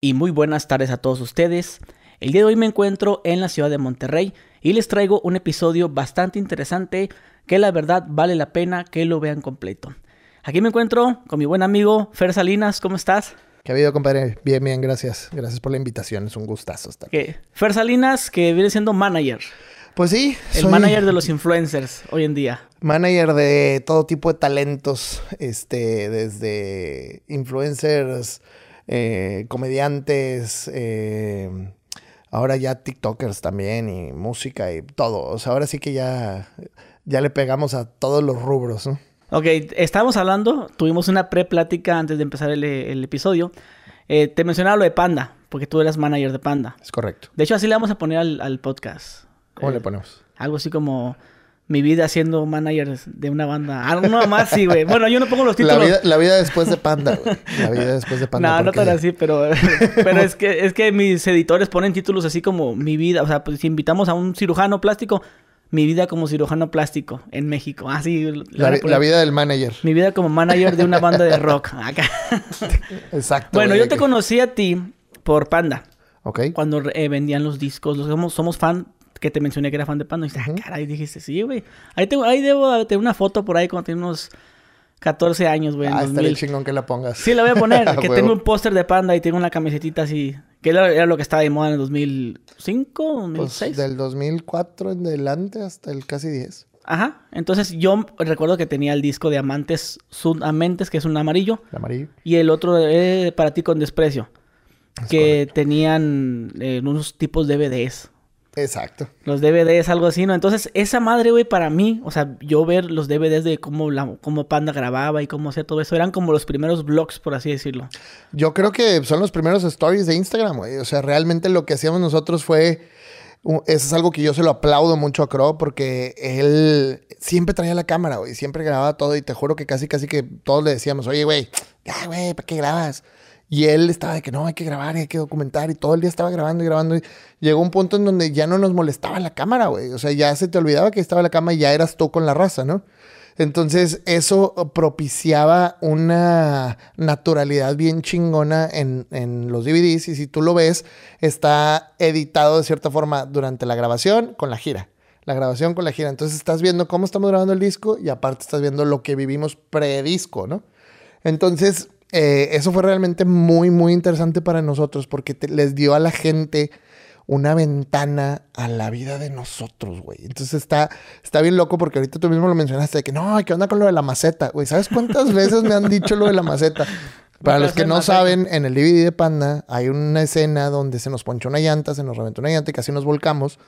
y muy buenas tardes a todos ustedes. El día de hoy me encuentro en la ciudad de Monterrey y les traigo un episodio bastante interesante que la verdad vale la pena que lo vean completo. Aquí me encuentro con mi buen amigo Fer Salinas, ¿cómo estás? ¿Qué ha habido, compadre? Bien, bien, gracias. Gracias por la invitación, es un gustazo estar. aquí. Fer Salinas, que viene siendo manager. Pues sí, el manager de los influencers hoy en día. Manager de todo tipo de talentos, este, desde influencers, eh, comediantes, eh, ahora ya TikTokers también y música y todo. O sea, ahora sí que ya, ya le pegamos a todos los rubros, ¿no? Ok, estábamos hablando, tuvimos una pre-plática antes de empezar el, el episodio. Eh, te mencionaba lo de Panda, porque tú eras manager de Panda. Es correcto. De hecho, así le vamos a poner al, al podcast. ¿Cómo le ponemos? Algo así como mi vida siendo manager de una banda. Algo no más, sí, güey. Bueno, yo no pongo los La títulos. vida, la vida después de Panda, güey. La vida después de Panda. no, no tan así, pero, pero es que es que mis editores ponen títulos así como mi vida, o sea, pues si invitamos a un cirujano plástico, mi vida como cirujano plástico en México. Así le La, la vida del manager. mi vida como manager de una banda de rock. Acá. Exacto. bueno, yo te conocí a ti por Panda, Ok. cuando eh, vendían los discos, los somos somos fan que te mencioné que era fan de Panda. Y dije, ah, caray, dijiste, sí, güey. Ahí, tengo, ahí debo de tener una foto por ahí cuando tenía unos 14 años, güey. Ah, estaría 2000. chingón que la pongas. Sí, la voy a poner. Que tengo un póster de Panda y tengo una camisetita así. Que era, era lo que estaba de moda en el 2005, 2006. Pues del 2004 en adelante hasta el casi 10. Ajá. Entonces yo recuerdo que tenía el disco de Amantes, Sudamentes, que es un amarillo. El amarillo. Y el otro de Para ti con desprecio. que tenían eh, unos tipos de DVDs. Exacto. Los DVDs, algo así, ¿no? Entonces, esa madre, güey, para mí, o sea, yo ver los DVDs de cómo, la, cómo Panda grababa y cómo hacía todo eso, eran como los primeros vlogs, por así decirlo. Yo creo que son los primeros stories de Instagram, güey. O sea, realmente lo que hacíamos nosotros fue. Eso es algo que yo se lo aplaudo mucho a Crow porque él siempre traía la cámara, güey. Siempre grababa todo y te juro que casi, casi que todos le decíamos, oye, güey, ya, güey, ¿para qué grabas? Y él estaba de que no, hay que grabar y hay que documentar y todo el día estaba grabando y grabando. Y llegó un punto en donde ya no nos molestaba la cámara, güey. O sea, ya se te olvidaba que estaba la cámara y ya eras tú con la raza, ¿no? Entonces, eso propiciaba una naturalidad bien chingona en, en los DVDs. Y si tú lo ves, está editado de cierta forma durante la grabación con la gira. La grabación con la gira. Entonces, estás viendo cómo estamos grabando el disco y aparte estás viendo lo que vivimos pre-disco, ¿no? Entonces, eh, eso fue realmente muy, muy interesante para nosotros porque te- les dio a la gente una ventana a la vida de nosotros, güey. Entonces está, está bien loco porque ahorita tú mismo lo mencionaste de que no, ¿qué onda con lo de la maceta? Güey, ¿sabes cuántas veces me han dicho lo de la maceta? Para ¿Qué los que no maceta? saben, en el DVD de Panda hay una escena donde se nos ponchó una llanta, se nos reventó una llanta y casi nos volcamos.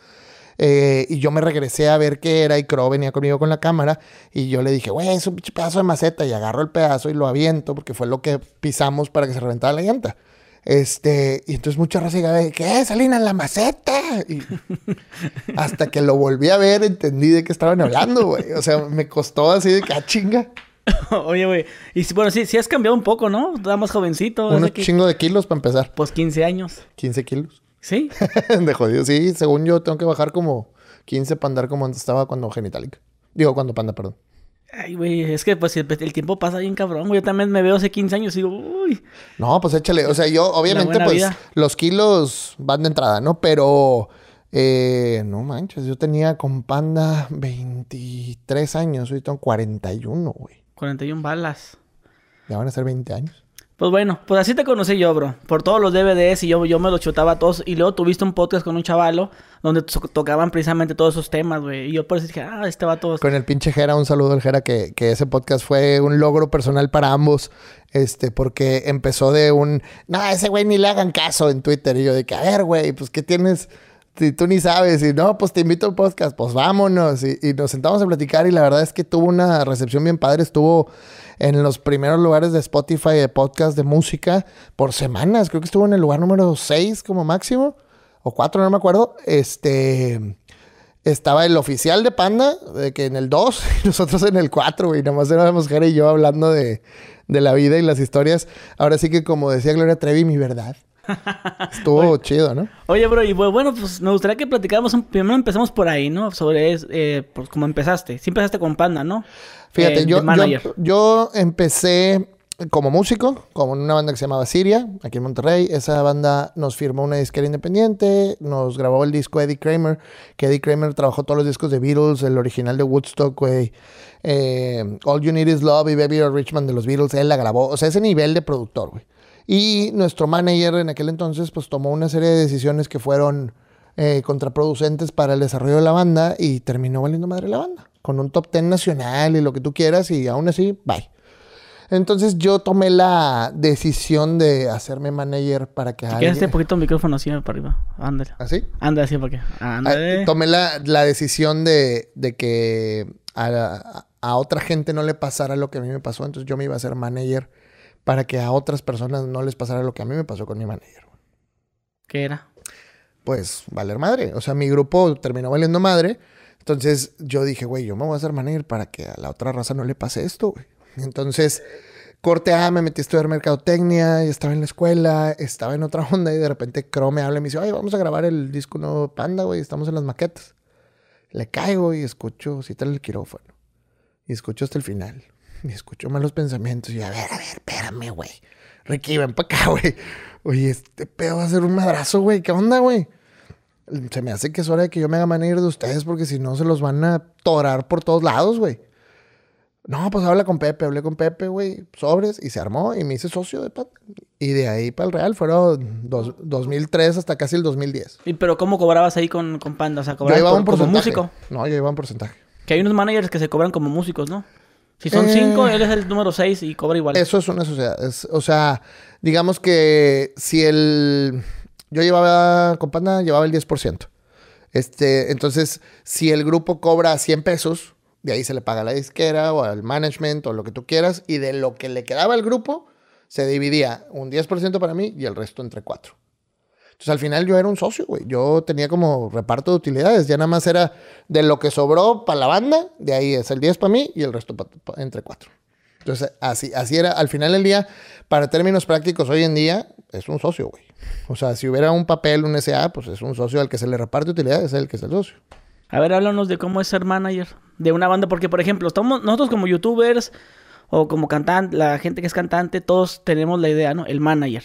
Eh, y yo me regresé a ver qué era y Crow venía conmigo con la cámara y yo le dije, güey, es un pinche pedazo de maceta y agarro el pedazo y lo aviento porque fue lo que pisamos para que se reventara la llanta. Este, y entonces mucha raza llegaba de, ¿qué? Salina la maceta. Y hasta que lo volví a ver entendí de qué estaban hablando, güey. O sea, me costó así de que, ah, chinga. Oye, güey. Y bueno, sí, sí has cambiado un poco, ¿no? Estás más jovencito. Unos que- chingo de kilos para empezar. Pues 15 años. 15 kilos. ¿Sí? de jodido. Sí, según yo tengo que bajar como 15 para andar como antes estaba cuando genitalica. Digo, cuando panda, perdón. Ay, güey, es que pues el, el tiempo pasa bien cabrón, güey. Yo también me veo hace 15 años y digo, uy. No, pues échale. O sea, yo, obviamente, pues vida. los kilos van de entrada, ¿no? Pero, eh, no manches, yo tenía con panda 23 años. Hoy tengo 41, güey. 41 balas. Ya van a ser 20 años. Pues bueno, pues así te conocí yo, bro. Por todos los DVDs y yo, yo me los chutaba todos. Y luego tuviste un podcast con un chavalo donde to- tocaban precisamente todos esos temas, güey. Y yo por eso dije, ah, este vato... Con el pinche Jera, un saludo al Jera, que, que ese podcast fue un logro personal para ambos. Este, porque empezó de un, no, a ese güey ni le hagan caso en Twitter. Y yo de que, a ver, güey, pues, ¿qué tienes? Si tú ni sabes, y no, pues te invito al podcast, pues vámonos. Y, y nos sentamos a platicar, y la verdad es que tuvo una recepción bien padre. Estuvo en los primeros lugares de Spotify de podcast de música por semanas. Creo que estuvo en el lugar número 6 como máximo, o 4, no me acuerdo. Este. Estaba el oficial de Panda, de que en el 2 y nosotros en el 4, güey. Nada más éramos Jera y yo hablando de, de la vida y las historias. Ahora sí que, como decía Gloria Trevi, mi verdad. Estuvo chido, ¿no? Oye, bro, y bueno, pues me gustaría que platicáramos, un- primero empezamos por ahí, ¿no? Sobre, eh, pues cómo empezaste. Sí empezaste con Panda, ¿no? Fíjate, Eh, yo, yo, yo empecé como músico, como en una banda que se llamaba Siria, aquí en Monterrey. Esa banda nos firmó una disquera independiente, nos grabó el disco Eddie Kramer, que Eddie Kramer trabajó todos los discos de Beatles, el original de Woodstock, güey. Eh, All You Need Is Love y Baby Richmond de los Beatles, él la grabó. O sea, ese nivel de productor, güey. Y nuestro manager en aquel entonces, pues tomó una serie de decisiones que fueron eh, contraproducentes para el desarrollo de la banda y terminó valiendo madre la banda. Con un top ten nacional y lo que tú quieras, y aún así, bye. Entonces yo tomé la decisión de hacerme manager para que Si quieres este poquito el micrófono así para arriba. Ándale. ¿Así? Ándale así para que. Ah, tomé la, la decisión de, de que a, a otra gente no le pasara lo que a mí me pasó. Entonces yo me iba a ser manager para que a otras personas no les pasara lo que a mí me pasó con mi manager. ¿Qué era? Pues valer madre. O sea, mi grupo terminó valiendo madre. Entonces yo dije, güey, yo me voy a hacer manager para que a la otra raza no le pase esto, güey. Entonces, corte A, me metí a estudiar mercadotecnia, y estaba en la escuela, estaba en otra onda y de repente Crow me habla y me dice, ay, vamos a grabar el disco nuevo Panda, güey, estamos en las maquetas. Le caigo y escucho, cita el quirófano. Y escucho hasta el final. Y escucho malos pensamientos. Y a ver, a ver, espérame, güey. Ricky, ven para acá, güey. Oye, este pedo va a ser un madrazo, güey. ¿Qué onda, güey? Se me hace que es hora de que yo me haga manager de ustedes porque si no se los van a torar por todos lados, güey. No, pues habla con Pepe, hablé con Pepe, güey, sobres, y se armó y me hice socio de Panda. Y de ahí para el Real fueron dos, 2003 hasta casi el 2010. ¿Y pero cómo cobrabas ahí con, con Panda? O sea, Yo cobrabas iba por- un como porcentaje. músico. No, yo iba un porcentaje. Que hay unos managers que se cobran como músicos, ¿no? Si son Eh. cinco, él es el número seis y cobra igual. Eso es una sociedad. Es- o sea, digamos que si el... Yo llevaba, con Panda, llevaba el 10%. Este, entonces, si el grupo cobra 100 pesos, de ahí se le paga a la disquera o al management o lo que tú quieras, y de lo que le quedaba al grupo, se dividía un 10% para mí y el resto entre cuatro. Entonces, al final yo era un socio, güey. Yo tenía como reparto de utilidades. Ya nada más era de lo que sobró para la banda, de ahí es el 10 para mí y el resto entre cuatro. Entonces, así, así era. Al final del día, para términos prácticos, hoy en día, es un socio, güey. O sea, si hubiera un papel, un SA, pues es un socio al que se le reparte utilidades, es el que es el socio. A ver, háblanos de cómo es ser manager de una banda. Porque, por ejemplo, estamos, nosotros como youtubers o como cantante, la gente que es cantante, todos tenemos la idea, ¿no? El manager.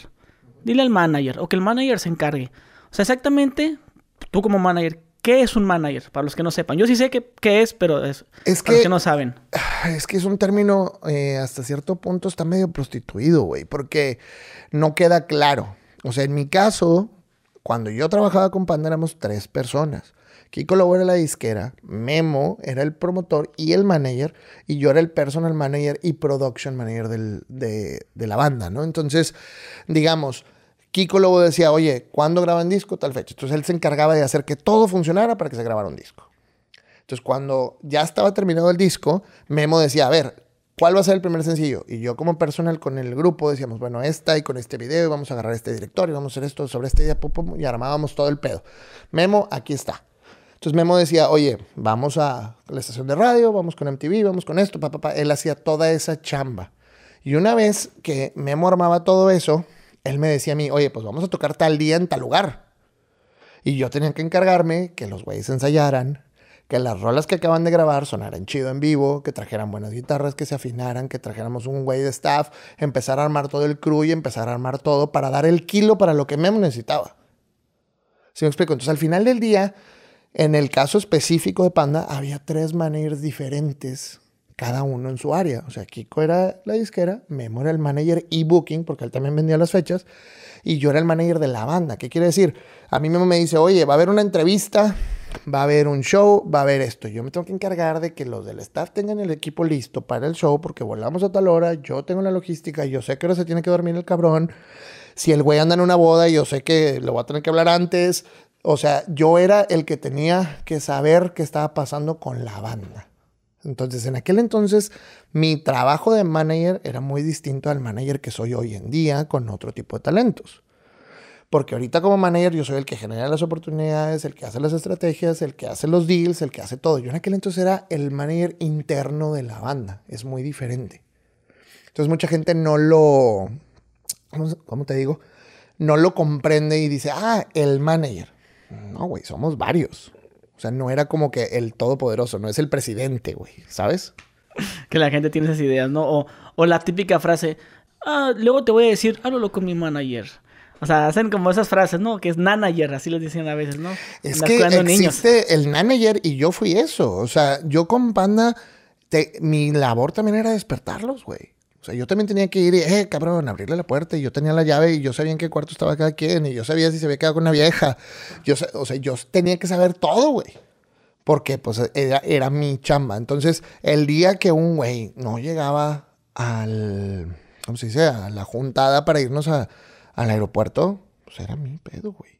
Dile al manager o que el manager se encargue. O sea, exactamente, tú como manager, ¿qué es un manager? Para los que no sepan. Yo sí sé qué, qué es, pero es, Es para los que- que no saben. Es que es un término, eh, hasta cierto punto está medio prostituido, güey, porque no queda claro. O sea, en mi caso, cuando yo trabajaba con Panda éramos tres personas. Kiko Lobo era la disquera, Memo era el promotor y el manager, y yo era el personal manager y production manager del- de, de la banda, ¿no? Entonces, digamos, Kiko Lobo decía, oye, ¿cuándo graban disco? Tal fecha. Entonces él se encargaba de hacer que todo funcionara para que se grabara un disco. Entonces, cuando ya estaba terminado el disco, Memo decía, a ver, ¿cuál va a ser el primer sencillo? Y yo como personal con el grupo decíamos, bueno, esta y con este video, y vamos a agarrar este directorio, vamos a hacer esto sobre este idea, pum, pum, y armábamos todo el pedo. Memo, aquí está. Entonces Memo decía, oye, vamos a la estación de radio, vamos con MTV, vamos con esto, papá, papá. Él hacía toda esa chamba. Y una vez que Memo armaba todo eso, él me decía a mí, oye, pues vamos a tocar tal día en tal lugar. Y yo tenía que encargarme que los güeyes ensayaran, que las rolas que acaban de grabar sonaran chido en vivo, que trajeran buenas guitarras, que se afinaran, que trajéramos un güey de staff, empezar a armar todo el crew y empezar a armar todo para dar el kilo para lo que Memo necesitaba. ¿Sí me explico? Entonces, al final del día, en el caso específico de Panda, había tres managers diferentes, cada uno en su área. O sea, Kiko era la disquera, Memo era el manager y booking, porque él también vendía las fechas, y yo era el manager de la banda. ¿Qué quiere decir? A mí Memo me dice, oye, va a haber una entrevista, va a haber un show, va a haber esto. Yo me tengo que encargar de que los del staff tengan el equipo listo para el show, porque volamos a tal hora, yo tengo la logística, yo sé que ahora se tiene que dormir el cabrón. Si el güey anda en una boda, yo sé que le voy a tener que hablar antes. O sea, yo era el que tenía que saber qué estaba pasando con la banda. Entonces, en aquel entonces, mi trabajo de manager era muy distinto al manager que soy hoy en día con otro tipo de talentos. Porque ahorita como manager yo soy el que genera las oportunidades, el que hace las estrategias, el que hace los deals, el que hace todo. Yo en aquel entonces era el manager interno de la banda. Es muy diferente. Entonces mucha gente no lo... ¿Cómo, te digo? No lo comprende y dice, ah, el manager. No, güey, somos varios. O sea, no era como que el todopoderoso, no es el presidente, güey, ¿sabes? Que la gente tiene esas ideas, ¿no? O, o la típica frase, Ah, luego te voy a decir, háblalo con mi manager. O sea, hacen como esas frases, ¿no? Que es manager, así lo dicen a veces, ¿no? Es que existe el manager y yo fui eso. O sea, yo con Panda, mi labor también era despertarlos, güey. Sea, yo también tenía que ir y, eh, cabrón, abrirle la puerta. Y yo tenía la llave y yo sabía en qué cuarto estaba cada quien. Y yo sabía si se había quedado con una vieja. Yo, o sea, yo tenía que saber todo, güey. Porque, pues, era, era mi chamba. Entonces, el día que un güey no llegaba al, ¿cómo se dice? A la juntada para irnos a al aeropuerto, pues era mi pedo, güey.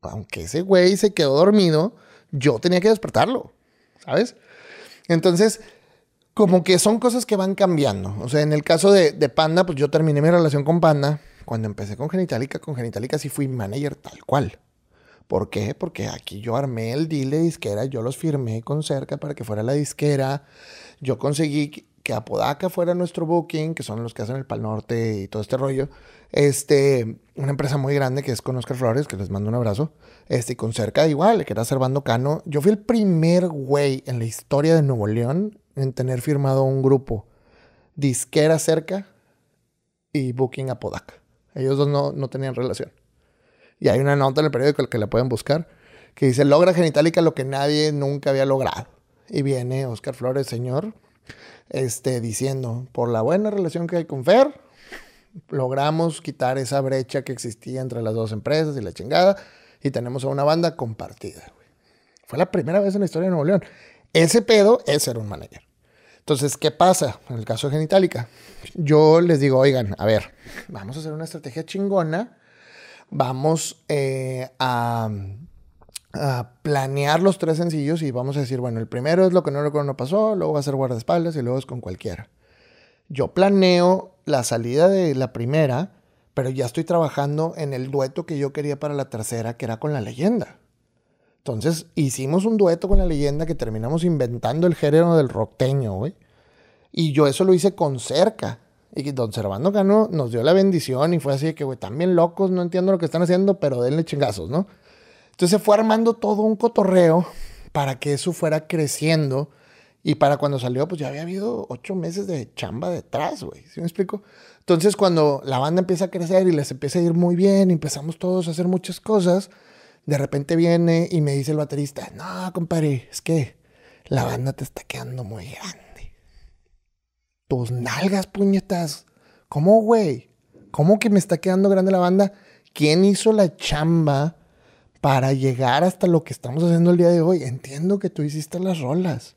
Aunque ese güey se quedó dormido, yo tenía que despertarlo, ¿sabes? Entonces, como que son cosas que van cambiando. O sea, en el caso de, Panda, pues yo terminé mi relación con Panda. Cuando empecé con Genitalica, con Genitalica sí fui manager tal cual. ¿Por qué? Porque aquí yo armé el deal de disquera, yo los firmé con cerca para que fuera la disquera. Yo conseguí que Apodaca fuera nuestro booking, que son los que hacen el Pal Norte y todo este rollo. Este, una empresa muy grande que es con Oscar Flores, que les mando un abrazo. Este, con cerca igual, que era Servando Cano. Yo fui el primer güey en la historia de Nuevo León en tener firmado un grupo disquera cerca y booking Apodaca. Ellos dos no, no tenían relación. Y hay una nota en el periódico que la pueden buscar que dice, logra Genitalica lo que nadie nunca había logrado. Y viene Oscar Flores, señor, este, diciendo, por la buena relación que hay con Fer, logramos quitar esa brecha que existía entre las dos empresas y la chingada, y tenemos a una banda compartida. Fue la primera vez en la historia de Nuevo León. Ese pedo es ser un manager. Entonces, ¿qué pasa en el caso de Genitalica? Yo les digo, oigan, a ver, vamos a hacer una estrategia chingona, vamos eh, a a planear los tres sencillos y vamos a decir, bueno, el primero es lo que no recuerdo no pasó, luego va a ser guardaespaldas y luego es con cualquiera. Yo planeo la salida de la primera, pero ya estoy trabajando en el dueto que yo quería para la tercera, que era con la leyenda. Entonces hicimos un dueto con la leyenda que terminamos inventando el género del rockteño, güey. Y yo eso lo hice con cerca. Y don Servando Cano nos dio la bendición y fue así que, güey, también locos, no entiendo lo que están haciendo, pero denle chingazos, ¿no? Entonces se fue armando todo un cotorreo para que eso fuera creciendo. Y para cuando salió, pues ya había habido ocho meses de chamba detrás, güey. ¿Sí me explico? Entonces, cuando la banda empieza a crecer y les empieza a ir muy bien, empezamos todos a hacer muchas cosas, de repente viene y me dice el baterista: No, compadre, es que la banda te está quedando muy grande. Tus nalgas, puñetas. ¿Cómo, güey? ¿Cómo que me está quedando grande la banda? ¿Quién hizo la chamba para llegar hasta lo que estamos haciendo el día de hoy. Entiendo que tú hiciste las rolas.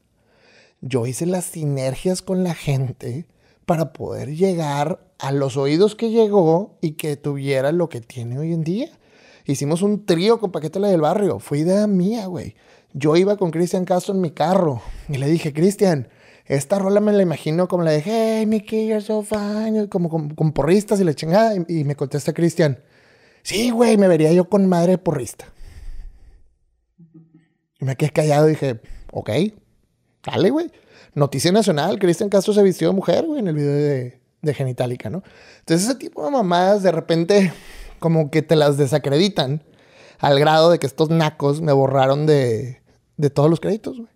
Yo hice las sinergias con la gente para poder llegar a los oídos que llegó y que tuviera lo que tiene hoy en día. Hicimos un trío con Paquetela del Barrio. Fue idea mía, güey. Yo iba con Cristian Castro en mi carro y le dije, Cristian, esta rola me la imagino como la de Hey, Mickey, you're so fine, como con, porristas y la chingada. Y, y me contesta Cristian, Sí, güey, me vería yo con madre porrista. Y me quedé callado y dije, ok, dale, güey. Noticia nacional, Cristian Castro se vistió de mujer, güey, en el video de, de Genitalica, ¿no? Entonces ese tipo de mamadas de repente como que te las desacreditan al grado de que estos nacos me borraron de, de todos los créditos, güey.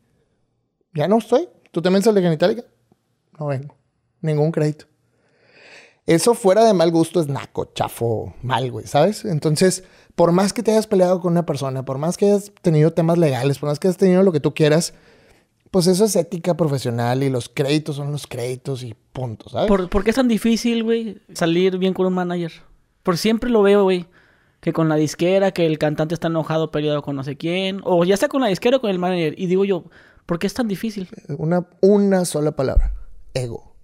Ya no estoy. ¿Tú también sales de Genitalica? No vengo. Ningún crédito. Eso fuera de mal gusto es naco, chafo, mal, güey, ¿sabes? Entonces, por más que te hayas peleado con una persona, por más que hayas tenido temas legales, por más que hayas tenido lo que tú quieras, pues eso es ética profesional y los créditos son los créditos y punto, ¿sabes? ¿Por, qué es tan difícil, güey, salir bien con un manager? Por siempre lo veo, güey, que con la disquera, que el cantante está enojado, peleado con no sé quién, o ya sea con la disquera o con el manager. Y digo yo, ¿por qué es tan difícil? Una, una sola palabra, ego.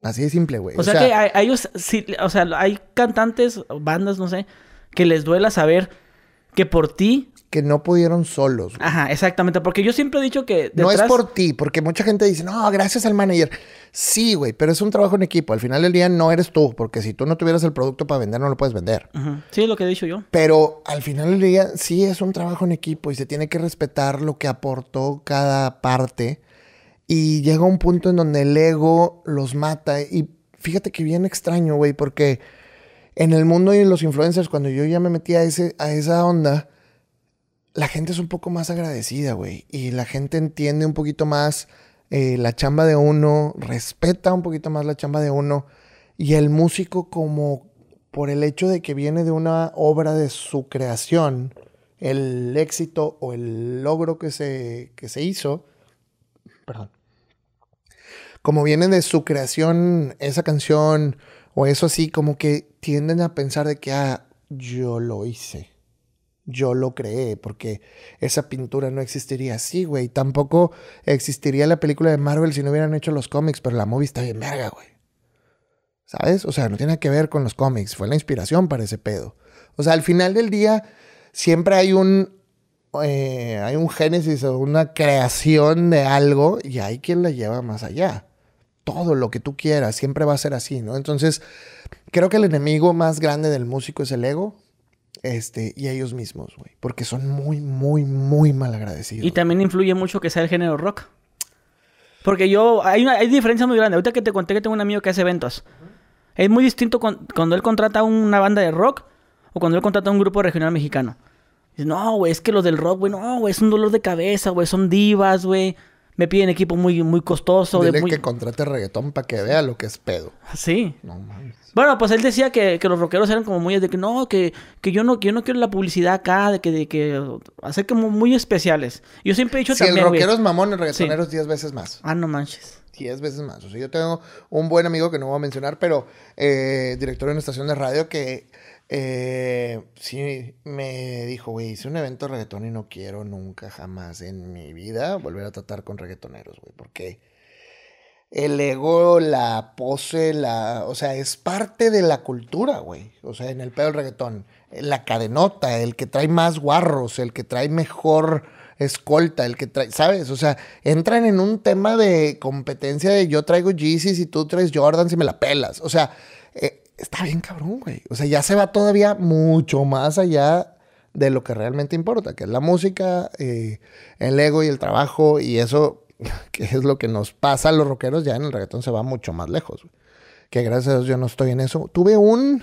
Así de simple, güey. O, sea, que o sea, hay cantantes, bandas, no sé, que les duela saber que por ti... Que no pudieron solos. Güey. Ajá, exactamente. Porque yo siempre he dicho que... No es por ti, porque mucha gente dice, no, gracias al manager. Sí, güey, pero es un trabajo en equipo. Al final del día no eres tú, porque si tú no tuvieras el producto para vender, no lo puedes vender. Sí, es lo que he dicho yo. Pero al final del día sí es un trabajo en equipo y se tiene que respetar lo que aportó cada parte y llega un punto en donde el ego los mata. Y fíjate que bien extraño, güey, porque en el mundo y en los influencers, cuando yo ya me metí a, ese, a esa onda, la gente es un poco más agradecida, güey. Y la gente entiende un poquito más eh, la chamba de uno, respeta un poquito más la chamba de uno. Y el músico como por el hecho de que viene de una obra de su creación, el éxito o el logro que se, que se hizo, perdón, como viene de su creación esa canción o eso así, como que tienden a pensar de que, ah, yo lo hice. Yo lo creé, porque esa pintura no existiría así, güey. Tampoco existiría la película de Marvel si no hubieran hecho los cómics, pero la movie está bien verga, güey. ¿Sabes? O sea, no tiene que ver con los cómics, fue la inspiración para ese pedo. O sea, al final del día, siempre hay un, eh, hay un génesis o una creación de algo y hay quien la lleva más allá. Todo lo que tú quieras, siempre va a ser así, ¿no? Entonces, creo que el enemigo más grande del músico es el ego este, y ellos mismos, güey. Porque son muy, muy, muy mal agradecidos. Y también influye mucho que sea el género rock. Porque yo, hay una hay diferencia muy grande. Ahorita que te conté que tengo un amigo que hace eventos. Es muy distinto cuando él contrata una banda de rock o cuando él contrata un grupo regional mexicano. Dice, no, güey, es que los del rock, güey, no, güey, es un dolor de cabeza, güey, son divas, güey. Me piden equipo muy, muy costoso. Dile de muy... que contrate reggaetón para que vea lo que es pedo. Sí. No mames. Bueno, pues él decía que, que los rockeros eran como muy de que no, que, que yo no, que yo no quiero la publicidad acá, de que, de que hacer como muy especiales. Yo siempre he dicho Si también. el güey, rockero es mamón, el reggaetonero es 10 veces más. Ah, no manches. 10 veces más. O sea, yo tengo un buen amigo que no voy a mencionar, pero eh, director de una estación de radio que eh, sí me dijo, güey, hice un evento de reggaetón y no quiero nunca jamás en mi vida volver a tratar con reggaetoneros, güey, porque el ego, la pose, la, o sea, es parte de la cultura, güey. O sea, en el pedo del reggaetón, la cadenota, el que trae más guarros, el que trae mejor escolta, el que trae, ¿sabes? O sea, entran en un tema de competencia de yo traigo Yeezys y tú traes Jordans y me la pelas. O sea, eh, está bien cabrón, güey. O sea, ya se va todavía mucho más allá de lo que realmente importa, que es la música, eh, el ego y el trabajo, y eso, que es lo que nos pasa a los rockeros, ya en el reggaetón se va mucho más lejos. güey. Que gracias a Dios yo no estoy en eso. Tuve un,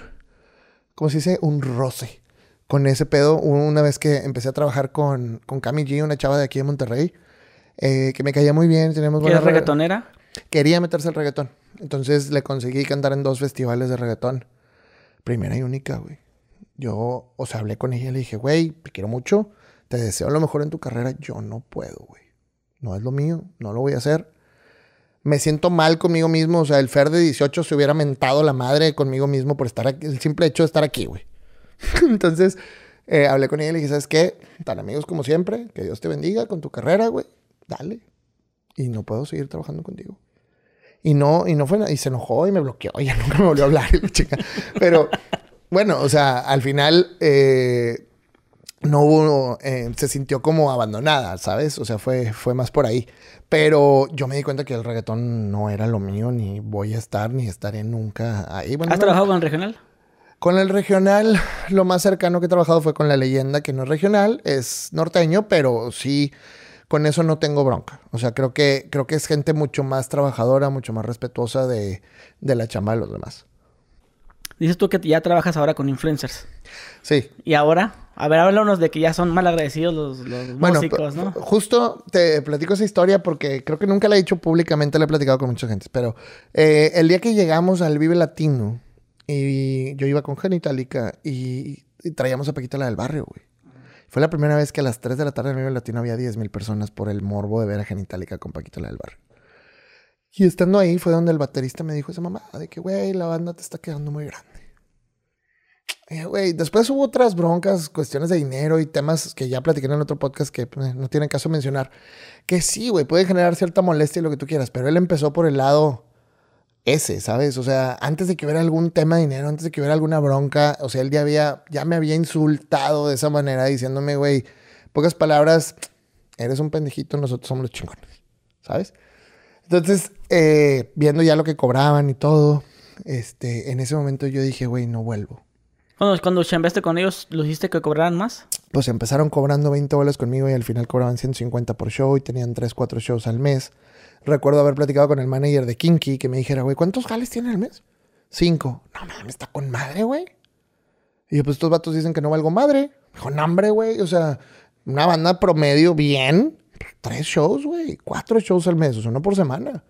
¿cómo se dice? Un roce con ese pedo una vez que empecé a trabajar con, con Cami G, una chava de aquí de Monterrey, eh, que me caía muy bien, teníamos ¿Qué buena es reggaetonera? Quería meterse al reggaetón. Entonces le conseguí cantar en dos festivales de reggaetón. Primera y única, güey. Yo, o sea, hablé con ella y le dije, güey, te quiero mucho, te deseo lo mejor en tu carrera. Yo no puedo, güey. No es lo mío, no lo voy a hacer. Me siento mal conmigo mismo. O sea, el Fer de 18 se hubiera mentado la madre conmigo mismo por estar aquí, el simple hecho de estar aquí, güey. Entonces, eh, hablé con ella y le dije, ¿sabes qué? Tan amigos como siempre, que Dios te bendiga con tu carrera, güey. Dale. Y no puedo seguir trabajando contigo. Y no, y no fue nada. Y se enojó y me bloqueó. Ya nunca me volvió a hablar. chica. Pero, bueno, o sea, al final eh, no hubo, eh, se sintió como abandonada, ¿sabes? O sea, fue, fue más por ahí. Pero yo me di cuenta que el reggaetón no era lo mío, ni voy a estar, ni estaré nunca ahí. Bueno, ¿Has no- trabajado con el regional? con el regional, lo más cercano que he trabajado fue con la leyenda, que no es regional, es norteño, pero sí, con eso no tengo bronca. O sea, creo que, creo que es gente mucho más trabajadora, mucho más respetuosa de, de la chamba de los demás. Dices tú que ya trabajas ahora con influencers. Sí. Y ahora, a ver, háblanos de que ya son mal agradecidos los, los Bueno, músicos, p- ¿no? justo te platico esa historia porque creo que nunca la he dicho públicamente, la he platicado con mucha gente, pero eh, el día que llegamos al Vive Latino y yo iba con Genitalica y, y traíamos a Paquita la del barrio, güey. Fue la primera vez que a las 3 de la tarde en Vive Latino había 10 mil personas por el morbo de ver a Genitalica con Paquita la del barrio. Y estando ahí fue donde el baterista me dijo esa mamá de que, güey, la banda te está quedando muy grande. Eh, güey, después hubo otras broncas, cuestiones de dinero y temas que ya platiqué en el otro podcast que pues, no tienen caso mencionar. Que sí, güey, puede generar cierta molestia y lo que tú quieras, pero él empezó por el lado ese, ¿sabes? O sea, antes de que hubiera algún tema de dinero, antes de que hubiera alguna bronca, o sea, él ya había, ya me había insultado de esa manera diciéndome, güey, pocas palabras, eres un pendejito, nosotros somos los chingones, ¿sabes? Entonces, eh, viendo ya lo que cobraban y todo, este, en ese momento yo dije, güey, no vuelvo. Cuando, cuando chambeaste con ellos, ¿los hiciste que cobraran más? pues empezaron cobrando 20 bolas conmigo y al final cobraban 150 por show y tenían 3, 4 shows al mes. Recuerdo haber platicado con el manager de Kinky que me dijera, güey, ¿cuántos jales tiene al mes? Cinco. No mames, está con madre, güey. Y yo, pues estos vatos dicen que no valgo madre. Dijo, no, hombre, güey. O sea, una banda promedio bien. tres shows, güey. Cuatro shows al mes, o sea, uno por semana.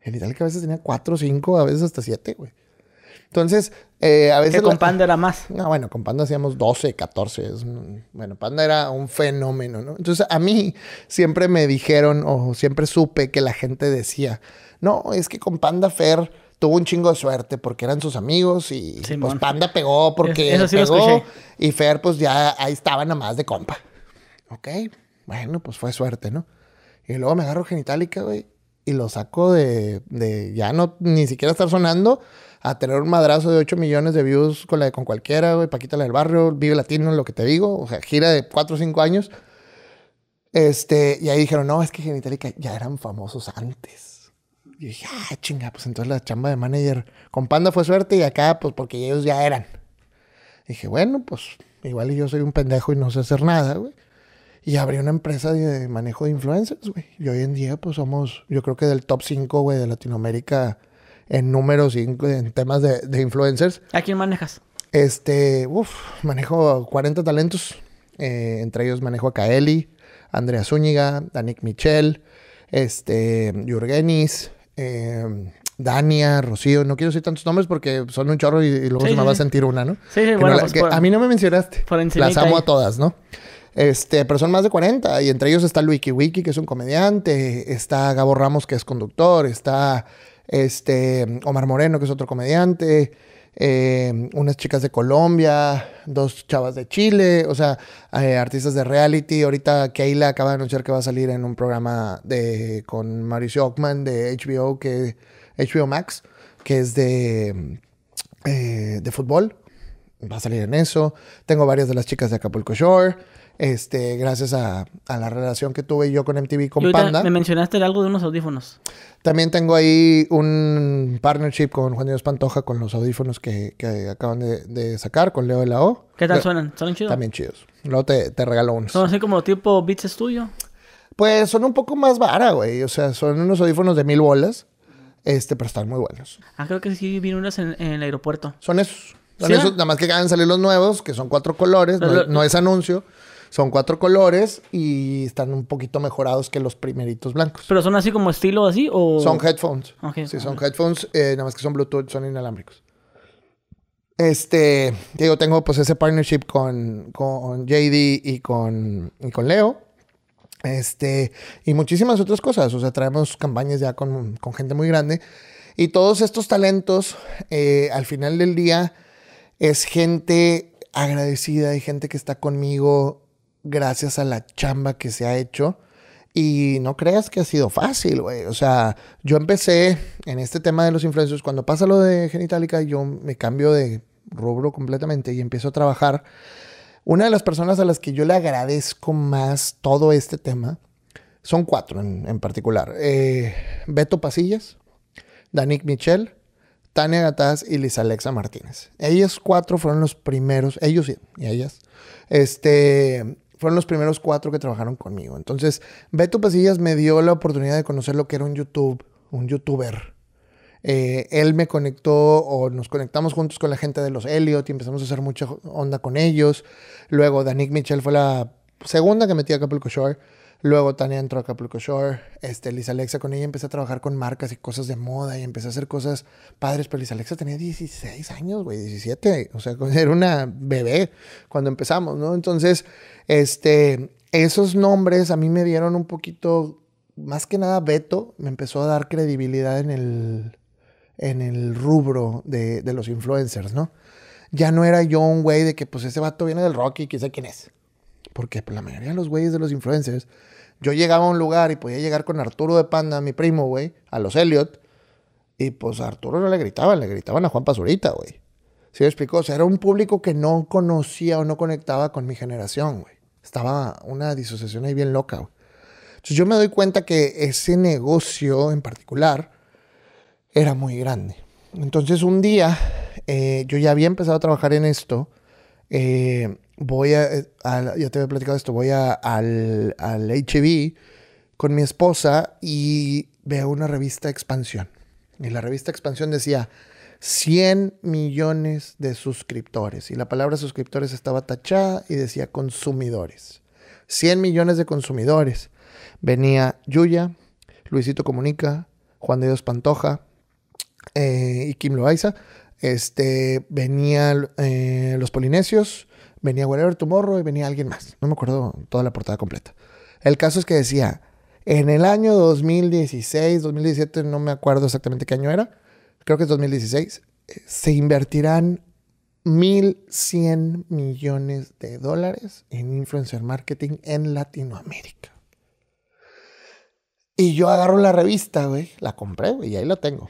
Genitalica a veces tenía cuatro, cinco, a veces hasta siete, güey. Entonces, eh, a veces... Que con la- Panda era más. no, bueno, con Panda hacíamos 12, 14. es bueno, Panda era un fenómeno, ¿no? Entonces, a mí siempre me dijeron, o siempre supe que la gente decía, no, es que con Panda Fer tuvo un chingo de suerte porque eran sus amigos y pues. Panda pegó porque Eso sí lo pegó y Fer pues ya ahí estaba nada más de compa. Ok, bueno, pues fue suerte, ¿no? Y luego me agarro Genitalica, güey, y lo saco de, de ya no ni siquiera estar sonando a tener un madrazo de 8 millones de views con la de con cualquiera, güey, Paquita la del barrio, Vive Latino, lo que te digo, o sea, gira de 4 o 5 años. Este, y ahí dijeron, no, es que Genitalica ya eran famosos antes. Y dije, ah, chinga, pues entonces la chamba de manager con Panda fue suerte y acá, pues porque ellos ya eran. Dije, bueno, pues igual y yo soy un pendejo y no sé hacer nada, güey. Y abrí una empresa de manejo de influencers, güey. Y hoy en día, pues somos, yo creo que del top 5, güey, de Latinoamérica en números y en, temas de, de influencers. ¿A quién manejas? Este, uff, manejo 40 talentos. Eh, entre ellos manejo a Kaeli, Andrea Zúñiga, Danik Michel, este, Yurgenis, eh, Dania, Rocío. No quiero decir tantos nombres porque son un chorro y, y luego Sí, se me sí, va a sentir una, ¿no? Sí, sí, Que bueno, no la- pues, que por- a mí no me mencionaste. por Las amo ahí. a todas, ¿no? Este, pero son más de 40 y entre ellos está Luiki Wiki, que es un comediante, está Gabo Ramos, que es conductor, está este, Omar Moreno, que es otro comediante, eh, unas chicas de Colombia, dos chavas de Chile, o sea, eh, artistas de reality. Ahorita Keila acaba de anunciar que va a salir en un programa de, con Mauricio Ockman de HBO, que, HBO Max, que es de, eh, de fútbol va a salir en eso. Tengo varias de las chicas de Acapulco Shore. Este, gracias a, a la relación que tuve yo con MTV con Panda. me mencionaste algo de unos audífonos. También tengo ahí un partnership con Juan Dios Pantoja con los audífonos que, que acaban de, de sacar con Leo de la O. ¿Qué tal suenan? ¿Suenan chidos? También chidos. Luego te, te regalo unos. ¿Son así como tipo Beats Studio? Pues son un poco más vara, güey. O sea, son unos audífonos de mil bolas. Este, pero están muy buenos. Ah, creo que sí vi unas en, en el aeropuerto. Son esos. Son ¿Sí? esos, nada más que acaban de salir los nuevos, que son cuatro colores, no es anuncio. Son cuatro colores y están un poquito mejorados que los primeritos blancos. ¿Pero son así como estilo así o...? Son headphones. Ok. Sí, son headphones, eh, nada más que son Bluetooth, son inalámbricos. Este, digo, tengo pues ese partnership con, con JD y con, y con Leo. Este, y muchísimas otras cosas. O sea, traemos campañas ya con, con gente muy grande. Y todos estos talentos, eh, al final del día, es gente agradecida y gente que está conmigo gracias a la chamba que se ha hecho. Y no creas que ha sido fácil, güey. O sea, yo empecé en este tema de los influencers. Cuando pasa lo de Genitalica, yo me cambio de rubro completamente y empiezo a trabajar. Una de las personas a las que yo le agradezco más todo este tema son cuatro en, en particular. Eh, Beto Pasillas, Danik Michel, Tania Gataz y Liz Alexa Martínez. Ellos cuatro fueron los primeros, ellos y ellas, este, fueron los primeros cuatro que trabajaron conmigo. Entonces, Beto Pasillas me dio la oportunidad de conocer lo que era un YouTube, un youtuber. Eh, él me conectó o nos conectamos juntos con la gente de los Elliot y empezamos a hacer mucha onda con ellos. Luego, Danik Michel fue la segunda que metí a Acapulco Shore. Luego Tania entró a Acapulco Shore. Este, Liz Alexa con ella empecé a trabajar con marcas y cosas de moda y empecé a hacer cosas padres. Pero Liz Alexa tenía 16 años, güey, 17. O sea, era una bebé cuando empezamos, ¿no? Entonces, este, esos nombres a mí me dieron un poquito, más que nada Beto, me empezó a dar credibilidad en el, en el rubro de, de los influencers, ¿no? Ya no era yo un güey de que pues ese vato viene del rock y sabe quién es. Porque pues, la mayoría de los güeyes de los influencers, yo llegaba a un lugar y podía llegar con Arturo de Panda, mi primo, güey, a los Elliot, y pues a Arturo no le gritaban, le gritaban a Juan Pazurita, güey. ¿Sí me explicó? O sea, era un público que no conocía o no conectaba con mi generación, güey. Estaba una disociación ahí bien loca, güey. Entonces yo me doy cuenta que ese negocio en particular era muy grande. Entonces un día eh, yo ya había empezado a trabajar en esto. eh, voy a, eh, ya te había platicado esto, voy a- al, al HB con mi esposa y veo una revista Expansión. Y la revista Expansión decía 100 millones de suscriptores. Y la palabra suscriptores estaba tachada y decía consumidores. 100 millones de consumidores. venía Yuya, Luisito Comunica, Juan de Dios Pantoja eh, y Kim Loaiza. Este, venía eh, Los Polinesios, venía Whatever Tomorrow y venía alguien más. No me acuerdo toda la portada completa. El caso es que decía, en el año 2016, 2017, no me acuerdo exactamente qué año era, creo que es 2016, eh, se invertirán 1.100 millones de dólares en influencer marketing en Latinoamérica. Y yo agarro la revista, güey, la compré, güey, y ahí la tengo.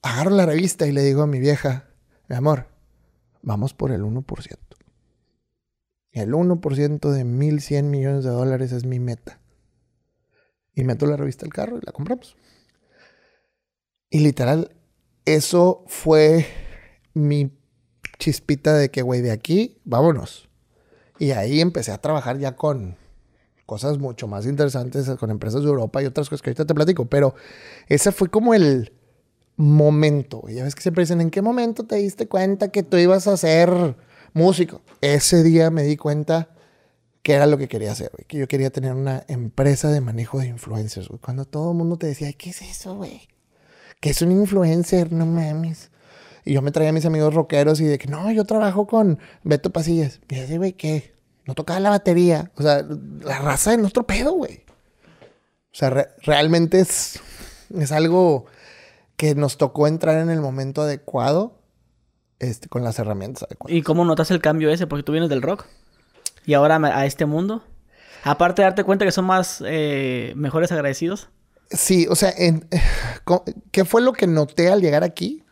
Agarro la revista y le digo a mi vieja, mi amor, vamos por el 1%. El 1% de 1.100 millones de dólares es mi meta. Y meto la revista al carro y la compramos. Y literal, eso fue mi chispita de que, güey, de aquí, vámonos. Y ahí empecé a trabajar ya con cosas mucho más interesantes, con empresas de Europa y otras cosas que ahorita te platico. Pero ese fue como el momento. Ya ves que siempre dicen, ¿en qué momento te diste cuenta que tú ibas a ser músico? Ese día me di cuenta que era lo que quería hacer, güey. Que yo quería tener una empresa de manejo de influencers, güey. Cuando todo el mundo te decía, ¿qué es eso, güey? ¿Qué es un influencer? No mames. Y yo me traía a mis amigos rockeros y de que, no, yo trabajo con Beto Pasillas. Y así, güey, ¿qué? No tocaba la batería. O sea, la raza de nuestro pedo, güey. O sea, realmente es, es algo que nos tocó entrar en el momento adecuado este, con las herramientas adecuadas. ¿Y cómo notas el cambio ese? Porque tú vienes del rock. Y ahora a este mundo. Aparte de darte cuenta que son más eh, mejores agradecidos. Sí, o sea, ¿qué fue lo que noté al llegar aquí?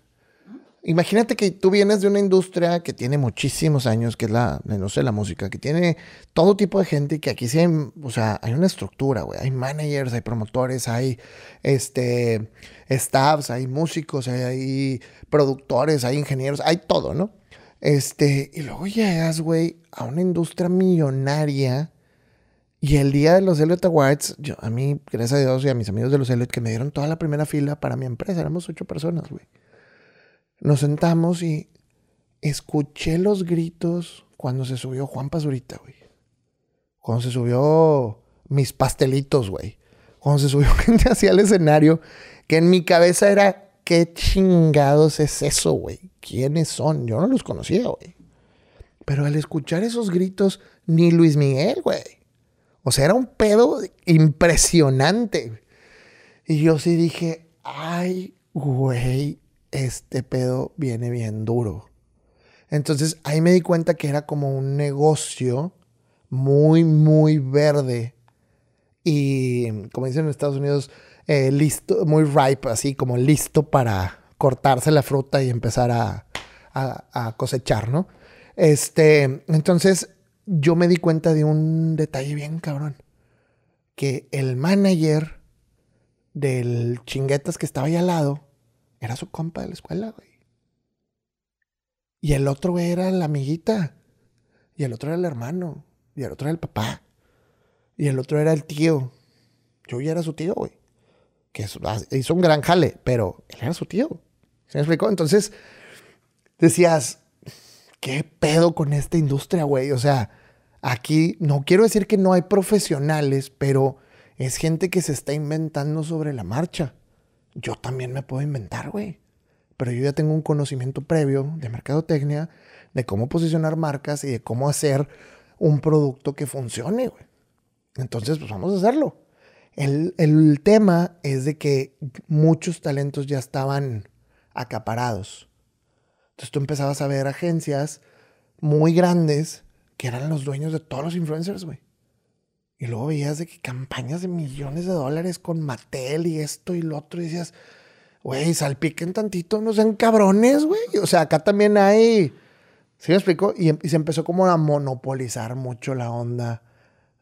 Imagínate que tú vienes de una industria que tiene muchísimos años, que es la, no sé, la música, que tiene todo tipo de gente, que aquí sí hay, o sea, hay una estructura, güey. Hay managers, hay promotores, hay, este, staffs, hay músicos, hay, productores, hay ingenieros, hay todo, ¿no? Este, y luego llegas, güey, a una industria millonaria y el día de los Elliot Awards, yo, a mí, gracias a Dios y a mis amigos de los Elliot que me dieron toda la primera fila para mi empresa, éramos ocho personas, güey. Nos sentamos y escuché los gritos cuando se subió Juan Pazurita, güey. Cuando se subió mis pastelitos, güey. Cuando se subió gente hacia el escenario, que en mi cabeza era, ¿qué chingados es eso, güey? ¿Quiénes son? Yo no los conocía, güey. Pero al escuchar esos gritos, ni Luis Miguel, güey. O sea, era un pedo impresionante. Y yo sí dije, ay, güey, este pedo viene bien duro. Entonces ahí me di cuenta que era como un negocio muy, muy verde. Y como dicen en Estados Unidos, eh, listo, muy ripe, así como listo para cortarse la fruta y empezar a, cosechar, ¿no? Este, entonces yo me di cuenta de un detalle bien cabrón. Que el manager del chinguetas que estaba ahí al lado era su compa de la escuela, güey. Y el otro era la amiguita. Y el otro era el hermano. Y el otro era el papá. Y el otro era el tío. Yo ya era su tío, güey. Que ah, hizo un gran jale, pero él era su tío. ¿Se me explicó? Entonces, decías, ¿qué pedo con esta industria, güey? O sea, aquí no quiero decir que no hay profesionales, pero es gente que se está inventando sobre la marcha yo también me puedo inventar, güey. Pero yo ya tengo un conocimiento previo de mercadotecnia, de cómo posicionar marcas y de cómo hacer un producto que funcione, güey. Entonces, pues vamos a hacerlo. El, el tema es de que muchos talentos ya estaban acaparados. Entonces tú empezabas a ver agencias muy grandes que eran los dueños de todos los influencers, güey. Y luego veías de que campañas de millones de dólares con Mattel y esto y lo otro. Y decías, güey, salpiquen tantito, no sean cabrones, güey. O sea, acá también hay. ¿Sí me explico? Y, se empezó como a monopolizar mucho la onda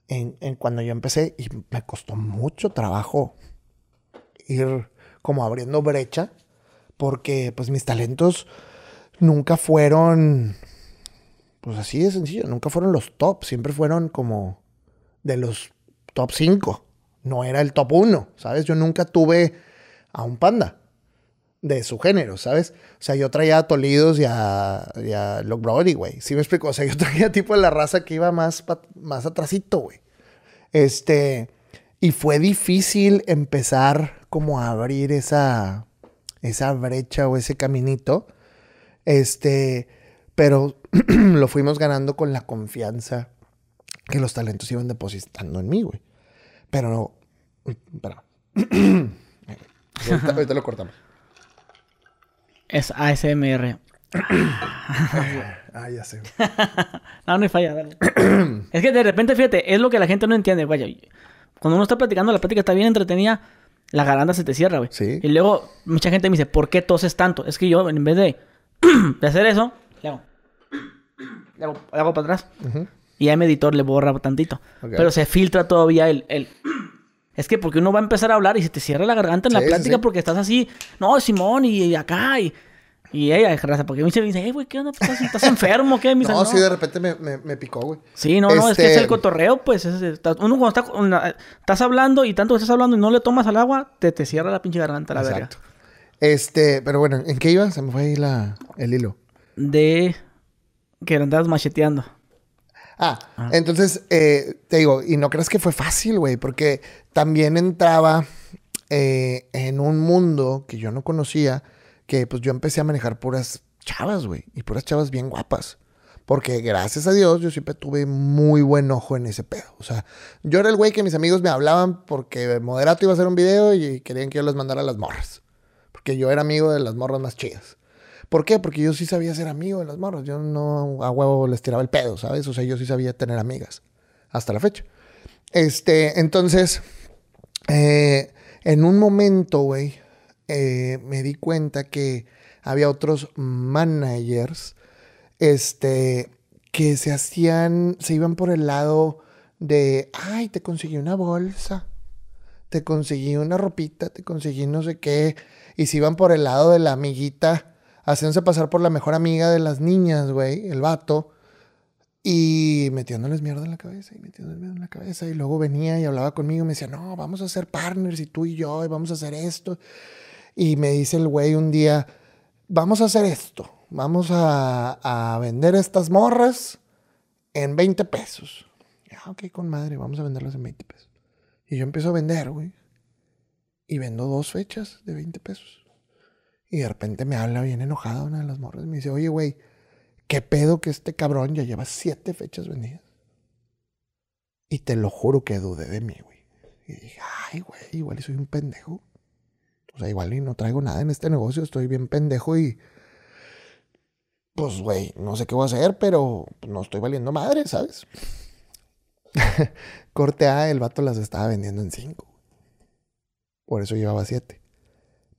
en, cuando yo empecé. Y me costó mucho trabajo ir como abriendo brecha. Porque pues mis talentos nunca fueron. Pues así de sencillo, nunca fueron los top. Siempre fueron como de los top 5. No era el top 1, ¿sabes? Yo nunca tuve a un panda de su género, ¿sabes? O sea, yo traía a Tolidos y a, a Brody, güey. ¿Sí me explico? O sea, yo traía tipo de la raza que iba más, más atrasito, güey. Este, Y fue difícil empezar como a abrir esa, esa brecha o ese caminito. Este, pero lo fuimos ganando con la confianza que los talentos iban depositando en mí, güey. Pero no. Espera. ahorita, ahorita lo cortamos. Es ASMR. ah, ya sé. no, no hay falla, dale. es que de repente, fíjate, es lo que la gente no entiende, vaya. Cuando uno está platicando, la plática está bien entretenida, la garganta se te cierra, güey. Sí. Y luego mucha gente me dice, ¿por qué toses tanto? Es que yo, en vez de, de hacer eso, le hago. Le hago, le hago para atrás. Y ya mi editor le borra tantito. Pero se filtra todavía el, el... Es que porque uno va a empezar a hablar y se te cierra la garganta en la Sí, plática sí. porque estás así, no, Simón, y, acá, y, y ella, raza, porque veces dice, hey, güey, ¿qué onda? ¿Estás, estás enfermo? ¿Qué? Me dice, No, sí, de repente me, me, me picó, güey. Sí, no, no, es que es Este- el cotorreo, pues. es- está- uno cuando está, una- estás hablando y tanto que estás hablando y no le tomas al agua, te, te cierra la pinche garganta, la verga. Exacto. Este, pero bueno, ¿en qué iba? Se me fue ahí la, el hilo. De que andas macheteando. Ah, entonces, eh, te digo, y no creas que fue fácil, güey, porque también entraba eh, en un mundo que yo no conocía, que pues yo empecé a manejar puras chavas, güey, y puras chavas bien guapas. Porque gracias a Dios yo siempre tuve muy buen ojo en ese pedo. O sea, yo era el güey que mis amigos me hablaban porque Moderato iba a hacer un video y querían que yo les mandara las morras. Porque yo era amigo de las morras más chidas. ¿Por qué? Porque yo sí sabía ser amigo de las morras. Yo no a huevo les tiraba el pedo, ¿sabes? O sea, yo sí sabía tener amigas. Hasta la fecha. Este, entonces, eh, en un momento, güey, eh, me di cuenta que había otros managers, este, que se hacían, se iban por el lado de, ay, te conseguí una bolsa, te conseguí una ropita, te conseguí no sé qué, y se iban por el lado de la amiguita, haciéndose pasar por la mejor amiga de las niñas, güey, el vato, y metiéndoles mierda en la cabeza, y metiéndoles mierda en la cabeza, y luego venía y hablaba conmigo y me decía, no, vamos a ser partners, y tú y yo, y vamos a hacer esto, y me dice el güey un día, vamos a hacer esto, vamos a, a vender estas morras en 20 pesos. Ah, ok, con madre, vamos a venderlas en 20 pesos. Y yo empiezo a vender, güey. Y vendo dos fechas de 20 pesos. Y de repente me habla bien enojada una de las morras. Me dice, oye, güey, ¿qué pedo que este cabrón ya lleva siete fechas vendidas? Y te lo juro que dudé de mí, güey. Y dije, ay, güey, igual y soy un pendejo. O sea, igual y no traigo nada en este negocio, estoy bien pendejo y... Pues, güey, no sé qué voy a hacer, pero no estoy valiendo madre, ¿sabes? Corte A, el vato las estaba vendiendo en 5. Por eso llevaba 7.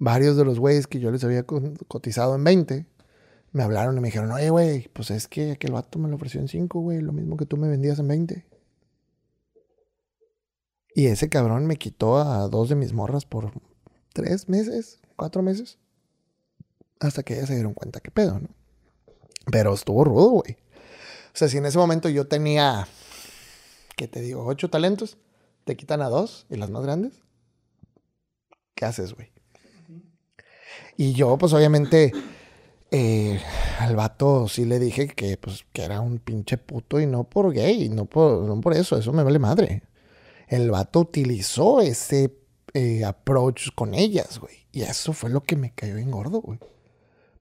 Varios de los güeyes que yo les había co- cotizado en 20 me hablaron y me dijeron, oye, güey, pues es que aquel vato me lo ofreció en 5, güey, lo mismo que tú me vendías en 20. Y ese cabrón me quitó a dos de mis morras por tres meses, cuatro meses. Hasta que ellas se dieron cuenta qué pedo, ¿no? Pero estuvo rudo, güey. O sea, si en ese momento yo tenía, ¿qué te digo? Ocho talentos, te quitan a dos y las más grandes. ¿Qué haces, güey? Y yo, pues obviamente, eh, al vato sí le dije que, pues, que era un pinche puto y no por gay, no por, no por eso, eso me vale madre. El vato utilizó ese eh, approach con ellas, güey. Y eso fue lo que me cayó en gordo, güey.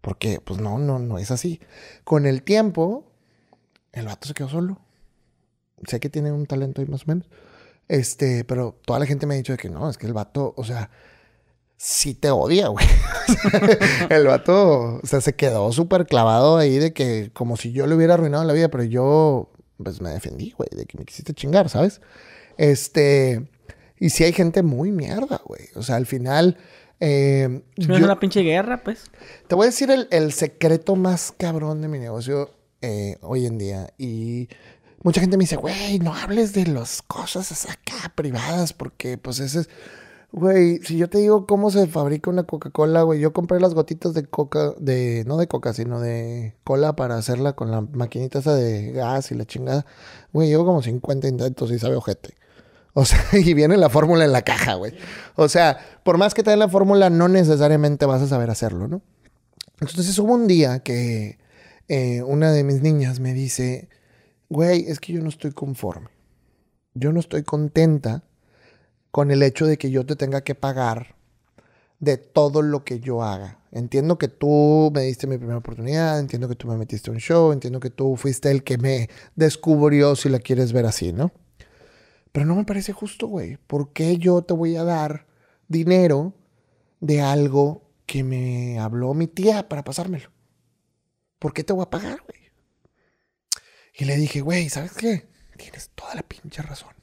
Porque, pues no, no, no es así. Con el tiempo, el vato se quedó solo. Sé que tiene un talento ahí más o menos. Este, pero toda la gente me ha dicho de que no, es que el vato, o sea, sí te odia, güey. el vato, o sea, se quedó súper clavado ahí de que como si yo le hubiera arruinado la vida, pero yo, pues me defendí, güey, de que me quisiste chingar, ¿sabes? Este, y sí hay gente muy mierda, güey. O sea, al final... eh, Es yo- una pinche guerra, pues. te voy a decir el, el secreto más cabrón de mi negocio eh, hoy en día. Y mucha gente me dice, güey, no hables de las cosas acá privadas, porque pues ese es. Güey, si yo te digo cómo se fabrica una Coca-Cola, güey, yo compré las gotitas de coca, de, no de coca, sino de cola para hacerla con la maquinita esa de gas y la chingada. Güey, llevo como 50 intentos y sabe ojete. O sea, y viene la fórmula en la caja, güey. O sea, por más que te den la fórmula, no necesariamente vas a saber hacerlo, ¿no? Entonces hubo un día que eh, una de mis niñas me dice, güey, es que yo no estoy conforme. Yo no estoy contenta con el hecho de que yo te tenga que pagar de todo lo que yo haga. Entiendo que tú me diste mi primera oportunidad, entiendo que tú me metiste un show, entiendo que tú fuiste el que me descubrió, si la quieres ver así, ¿no? Pero no me parece justo, güey. ¿Por qué yo te voy a dar dinero de algo que me habló mi tía para pasármelo? ¿Por qué te voy a pagar, güey? Y le dije, güey, ¿sabes qué? Tienes toda la pinche razón.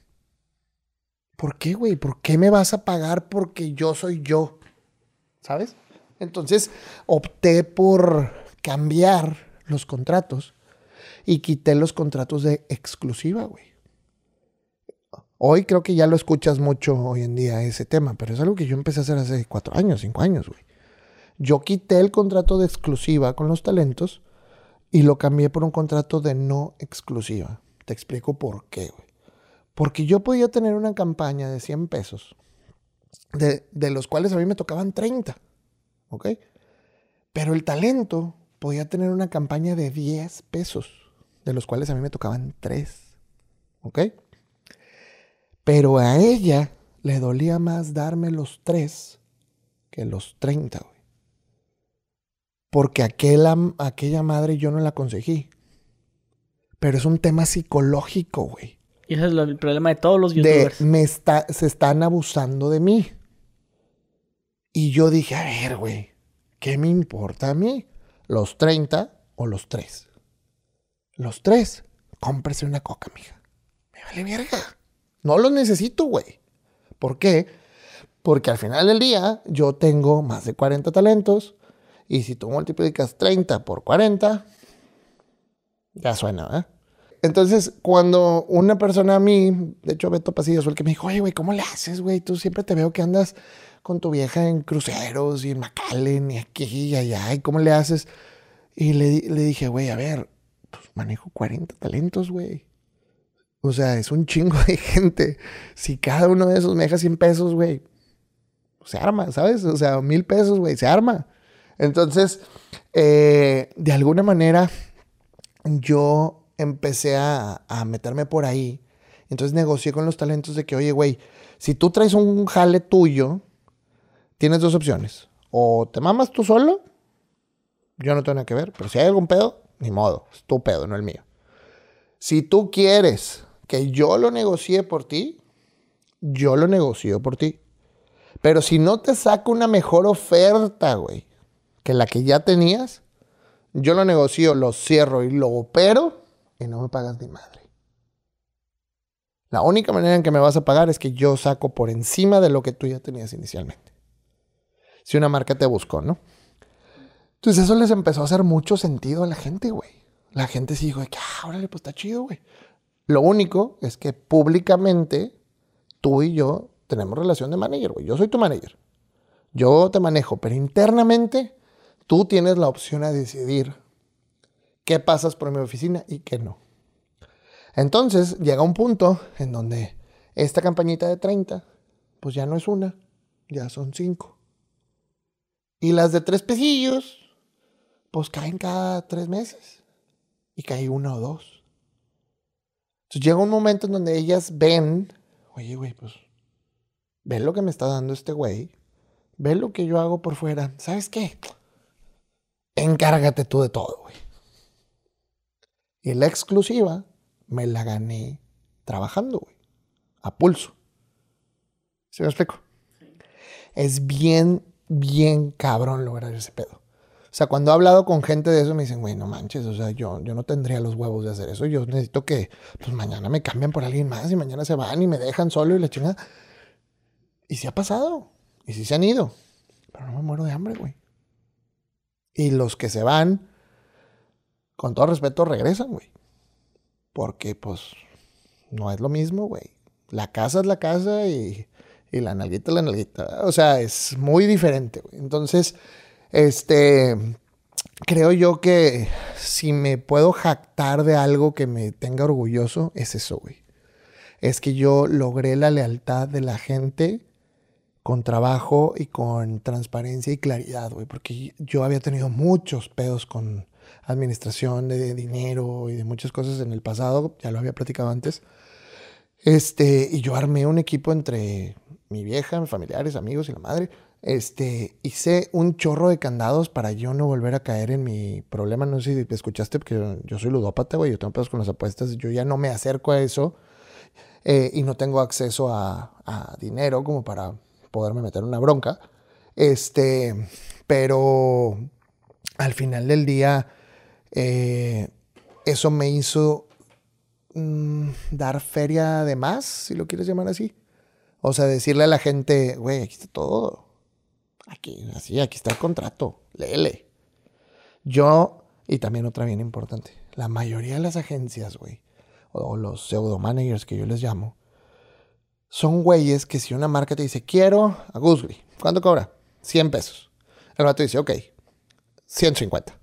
¿Por qué, güey? ¿Por qué me vas a pagar porque yo soy yo? ¿Sabes? Entonces opté por cambiar los contratos y quité los contratos de exclusiva, güey. Hoy creo que ya lo escuchas mucho hoy en día ese tema, pero es algo que yo empecé a hacer hace cuatro años, cinco años, güey. Yo quité el contrato de exclusiva con los talentos y lo cambié por un contrato de no exclusiva. Te explico por qué, güey. Porque yo podía tener una campaña de 100 pesos, de, los cuales a mí me tocaban 30. ¿ok? Pero el talento podía tener una campaña de 10 pesos, de los cuales a mí me tocaban 3, ¿ok? Pero a ella le dolía más darme los 3 que los 30, güey. Porque aquella, aquella madre yo no la conseguí. Pero es un tema psicológico, güey. Y ese es el problema de todos los youtubers. De, me está, se están abusando de mí. Y yo dije, a ver, güey, ¿qué me importa a mí? ¿Los 30 o los 3? Los 3. Cómprese una coca, mija. Me vale verga. No los necesito, güey. ¿Por qué? Porque al final del día yo tengo más de 40 talentos. Y si tú multiplicas 30 por 40, ya suena, ¿eh? Entonces, cuando una persona a mí, de hecho Beto Pasillo fue el que me dijo, oye, güey, ¿cómo le haces, güey? Tú siempre te veo que andas con tu vieja en cruceros y en McAllen y aquí y allá, ¿y cómo le haces? Y le, le dije, güey, a ver, pues manejo 40 talentos, güey. O sea, es un chingo de gente. Si cada uno de esos me deja 100 pesos, güey, se arma, ¿sabes? O sea, mil pesos, güey, se arma. Entonces, eh, de alguna manera, yo empecé a, a meterme por ahí. Entonces negocié con los talentos de que, oye, güey, si tú traes un jale tuyo, tienes dos opciones. O te mamas tú solo, yo no tengo nada que ver, pero si hay algún pedo, ni modo, es tu pedo, no el mío. Si tú quieres que yo lo negocie por ti, yo lo negocio por ti. Pero si no te saco una mejor oferta, güey, que la que ya tenías, yo lo negocio, lo cierro y lo opero y no me pagas ni madre. La única manera en que me vas a pagar es que yo saco por encima de lo que tú ya tenías inicialmente si una marca te buscó, ¿no? Entonces eso les empezó a hacer mucho sentido a la gente, güey. La gente sí dijo, ah, órale, pues está chido, güey. Lo único es que públicamente tú y yo tenemos relación de manager, güey. Yo soy tu manager. Yo te manejo, pero internamente tú tienes la opción a decidir qué pasas por mi oficina y qué no. Entonces llega un punto en donde esta campañita de 30, pues ya no es una, ya son cinco. Y las de tres pesillos, pues caen cada tres meses. Y cae una o dos. Entonces llega un momento en donde ellas ven, oye, güey, pues, ven lo que me está dando este güey. Ven lo que yo hago por fuera. ¿Sabes qué? Encárgate tú de todo, güey. Y la exclusiva me la gané trabajando, güey. A pulso. ¿Se me explico? Es bien bien cabrón lograr ese pedo. O sea, cuando he hablado con gente de eso me dicen, güey, no manches, o sea, yo, yo no tendría los huevos de hacer eso. Yo necesito que, pues mañana me cambien por alguien más y mañana se van y me dejan solo y la chingada. Y sí ha pasado. Y sí se han ido. Pero no me muero de hambre, güey. Y los que se van, con todo respeto, regresan, güey. Porque, pues, no es lo mismo, güey. La casa es la casa y y la nalguita la nalguita. O sea, es muy diferente, güey. Entonces, este, creo yo que si me puedo jactar de algo que me tenga orgulloso, es eso, güey. Es que yo logré la lealtad de la gente con trabajo y con transparencia y claridad, güey. Porque yo había tenido muchos pedos con administración de dinero y de muchas cosas en el pasado, ya lo había platicado antes. Este, y yo armé un equipo entre mi vieja, mis familiares, amigos y la madre, este, hice un chorro de candados para yo no volver a caer en mi problema. No sé si escuchaste, porque yo soy ludópata, güey, yo tengo pedos con las apuestas, yo ya no me acerco a eso eh, y no tengo acceso a, a, dinero como para poderme meter una bronca. Este, pero al final del día, eh, eso me hizo mm, dar feria de más, si lo quieres llamar así. O sea, decirle a la gente, güey, aquí está todo. Aquí, así, aquí está el contrato. Léele. Yo, y también otra bien importante, la mayoría de las agencias, güey, o los pseudo managers que yo les llamo, son güeyes que si una marca te dice, quiero a Gusgri, ¿cuánto cobra? 100 pesos. El vato dice, ok, 150.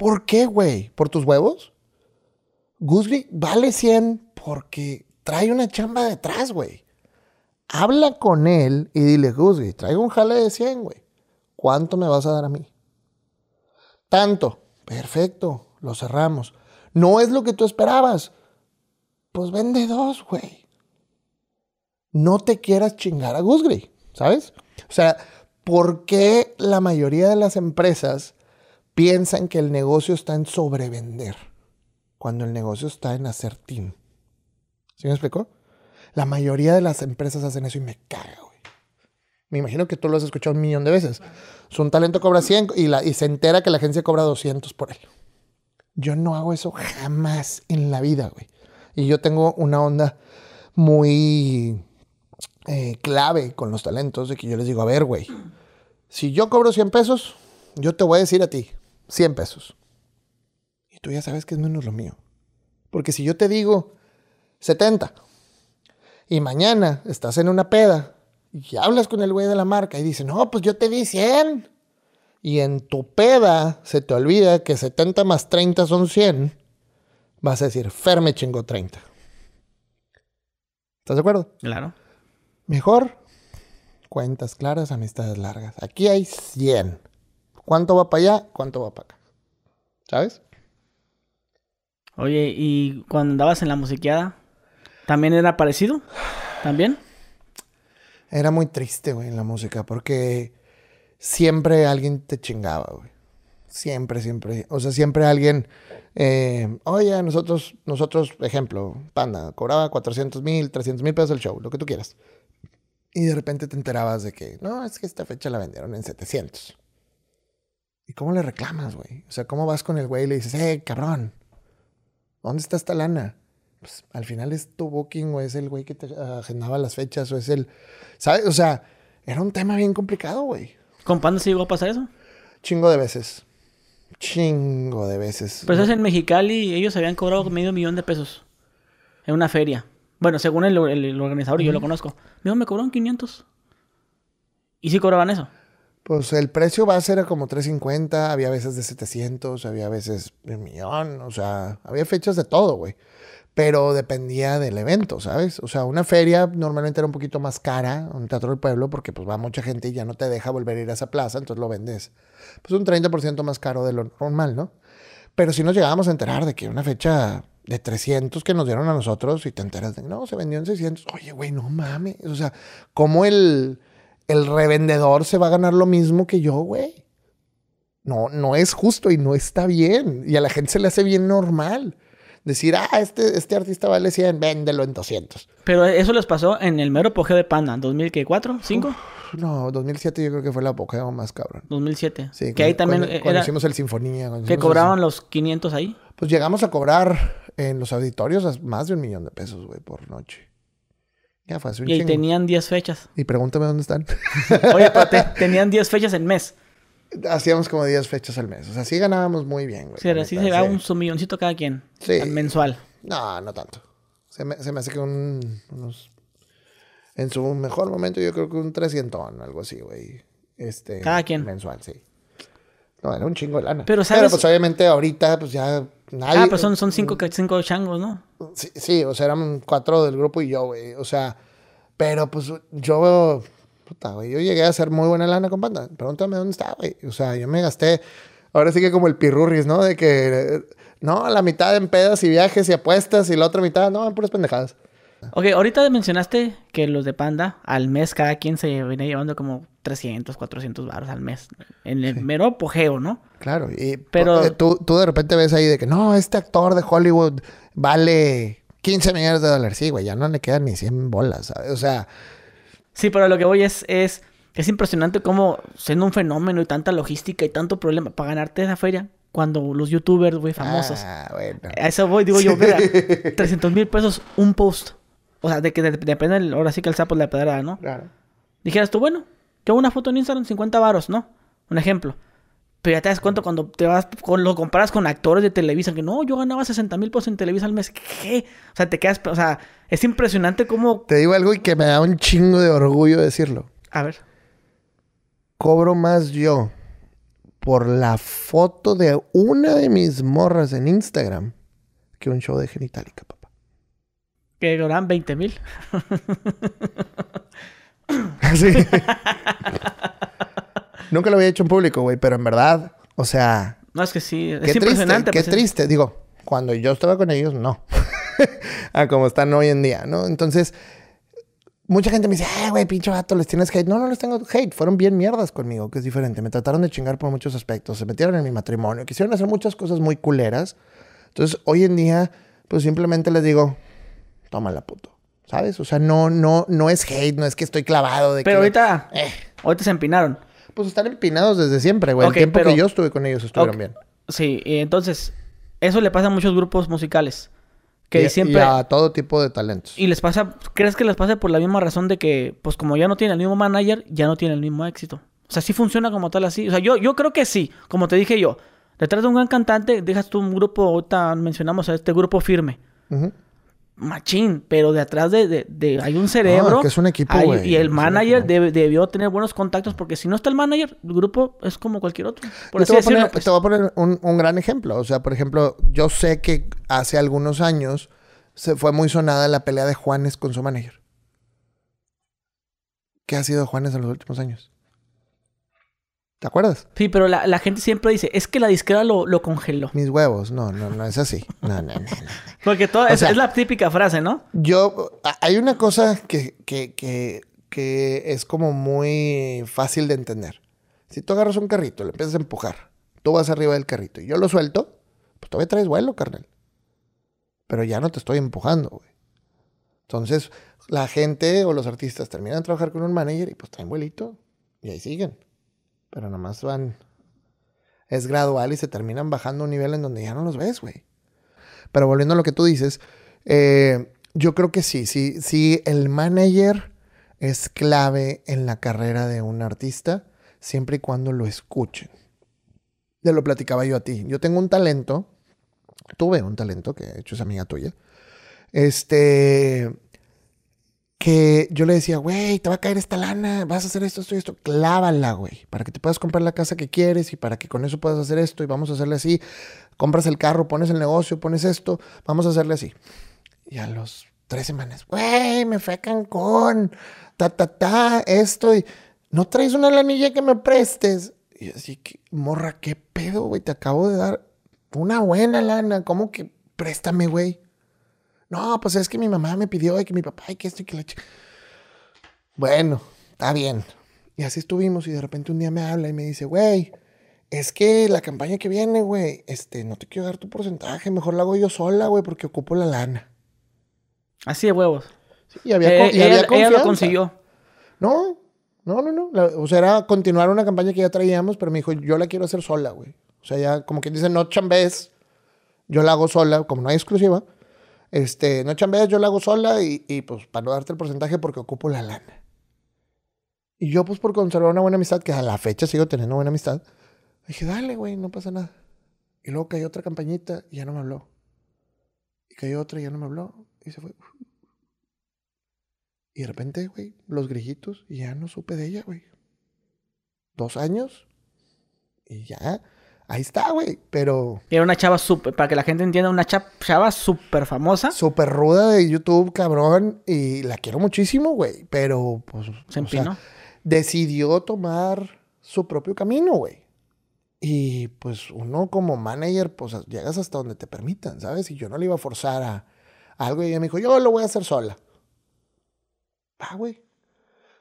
¿Por qué, güey? ¿Por tus huevos? Gusgri vale 100 porque trae una chamba detrás, güey. Habla con él y dile, Gusgri, traigo un jale de 100, güey. ¿Cuánto me vas a dar a mí? Tanto. Perfecto, lo cerramos. No es lo que tú esperabas. Pues vende dos, güey. No te quieras chingar a Gusgri, ¿sabes? O sea, ¿por qué la mayoría de las empresas piensan que el negocio está en sobrevender cuando el negocio está en hacer team? ¿Sí me explicó? La mayoría de las empresas hacen eso y me caga, güey. Me imagino que tú lo has escuchado un millón de veces. Su talento cobra 100 y, la, y se entera que la agencia cobra 200 por él. Yo no hago eso jamás en la vida, güey. Y yo tengo una onda muy eh, clave con los talentos de que yo les digo, a ver, güey, si yo cobro 100 pesos, yo te voy a decir a ti, 100 pesos. Y tú ya sabes que es menos lo mío. Porque si yo te digo 70 y mañana estás en una peda y hablas con el güey de la marca y dice, no, pues yo te di 100. Y en tu peda se te olvida que 70 más 30 son 100. Vas a decir, Fer me chingó 30. ¿Estás de acuerdo? Claro. Mejor cuentas claras, amistades largas. Aquí hay 100. ¿Cuánto va para allá? ¿Cuánto va para acá? ¿Sabes? Oye, ¿y cuando andabas en la musiqueada? ¿También era parecido? ¿También? Era muy triste, güey, en la música, porque siempre alguien te chingaba, güey. Siempre, siempre. O sea, siempre alguien, eh, oye, nosotros, nosotros, ejemplo, Panda, cobraba 400 mil, 300 mil pesos el show, lo que tú quieras. Y de repente te enterabas de que, no, es que esta fecha la vendieron en 700. ¿Y cómo le reclamas, güey? O sea, ¿cómo vas con el güey y le dices, eh, cabrón, ¿dónde está esta lana? Pues al final es tu booking o es el güey que te agendaba las fechas o es el, ¿sabes? O sea, era un tema bien complicado, güey. ¿Con Panda se llegó a pasar eso? Chingo de veces. Chingo de veces. Pues es en Mexicali, ellos habían cobrado medio millón de pesos en una feria. Bueno, según el, organizador, y yo lo conozco. Me me cobraron 500. ¿Y si cobraban eso? Pues el precio base era como 350, había veces de 700, había veces de un millón, o sea, había fechas de todo, güey. Pero dependía del evento, ¿sabes? O sea, una feria normalmente era un poquito más cara, un teatro del pueblo, porque pues va mucha gente y ya no te deja volver a ir a esa plaza, entonces lo vendes pues un 30% más caro de lo normal, ¿no? Pero si nos llegábamos a enterar de que una fecha de 300 que nos dieron a nosotros y te enteras de, no, se vendió en 600. Oye, güey, no mames. O sea, ¿cómo el, el revendedor se va a ganar lo mismo que yo, güey? No, no es justo y no está bien. Y a la gente se le hace bien normal. Decir, ah, este, este artista vale 100, véndelo en 200. Pero eso les pasó en el mero apogeo de Panda, ¿2004? ¿5? no, 2007 yo creo que fue el apogeo más cabrón. 2007. Sí, que ahí también cuando, hicimos el Sinfonía. Que cobraban los 500 ahí. Pues llegamos a cobrar en los auditorios más de un millón de pesos, güey, por noche. Ya fue hace un Y tenían 10 fechas. Y pregúntame dónde están. Oye, pero tenían 10 fechas en mes. Hacíamos como 10 fechas al mes. O sea, sí ganábamos muy bien, güey. Sí, así se da un milloncito cada quien. Sí. mensual. No, no tanto. Se me, se me hace que un, unos... En su mejor momento yo creo que un 300, algo así, güey. Este, cada quien. Mensual, sí. No, era un chingo de lana. Pero, ¿sabes? Pero pues obviamente ahorita pues ya Ah, pues son, son cinco, cinco changos, ¿no? Sí, sí, o sea, eran cuatro del grupo y yo, güey. O sea, pero pues yo, puta, güey, yo llegué a hacer muy buena lana con banda. Pregúntame dónde está, güey. O sea, yo me gasté, ahora sí que como el pirurris, ¿no? De que, no, la mitad en pedas y viajes y apuestas y la otra mitad, no, en puras pendejadas. Ok, ahorita mencionaste que los de Panda al mes cada quien se venía llevando como 300, 400 baros al mes. En el mero apogeo, ¿no? Claro, y Pero- eh, tú, tú de repente ves ahí de que no, este actor de Hollywood vale 15 millones de dólares. Sí, güey, ya no le quedan ni 100 bolas, ¿sabes? O sea, Sí, pero lo que voy es, es, es impresionante cómo siendo un fenómeno y tanta logística y tanto problema para ganarte esa feria, cuando los youtubers, güey, famosos. Ah, bueno. A eso voy, digo yo, mira, 300 mil pesos un post. O sea, de que de- depende, del- ahora sí que el sapo es la pedrada, ¿no? Claro. Dijeras tú, bueno, yo hago una foto en Instagram, 50 varos, ¿no? Un ejemplo. Pero ya te das cuenta cuando te vas, con, lo comparas con actores de Televisa, que no, yo ganaba 60 mil pesos en Televisa al mes. ¿Qué? O sea, te quedas, o sea, es impresionante cómo... Te digo algo y que me da un chingo de orgullo decirlo. A ver. Cobro más yo por la foto de una de mis morras en Instagram que un show de genitalica, papá. Que cobraban 20 mil. Sí. Nunca lo había hecho en público, güey, pero en verdad, o sea, No, es que sí, es qué triste, qué pues, es- triste. Digo, cuando yo estaba con ellos, no. a como están hoy en día, ¿no? Entonces, mucha gente me dice, ay, güey, pinche vato, les tienes hate. No, no les tengo hate. Fueron bien mierdas conmigo, que es diferente. Me trataron de chingar por muchos aspectos. Se metieron en mi matrimonio. Quisieron hacer muchas cosas muy culeras. Entonces, hoy en día, pues simplemente les digo, tómala, puto. ¿Sabes? O sea, no, no, no es hate, no es que estoy clavado de Pero que... ahorita, Eh, ahorita se empinaron. pues están empinados desde siempre, güey. El tiempo pero- que yo estuve con ellos estuvieron bien. Sí, y entonces, eso le pasa a muchos grupos musicales. Que y, siempre... y a todo tipo de talentos. Y les pasa, ¿crees que les pasa por la misma razón de que, pues como ya no tienen el mismo manager, ya no tienen el mismo éxito? O sea, sí funciona como tal así. O sea, yo, yo creo que sí, como te dije yo. Detrás de un gran cantante, dejas tú un grupo, ahorita mencionamos a este grupo firme. Ujú. Machín, pero de atrás de, de- de- hay un cerebro. que es un equipo, hay- Y el manager debió tener buenos contactos porque si no está el manager, el grupo es como cualquier otro. Por así te, voy a decirlo, poner, pues. te voy a poner un, un gran ejemplo. O sea, por ejemplo, yo sé que hace algunos años se fue muy sonada la pelea de Juanes con su manager. ¿Qué ha sido Juanes en los últimos años? ¿Te acuerdas? Sí, pero la, la gente siempre dice, es que la disquera lo, lo congeló. Mis huevos. No, no, no es así. No, no, no. no. Porque todo, es, sea- es la típica frase, ¿no? Yo, hay una cosa que, que, que, que es como muy fácil de entender. Si tú agarras un carrito, le empiezas a empujar, tú vas arriba del carrito y yo lo suelto, pues todavía traes vuelo, carnal. Pero ya no te estoy empujando, güey. Entonces, la gente o los artistas terminan de trabajar con un manager y pues traen vuelito y ahí siguen. Pero nada más van. Es gradual y se terminan bajando un nivel en donde ya no los ves, güey. Pero volviendo a lo que tú dices, eh, yo creo que sí, sí, sí, el manager es clave en la carrera de un artista, siempre y cuando lo escuchen. Ya lo platicaba yo a ti. Yo tengo un talento, tuve un talento, que de hecho es amiga tuya, este, que yo le decía, güey, te va a caer esta lana, vas a hacer esto, esto y esto, clávala, güey, para que te puedas comprar la casa que quieres y para que con eso puedas hacer esto y vamos a hacerle así. Compras el carro, pones el negocio, pones esto, vamos a hacerle así. Y a los tres semanas, güey, me fue a ta, ta, ta, esto y no traes una lanilla que me prestes. Y así que, morra, qué pedo, güey, te acabo de dar una buena lana, ¿cómo que préstame, güey? No, pues es que mi mamá me pidió y que mi papá y que esto y que la chica. Bueno, está bien. Y así estuvimos y de repente un día me habla y me dice, güey, es que la campaña que viene, güey, este, no te quiero dar tu porcentaje, mejor la hago yo sola, güey, porque ocupo la lana. Así de huevos. Y había, Eh, y ella, había ella lo consiguió. No, no, no, no. La- o sea, era continuar una campaña que ya traíamos, pero me dijo, yo la quiero hacer sola, güey. O sea, ya como quien dice, no chambés, yo la hago sola, como no hay exclusiva. Este, no chambés, yo la hago sola y, y pues para no darte el porcentaje porque ocupo la lana. Y yo pues por conservar una buena amistad, que a la fecha sigo teniendo buena amistad, dije, dale, güey, no pasa nada. Y luego cayó otra campañita y ya no me habló. Y cayó otra y ya no me habló. Y se fue. Y de repente, güey, los grillitos y ya no supe de ella, güey. Dos años y ya, ahí está, güey. Pero Y era una chava súper, para que la gente entienda, una cha- chava súper famosa. súper ruda de YouTube, cabrón. Y la quiero muchísimo, güey. Pero, pues, Se sea, empinó. decidió tomar su propio camino, güey. Y pues uno como manager, pues llegas hasta donde te permitan, ¿sabes? Y yo no le iba a forzar a, a algo y ella me dijo, yo lo voy a hacer sola. Ah, güey.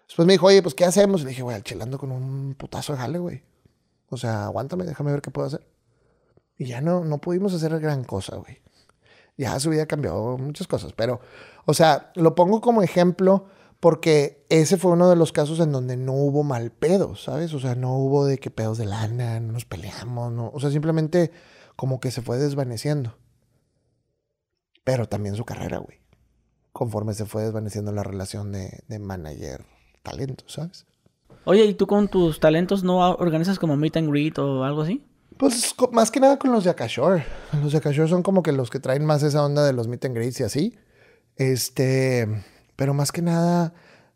Después me dijo, oye, pues, ¿qué hacemos? Le dije, güey, al chelando con un putazo de jale, güey. O sea, aguántame, déjame ver qué puedo hacer. Y ya no, no pudimos hacer gran cosa, güey. Ya su vida cambió muchas cosas, pero, o sea, lo pongo como ejemplo porque ese fue uno de los casos en donde no hubo mal pedo, ¿sabes? O sea, no hubo de que pedos de lana, no nos peleamos, no. O sea, simplemente como que se fue desvaneciendo. Pero también su carrera, güey. Conforme se fue desvaneciendo la relación de, de manager-talento, ¿sabes? Oye, ¿y tú con tus talentos no organizas como meet and greet o algo así? Pues más que nada con los de Akashore. Los de Akashore son como que los que traen más esa onda de los meet and greets y así. Este pero más que nada,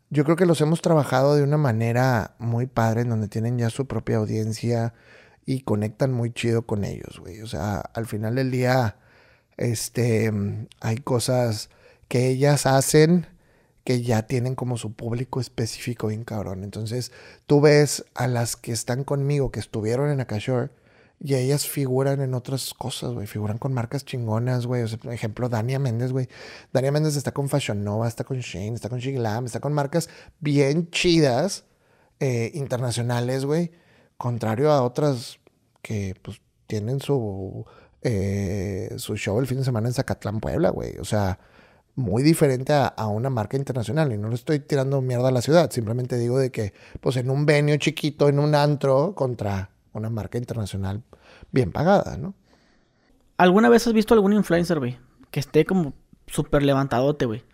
yo creo que los hemos trabajado de una manera muy padre, en donde tienen ya su propia audiencia y conectan muy chido con ellos, güey. O sea, al final del día, este, hay cosas que ellas hacen que ya tienen como su público específico bien cabrón. Entonces, tú ves a las que están conmigo, que estuvieron en Akashore, y ellas figuran en otras cosas, güey. Figuran con marcas chingonas, güey. O sea, por ejemplo, Dania Méndez, güey. Dania Méndez está con Fashion Nova, está con Shane, está con Shiglam, está con marcas bien chidas, eh, internacionales, güey. Contrario a otras que, pues, tienen su, eh, su show el fin de semana en Zacatlán, Puebla, güey. O sea, muy diferente a, a, una marca internacional. Y no le estoy tirando mierda a la ciudad. Simplemente digo de que, pues, en un venio chiquito, en un antro, contra una marca internacional bien pagada, ¿no? ¿Alguna vez has visto algún influencer, güey, que esté como súper levantadote, güey?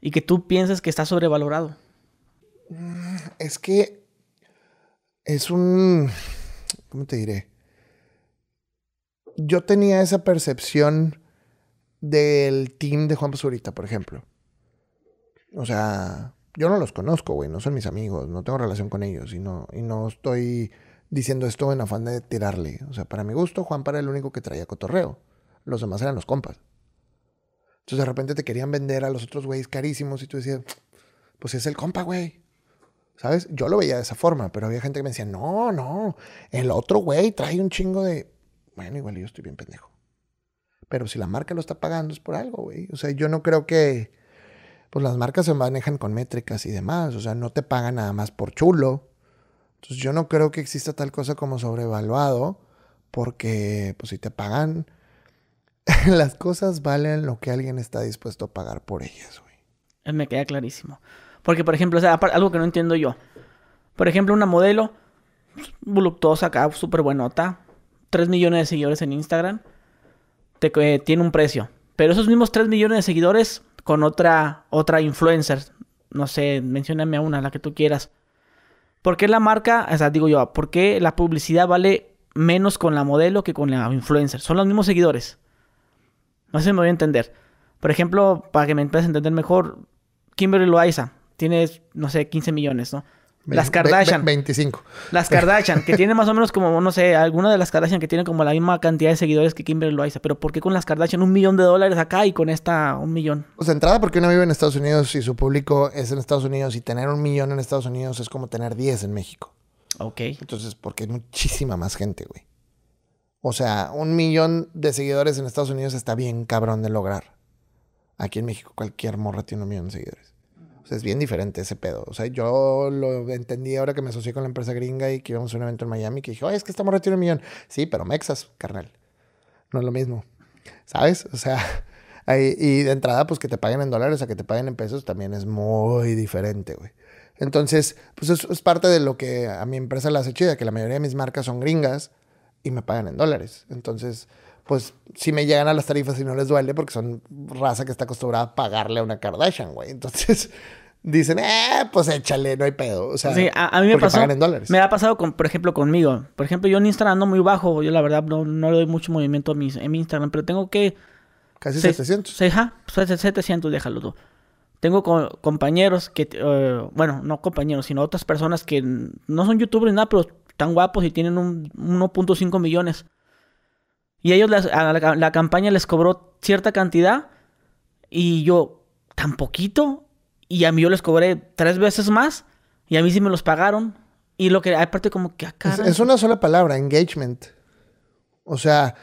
Y que tú pienses que está sobrevalorado. Mm, es que es un... ¿Cómo te diré? Yo tenía esa percepción del team de Juan Pazurita, por ejemplo. O sea, yo no los conozco, güey, no son mis amigos, no tengo relación con ellos y no, y no estoy diciendo esto en afán de tirarle. O sea, para mi gusto, Juan para el único que traía cotorreo. Los demás eran los compas. Entonces de repente te querían vender a los otros güeyes carísimos y tú decías, pues es el compa, güey. ¿Sabes? Yo lo veía de esa forma, pero había gente que me decía, no, no, el otro güey trae un chingo de... Bueno, igual yo estoy bien pendejo. Pero si la marca lo está pagando es por algo, güey. O sea, yo no creo que... Pues las marcas se manejan con métricas y demás. O sea, no te pagan nada más por chulo. Entonces yo no creo que exista tal cosa como sobrevaluado, porque pues si te pagan, las cosas valen lo que alguien está dispuesto a pagar por ellas, güey. Eh, me queda clarísimo. Porque, por ejemplo, o sea, algo que no entiendo yo. Por ejemplo, una modelo voluptuosa acá, súper buenota, 3 millones de seguidores en Instagram, eh, tiene un precio. Pero esos mismos 3 millones de seguidores con otra, otra influencer, no sé, mencióname a una, la que tú quieras, ¿Por qué la marca, o sea, digo yo, por qué la publicidad vale menos con la modelo que con la influencer? Son los mismos seguidores. No sé si me voy a entender. Por ejemplo, para que me empieces a entender mejor, Kimberly Loaiza tiene, no sé, 15 millones, ¿no? Las Kardashian. 25. Las Kardashian, que tiene más o menos como, no sé, alguna de las Kardashian que tiene como la misma cantidad de seguidores que Kimberly Loaiza. Pero ¿por qué con las Kardashian un millón de dólares acá y con esta un millón? Pues entrada porque uno vive en Estados Unidos y su público es en Estados Unidos y tener un millón en Estados Unidos es como tener 10 en México. Ok. Entonces, porque hay muchísima más gente, güey. O sea, un millón de seguidores en Estados Unidos está bien cabrón de lograr. Aquí en México cualquier morra tiene un millón de seguidores es bien diferente ese pedo. O sea, yo lo entendí ahora que me asocié con la empresa gringa y que íbamos a un evento en Miami que dije, oye, es que estamos retirando un millón. Sí, pero mexas, carnal. No es lo mismo. ¿Sabes? O sea, y de entrada, pues que te paguen en dólares a que te paguen en pesos también es muy diferente, güey. Entonces, pues eso es parte de lo que a mi empresa la hace chida, que la mayoría de mis marcas son gringas y me pagan en dólares. Entonces, pues si me llegan a las tarifas y no les duele porque son raza que está acostumbrada a pagarle a una Kardashian, güey. Entonces dicen, eh, pues échale, no hay pedo. O sea, sí, a, mí me pasó. Me ha pasado, con, por ejemplo, conmigo. Por ejemplo, yo en Instagram ando muy bajo. Yo la verdad no, no le doy mucho movimiento a en mi Instagram, pero tengo que... Casi 700. Sí, ajá, 700, déjalo tú. Tengo compañeros que, eh, bueno, no compañeros, sino otras personas que no son youtubers ni nada, pero están guapos y tienen un 1.5 millones. Y ellos a la, campaña les cobró cierta cantidad y yo, tan poquito. Y a mí yo les cobré tres veces más y a mí sí me los pagaron. Y lo que aparte como que acá... Es, es, una sola palabra, engagement. O sea,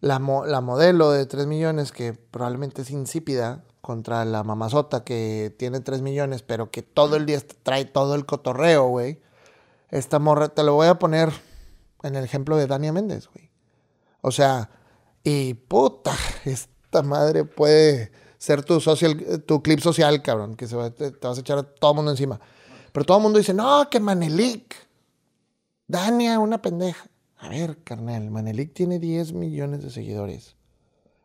la, la modelo de 3 millones que probablemente es insípida contra la mamazota que tiene 3 millones, pero que todo el día trae todo el cotorreo, güey. Esta morra, te lo voy a poner en el ejemplo de Dania Méndez, güey. O sea, y puta, esta madre puede ser tu, social, tu clip social, cabrón, que se te, vas a echar a todo el mundo encima. Pero todo el mundo dice, no, que Manelik. Dania, una pendeja. A ver, carnal, Manelik tiene 10 millones de seguidores.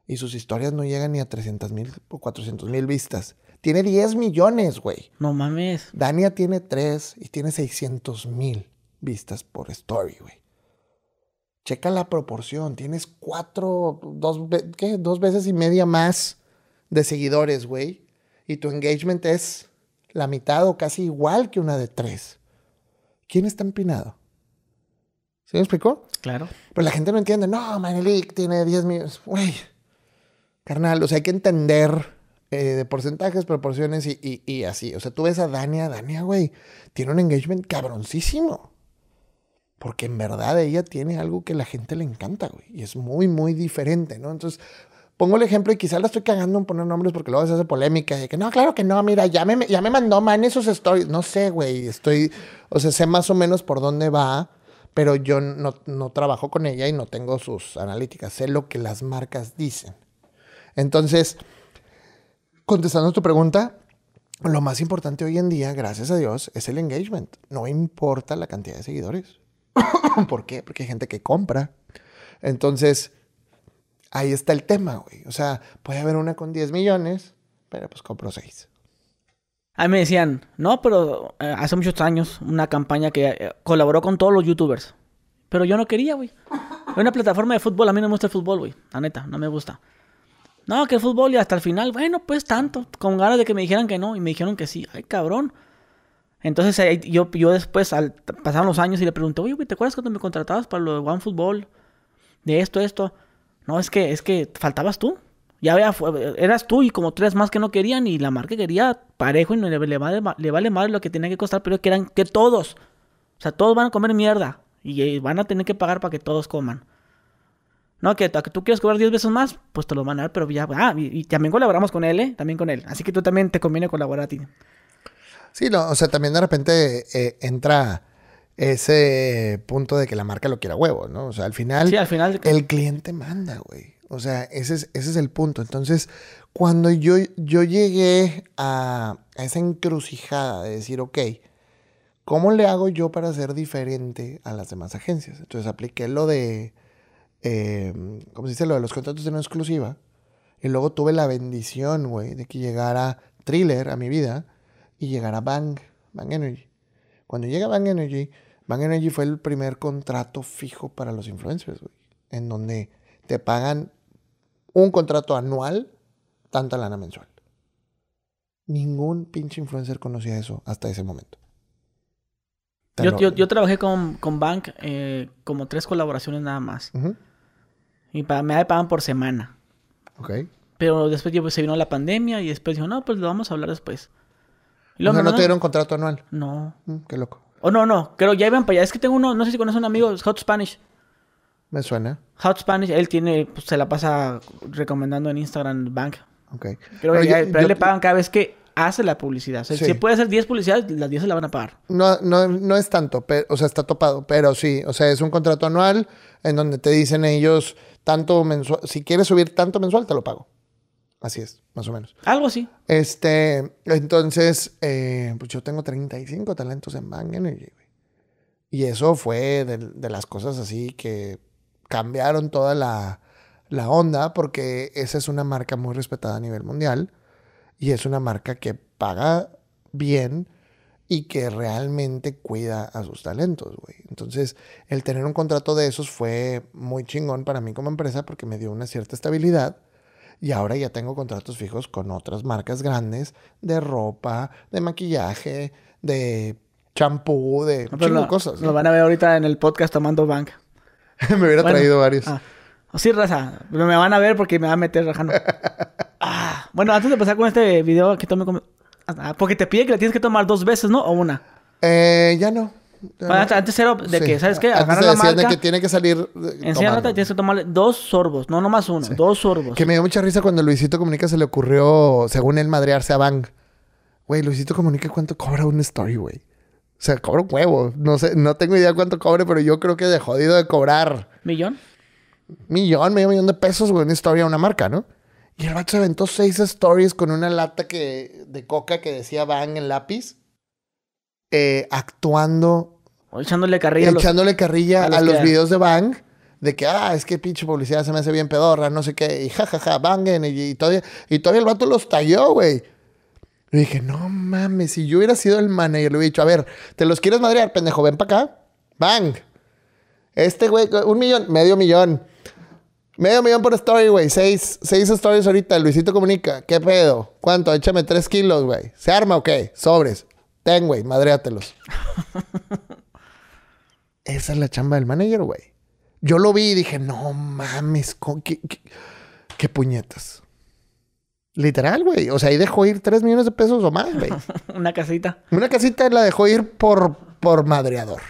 Y sus historias no llegan ni a 300 mil o 400 mil vistas. Tiene 10 millones, güey. No mames. Dania tiene 3 y tiene 600 mil vistas por story, güey. Checa la proporción. Tienes cuatro, dos, ¿qué? Dos veces y media más de seguidores, güey. Y tu engagement es la mitad o casi igual que una de tres. ¿Quién está empinado? ¿Se me explicó? Claro. Pero la gente no entiende. No, Manelik tiene 10 millones. Güey. Carnal, o sea, hay que entender eh, de porcentajes, proporciones y, y, así. O sea, tú ves a Dania, Dania, güey, tiene un engagement cabroncísimo. Porque en verdad ella tiene algo que la gente le encanta, güey. Y es muy, muy diferente, ¿no? Entonces, pongo el ejemplo y quizás la estoy cagando en poner nombres porque luego se hace polémica. Y que no, claro que no, mira, ya me, ya me mandó man esos stories. No sé, güey. Estoy, o sea, sé más o menos por dónde va, pero yo no, no trabajo con ella y no tengo sus analíticas. Sé lo que las marcas dicen. Entonces, contestando tu pregunta, lo más importante hoy en día, gracias a Dios, es el engagement. No importa la cantidad de seguidores. ¿Por qué? Porque hay gente que compra. Entonces, ahí está el tema, güey. O sea, puede haber una con 10 millones, pero pues compro 6. A mí me decían, no, pero eh, hace muchos años, una campaña que eh, colaboró con todos los youtubers. Pero yo no quería, güey. Una plataforma de fútbol, a mí no me gusta el fútbol, güey. La neta, no me gusta. No, que el fútbol y hasta el final, bueno, pues tanto. Con ganas de que me dijeran que no y me dijeron que sí. Ay, cabrón. Entonces yo, yo después, al, pasaron los años y le pregunté, oye, ¿te acuerdas cuando me contratabas para lo de OneFootball? De esto, esto. No, es que, es que faltabas tú. Ya vea, eras tú y como tres más que no querían y la marca quería parejo y no le, vale, le vale más lo que tenía que costar, pero que eran que todos. O sea, todos van a comer mierda y van a tener que pagar para que todos coman. No, que, que tú quieres cobrar 10 veces más, pues te lo van a dar, pero ya, ah, y, también colaboramos con él, ¿eh? También con él. Así que tú también te conviene colaborar a ti. Sí, no, o sea, también de repente eh, entra ese punto de que la marca lo quiera huevo, ¿no? O sea, al final, sí, al final el cliente manda, güey. O sea, ese es, ese es el punto. Entonces, cuando yo, yo llegué a, a esa encrucijada de decir, ok, ¿cómo le hago yo para ser diferente a las demás agencias? Entonces apliqué lo de, eh, ¿cómo se dice? Lo de los contratos de no exclusiva. Y luego tuve la bendición, güey, de que llegara Thriller a mi vida y llegar a Bang, Bang Energy. Cuando llega Bang Energy, Bang Energy fue el primer contrato fijo para los influencers, güey, en donde te pagan un contrato anual, tanta lana mensual. Ningún pinche influencer conocía eso hasta ese momento. Yo, yo, trabajé con, con Bank eh, como tres colaboraciones nada más. Y para, me pagan por semana. Ok. Pero después pues, se vino la pandemia y después dijo, no, pues lo vamos a hablar después. No, no te dieron contrato anual. No. Mm, qué loco. Oh, no, no. Creo ya iban para allá. Es que tengo uno, no sé si conoces un amigo, Hot Spanish. Me suena. Hot Spanish, él tiene, pues, se la pasa recomendando en Instagram Bank. Ok. pero, a él le pagan cada vez que hace la publicidad. O sea, Si puede hacer 10 publicidades, las 10 se la van a pagar. No, no, no es tanto, pero, o sea, está topado, pero sí. O sea, es un contrato anual en donde te dicen ellos tanto mensual. Si quieres subir tanto mensual, te lo pago. Así es, más o menos. Algo así. Este, entonces, eh, pues yo tengo 35 talentos en Bang Energy, Y eso fue de, las cosas así que cambiaron toda la, la, onda, porque esa es una marca muy respetada a nivel mundial. Y es una marca que paga bien y que realmente cuida a sus talentos, güey. Entonces, el tener un contrato de esos fue muy chingón para mí como empresa porque me dio una cierta estabilidad y ahora ya tengo contratos fijos con otras marcas grandes de ropa, de maquillaje, de champú, de no, cosas. Lo van a ver ahorita en el podcast tomando bank. me hubiera traído varios. Ah. Sí, raza. Pero me van a ver porque me va a meter rajando. ah. Bueno, antes de pasar con este video que tome... Ah, porque te pide que la tienes que tomar dos veces, ¿no? ¿O una? Eh, ya no. Bueno, antes era de Sí. que, ¿sabes qué? Antes Agarra te la decían de marca, que tiene que salir. eh, y tienes que tomarle dos sorbos, no nomás uno, dos sorbos. Que me dio mucha risa cuando Luisito Comunica se le ocurrió, según él, madrearse a Bang. Güey, Luisito Comunica cuánto cobra un story, güey. O sea, cobra un huevo. No sé, no tengo idea cuánto cobre, pero yo creo que de jodido de cobrar ¿Millón? millón, medio millón de pesos, güey, una story a una marca, ¿no? Y el vato se aventó seis stories con una lata que, de coca que decía Bang en lápiz, eh, actuando, O echándole carrilla a los... echándole carrilla a a los que- videos de Bang. De que, ah, es que pinche publicidad se me hace bien pedorra, no sé qué. Y jajaja, Bangen. Y, y todavía, y todavía el vato los talló, güey. Y dije, no mames, si yo hubiera sido el manager, le hubiera dicho, a ver, ¿te los quieres madrear, pendejo? Ven para acá. Bang. Este, güey, un millón, medio millón. Medio millón por story, güey. Seis, seis stories ahorita. Luisito comunica. ¿Qué pedo? ¿Cuánto? Échame tres kilos, güey. ¿Se arma o qué? Sobres. Ten, güey. Madréatelos. Esa es la chamba del manager, güey. Yo lo vi y dije, no mames, ¿qué, qué, qué puñetas? Literal, güey. O sea, ahí dejó ir tres millones de pesos o más, güey. Una casita. Una casita la dejó ir por, por madreador.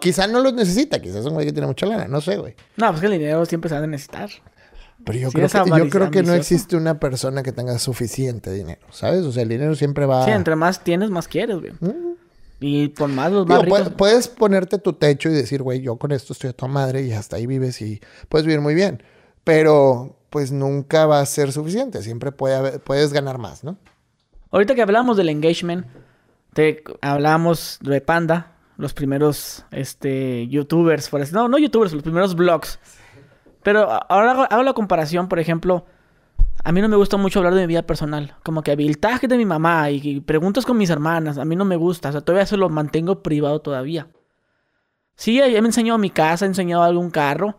Quizá no los necesita, quizás es un güey que tiene mucha lana, no sé, güey. No, pues que el dinero siempre se va a necesitar. Pero yo, creo que, yo creo que no existe una persona que tenga suficiente dinero, ¿sabes? O sea, el dinero siempre va... Sí, entre más tienes, más quieres, güey. Mm. Y por más los más Digo, ricos... puedes ponerte tu techo y decir, güey, yo con esto estoy a tu madre y hasta ahí vives y puedes vivir muy bien. Pero, pues nunca va a ser suficiente. Siempre puede haber- puedes ganar más, ¿no? Ahorita que hablamos del engagement, te hablamos de Panda, los primeros este, youtubers, por así- no, no youtubers, los primeros vlogs. Pero ahora hago, hago la comparación, por ejemplo, a mí no me gusta mucho hablar de mi vida personal, como que habilitaje de mi mamá y, y preguntas con mis hermanas, a mí no me gusta, o sea, todavía se lo mantengo privado todavía. Sí, ya me enseñó mi casa, he enseñado algún carro,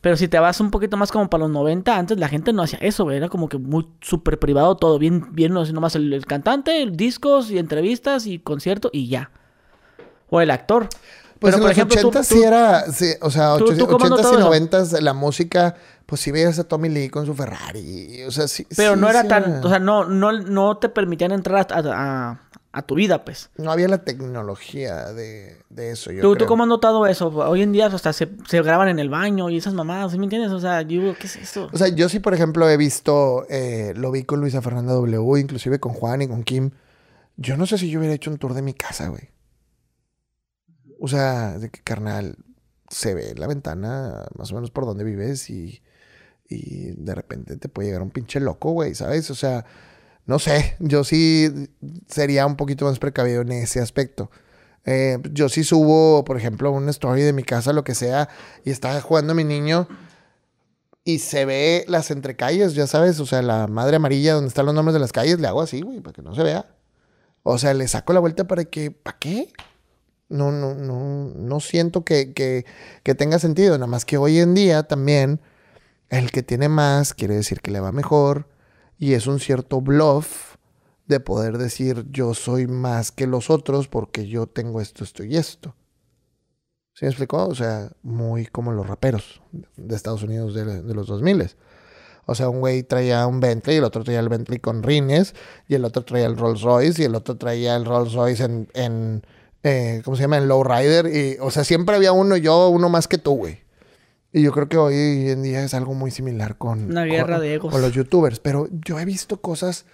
pero si te vas un poquito más como para los 90, antes la gente no hacía eso, güey. Era como que muy súper privado todo. Bien, bien, nomás el, el cantante, el discos y entrevistas y concierto y ya. O el actor. Pues Pero, en por los ejemplo, tú- 80 tú- sí era, sí, o sea, tú- tú cómo 80 notas y eso? 90 la música, pues sí veías a Tommy Lee con su Ferrari, o sea, sí. Pero sí, no era sí tan... O sea, no, no, no te permitían entrar a, a- a tu vida, pues. no había la tecnología de, de eso, yo ¿Tú, ¿Tú cómo has notado eso? Hoy en día hasta se, se graban en el baño y esas mamadas, ¿sí me entiendes? O sea, yo digo, ¿qué es esto? O sea, yo sí, por ejemplo, he visto, eh, lo vi con Luisa Fernanda W, inclusive con Juan y con Kim. Yo no sé si yo hubiera hecho un tour de mi casa, güey. O sea, de que carnal, se ve la ventana más o menos por donde vives y, y de repente te puede llegar un pinche loco, güey, ¿sabes? O sea, no sé, yo sí sería un poquito más precavido en ese aspecto. Eh, yo sí subo, por ejemplo, una story de mi casa, lo que sea, y está jugando mi niño y se ve las entrecalles, ya sabes, o sea, la madre amarilla donde están los nombres de las calles, le hago así, güey, para que no se vea. O sea, le saco la vuelta para que, ¿para qué? No, no, no, no siento que, que, que tenga sentido, nada más que hoy en día también el que tiene más quiere decir que le va mejor y es un cierto bluff de poder decir yo soy más que los otros porque yo tengo esto, esto y esto. ¿Sí me explicó? O sea, muy como los raperos de Estados Unidos de, de los 2000. O sea, un güey traía un Bentley, el otro traía el Bentley con rines, y el otro traía el Rolls Royce, y el otro traía el Rolls Royce en, en eh, ¿cómo se llama? En Lowrider. Y, o sea, siempre había uno, yo, uno más que tú, güey. Y yo creo que hoy en día es algo muy similar con, Una guerra con- de egos. con los youtubers. Pero yo he visto cosas,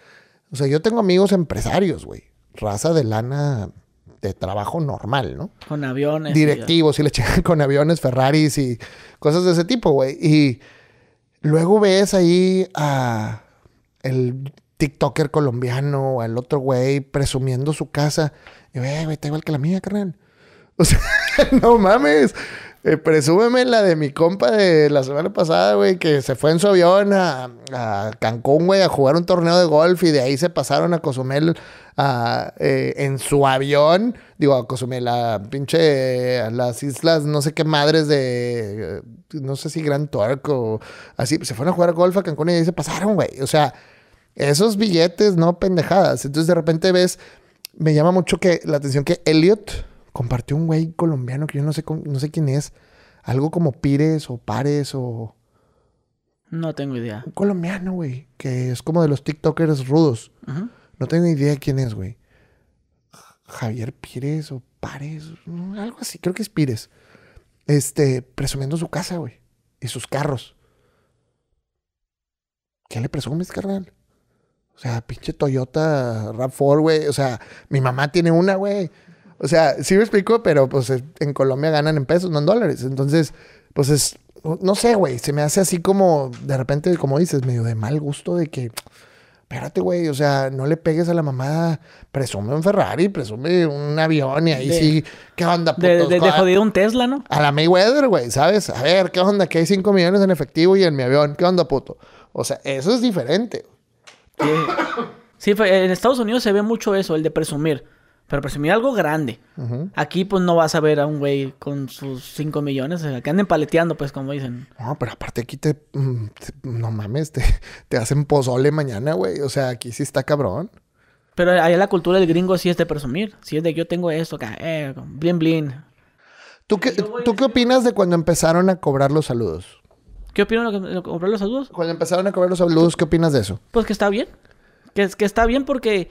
o sea, yo tengo amigos empresarios, güey. Raza de lana de trabajo normal, ¿no? Con aviones. directivos y le checan con aviones, Ferraris y cosas de ese tipo, güey. Y luego ves ahí a el TikToker colombiano o al otro güey presumiendo su casa. Y güey, güey, está igual que la mía, carnal. O sea, no mames. Eh, presúmeme la de mi compa de la semana pasada, güey, que se fue en su avión a, a Cancún, güey, a jugar un torneo de golf y de ahí se pasaron a Cozumel a, eh, en su avión. Digo, a Cozumel, a pinche, las islas, no sé qué madres de, eh, no sé si Gran Turk o así. Se fueron a jugar golf a Cancún y de ahí se pasaron, güey. O sea, esos billetes, no pendejadas. Entonces de repente ves, me llama mucho que la atención que Elliot compartió un güey colombiano que yo no sé, no sé quién es. Algo como Pires o Pares o... No tengo idea. Un colombiano, güey. Que es como de los TikTokers rudos. No tengo idea quién es, güey. Javier Pires o Pares, algo así, creo que es Pires. Este, presumiendo su casa, güey. Y sus carros. ¿Qué le presumes, carnal? O sea, pinche Toyota RAV4, güey. O sea, mi mamá tiene una, güey. O sea, sí me explico, pero pues en Colombia ganan en pesos, no en dólares. Entonces, pues es, no sé, güey, se me hace así como, de repente, como dices, medio de mal gusto de que, espérate, güey, o sea, no le pegues a la mamá, presume un Ferrari, presume un avión y ahí sí, ¿qué onda? Putos? De, de, jodido un Tesla, ¿no? A la Mayweather, güey, ¿sabes? A ver, ¿qué onda? Que hay 5 millones en efectivo y en mi avión, ¿qué onda, puto? O sea, eso es diferente. Sí, en Estados Unidos se ve mucho eso, el de presumir. Pero presumir algo grande. Aquí, pues, no vas a ver a un güey con sus 5 millones. que anden paleteando, pues, como dicen. No, pero aparte aquí te... Mm, no mames, te, te hacen pozole mañana, güey. O sea, aquí sí está cabrón. Pero allá la cultura del gringo sí es de presumir. Sí es de yo tengo esto acá. Eh, blin, blin. ¿Tú qué, ¿tú qué opinas de cuando empezaron a cobrar los saludos? ¿Qué opinas de cobrar los saludos? Cuando empezaron a cobrar los saludos, ¿qué opinas de eso? Pues que está bien. Que, que está bien porque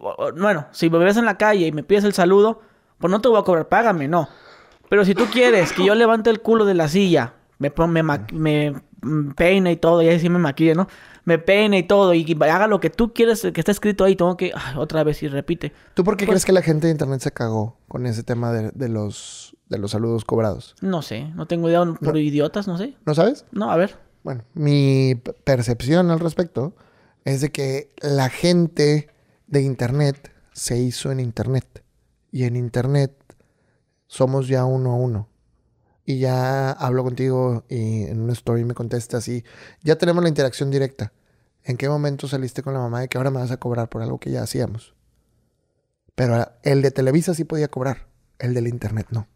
bueno, si me ves en la calle y me pides el saludo, pues no te voy a cobrar, págame, no. Pero si tú quieres que yo levante el culo de la silla, me, me, me peine y todo, y ahí sí me maquille, ¿no? Me peine y todo, y haga lo que tú quieres que esté escrito ahí, tengo que, otra vez y repite. ¿Tú por qué pues crees que la gente de internet se cagó con ese tema de, los, de los saludos cobrados? No sé, no tengo idea, por idiotas, no sé. ¿No sabes? No, a ver. Bueno, mi percepción al respecto es de que la gente de Internet se hizo en Internet. Y en Internet somos ya uno a uno. Y ya hablo contigo y en una story me contestas y ya tenemos la interacción directa. ¿En qué momento saliste con la mamá de que ahora me vas a cobrar por algo que ya hacíamos? Pero el de Televisa sí podía cobrar, el del Internet no.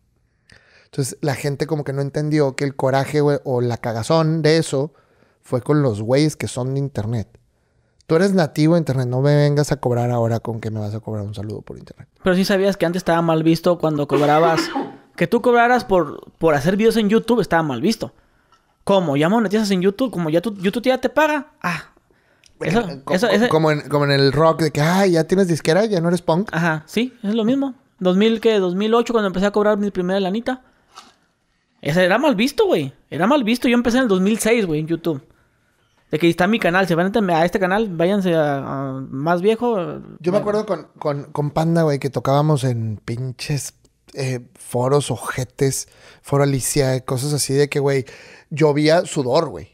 Entonces la gente como que no entendió que el coraje o la cagazón de eso fue con los güeyes que son de Internet. Tú eres nativo de internet, no me vengas a cobrar ahora con que me vas a cobrar un saludo por internet. Pero sí sabías que antes estaba mal visto cuando cobrabas. que tú cobraras por, por hacer videos en YouTube estaba mal visto. ¿Cómo? ¿Ya monetizas en YouTube? ¿Como ya tu, YouTube ya te paga? Ah. Eso, como, en, como en el rock de que, ah, ya tienes disquera, ya no eres punk. Ajá, sí, es lo mismo. 2000, ¿qué? 2008 cuando empecé a cobrar mi primera lanita. Ese era mal visto, güey. Era mal visto. Yo empecé en el 2006, güey, en YouTube. De que está mi canal, se van a este canal, váyanse a, más viejo. Yo me acuerdo con, con, Panda, güey, que tocábamos en pinches eh, foros, ojetes, foro Alicia, cosas así de que, güey, llovía sudor, güey.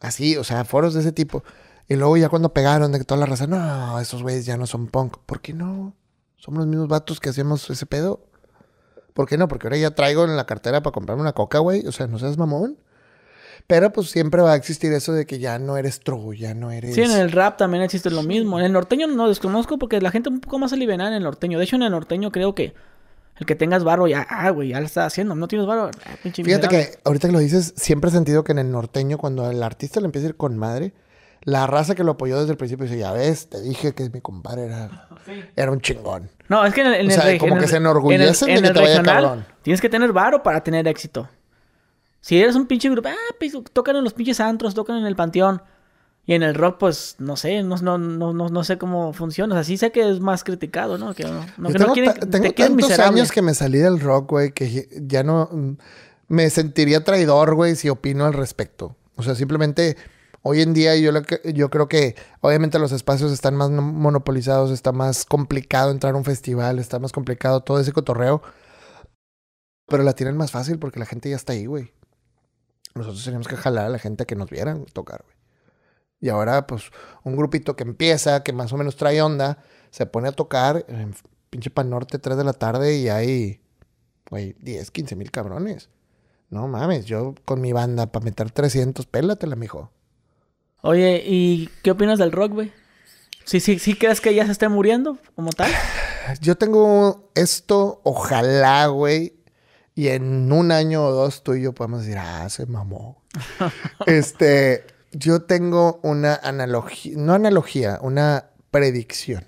Así, o sea, foros de ese tipo. Y luego ya cuando pegaron de que toda la raza, no, esos güeyes ya no son punk. ¿Por qué no? Somos los mismos vatos que hacíamos ese pedo. ¿Por qué no? Porque ahora ya traigo en la cartera para comprarme una coca, güey. O sea, no seas mamón. Pero pues siempre va a existir eso de que ya no eres true, ya no eres... Sí, en el rap también existe lo mismo. En el norteño no desconozco porque la gente un poco más aliviada en el norteño. De hecho, en el norteño creo que el que tengas barro ya, ah, güey, ya lo está haciendo. No tienes barro, ah, Fíjate que ahorita que lo dices, siempre he sentido que en el norteño, cuando el artista le empieza a ir con madre, la raza que lo apoyó desde el principio dice, ya ves, te dije que mi compadre era, era un chingón. No, es que en el, en o sea, como que se enorgullecen de que te vaya cabrón. Tienes que tener varo para tener éxito. Si eres un pinche grupo, ah, pues, tocan en los pinches antros, tocan en el panteón. Y en el rock, pues, no sé, no, no, no, no, sé cómo funciona. O sea, sí sé que es más criticado, ¿no? Que no, no, tengo, tengo tantos años que me salí del rock, güey, que ya no... Mm, me sentiría traidor, güey, si opino al respecto. O sea, simplemente... Hoy en día yo, yo creo que obviamente los espacios están más monopolizados, está más complicado entrar a un festival, está más complicado todo ese cotorreo. Pero la tienen más fácil porque la gente ya está ahí, güey. Nosotros teníamos que jalar a la gente a que nos vieran tocar, güey. Y ahora, pues, un grupito que empieza, que más o menos trae onda, se pone a tocar en pinche Pan Norte 3 de la tarde y hay, güey, 10, 15 mil cabrones. No mames, yo con mi banda para meter 300, pélatela, mijo. Oye, ¿y qué opinas del rock, güey? ¿Sí, sí, ¿Sí crees que ya se esté muriendo como tal? Yo tengo esto, ojalá, güey, y en un año o dos tú y yo podemos decir, ah, se mamó. este, yo tengo una analogía, no analogía, una predicción.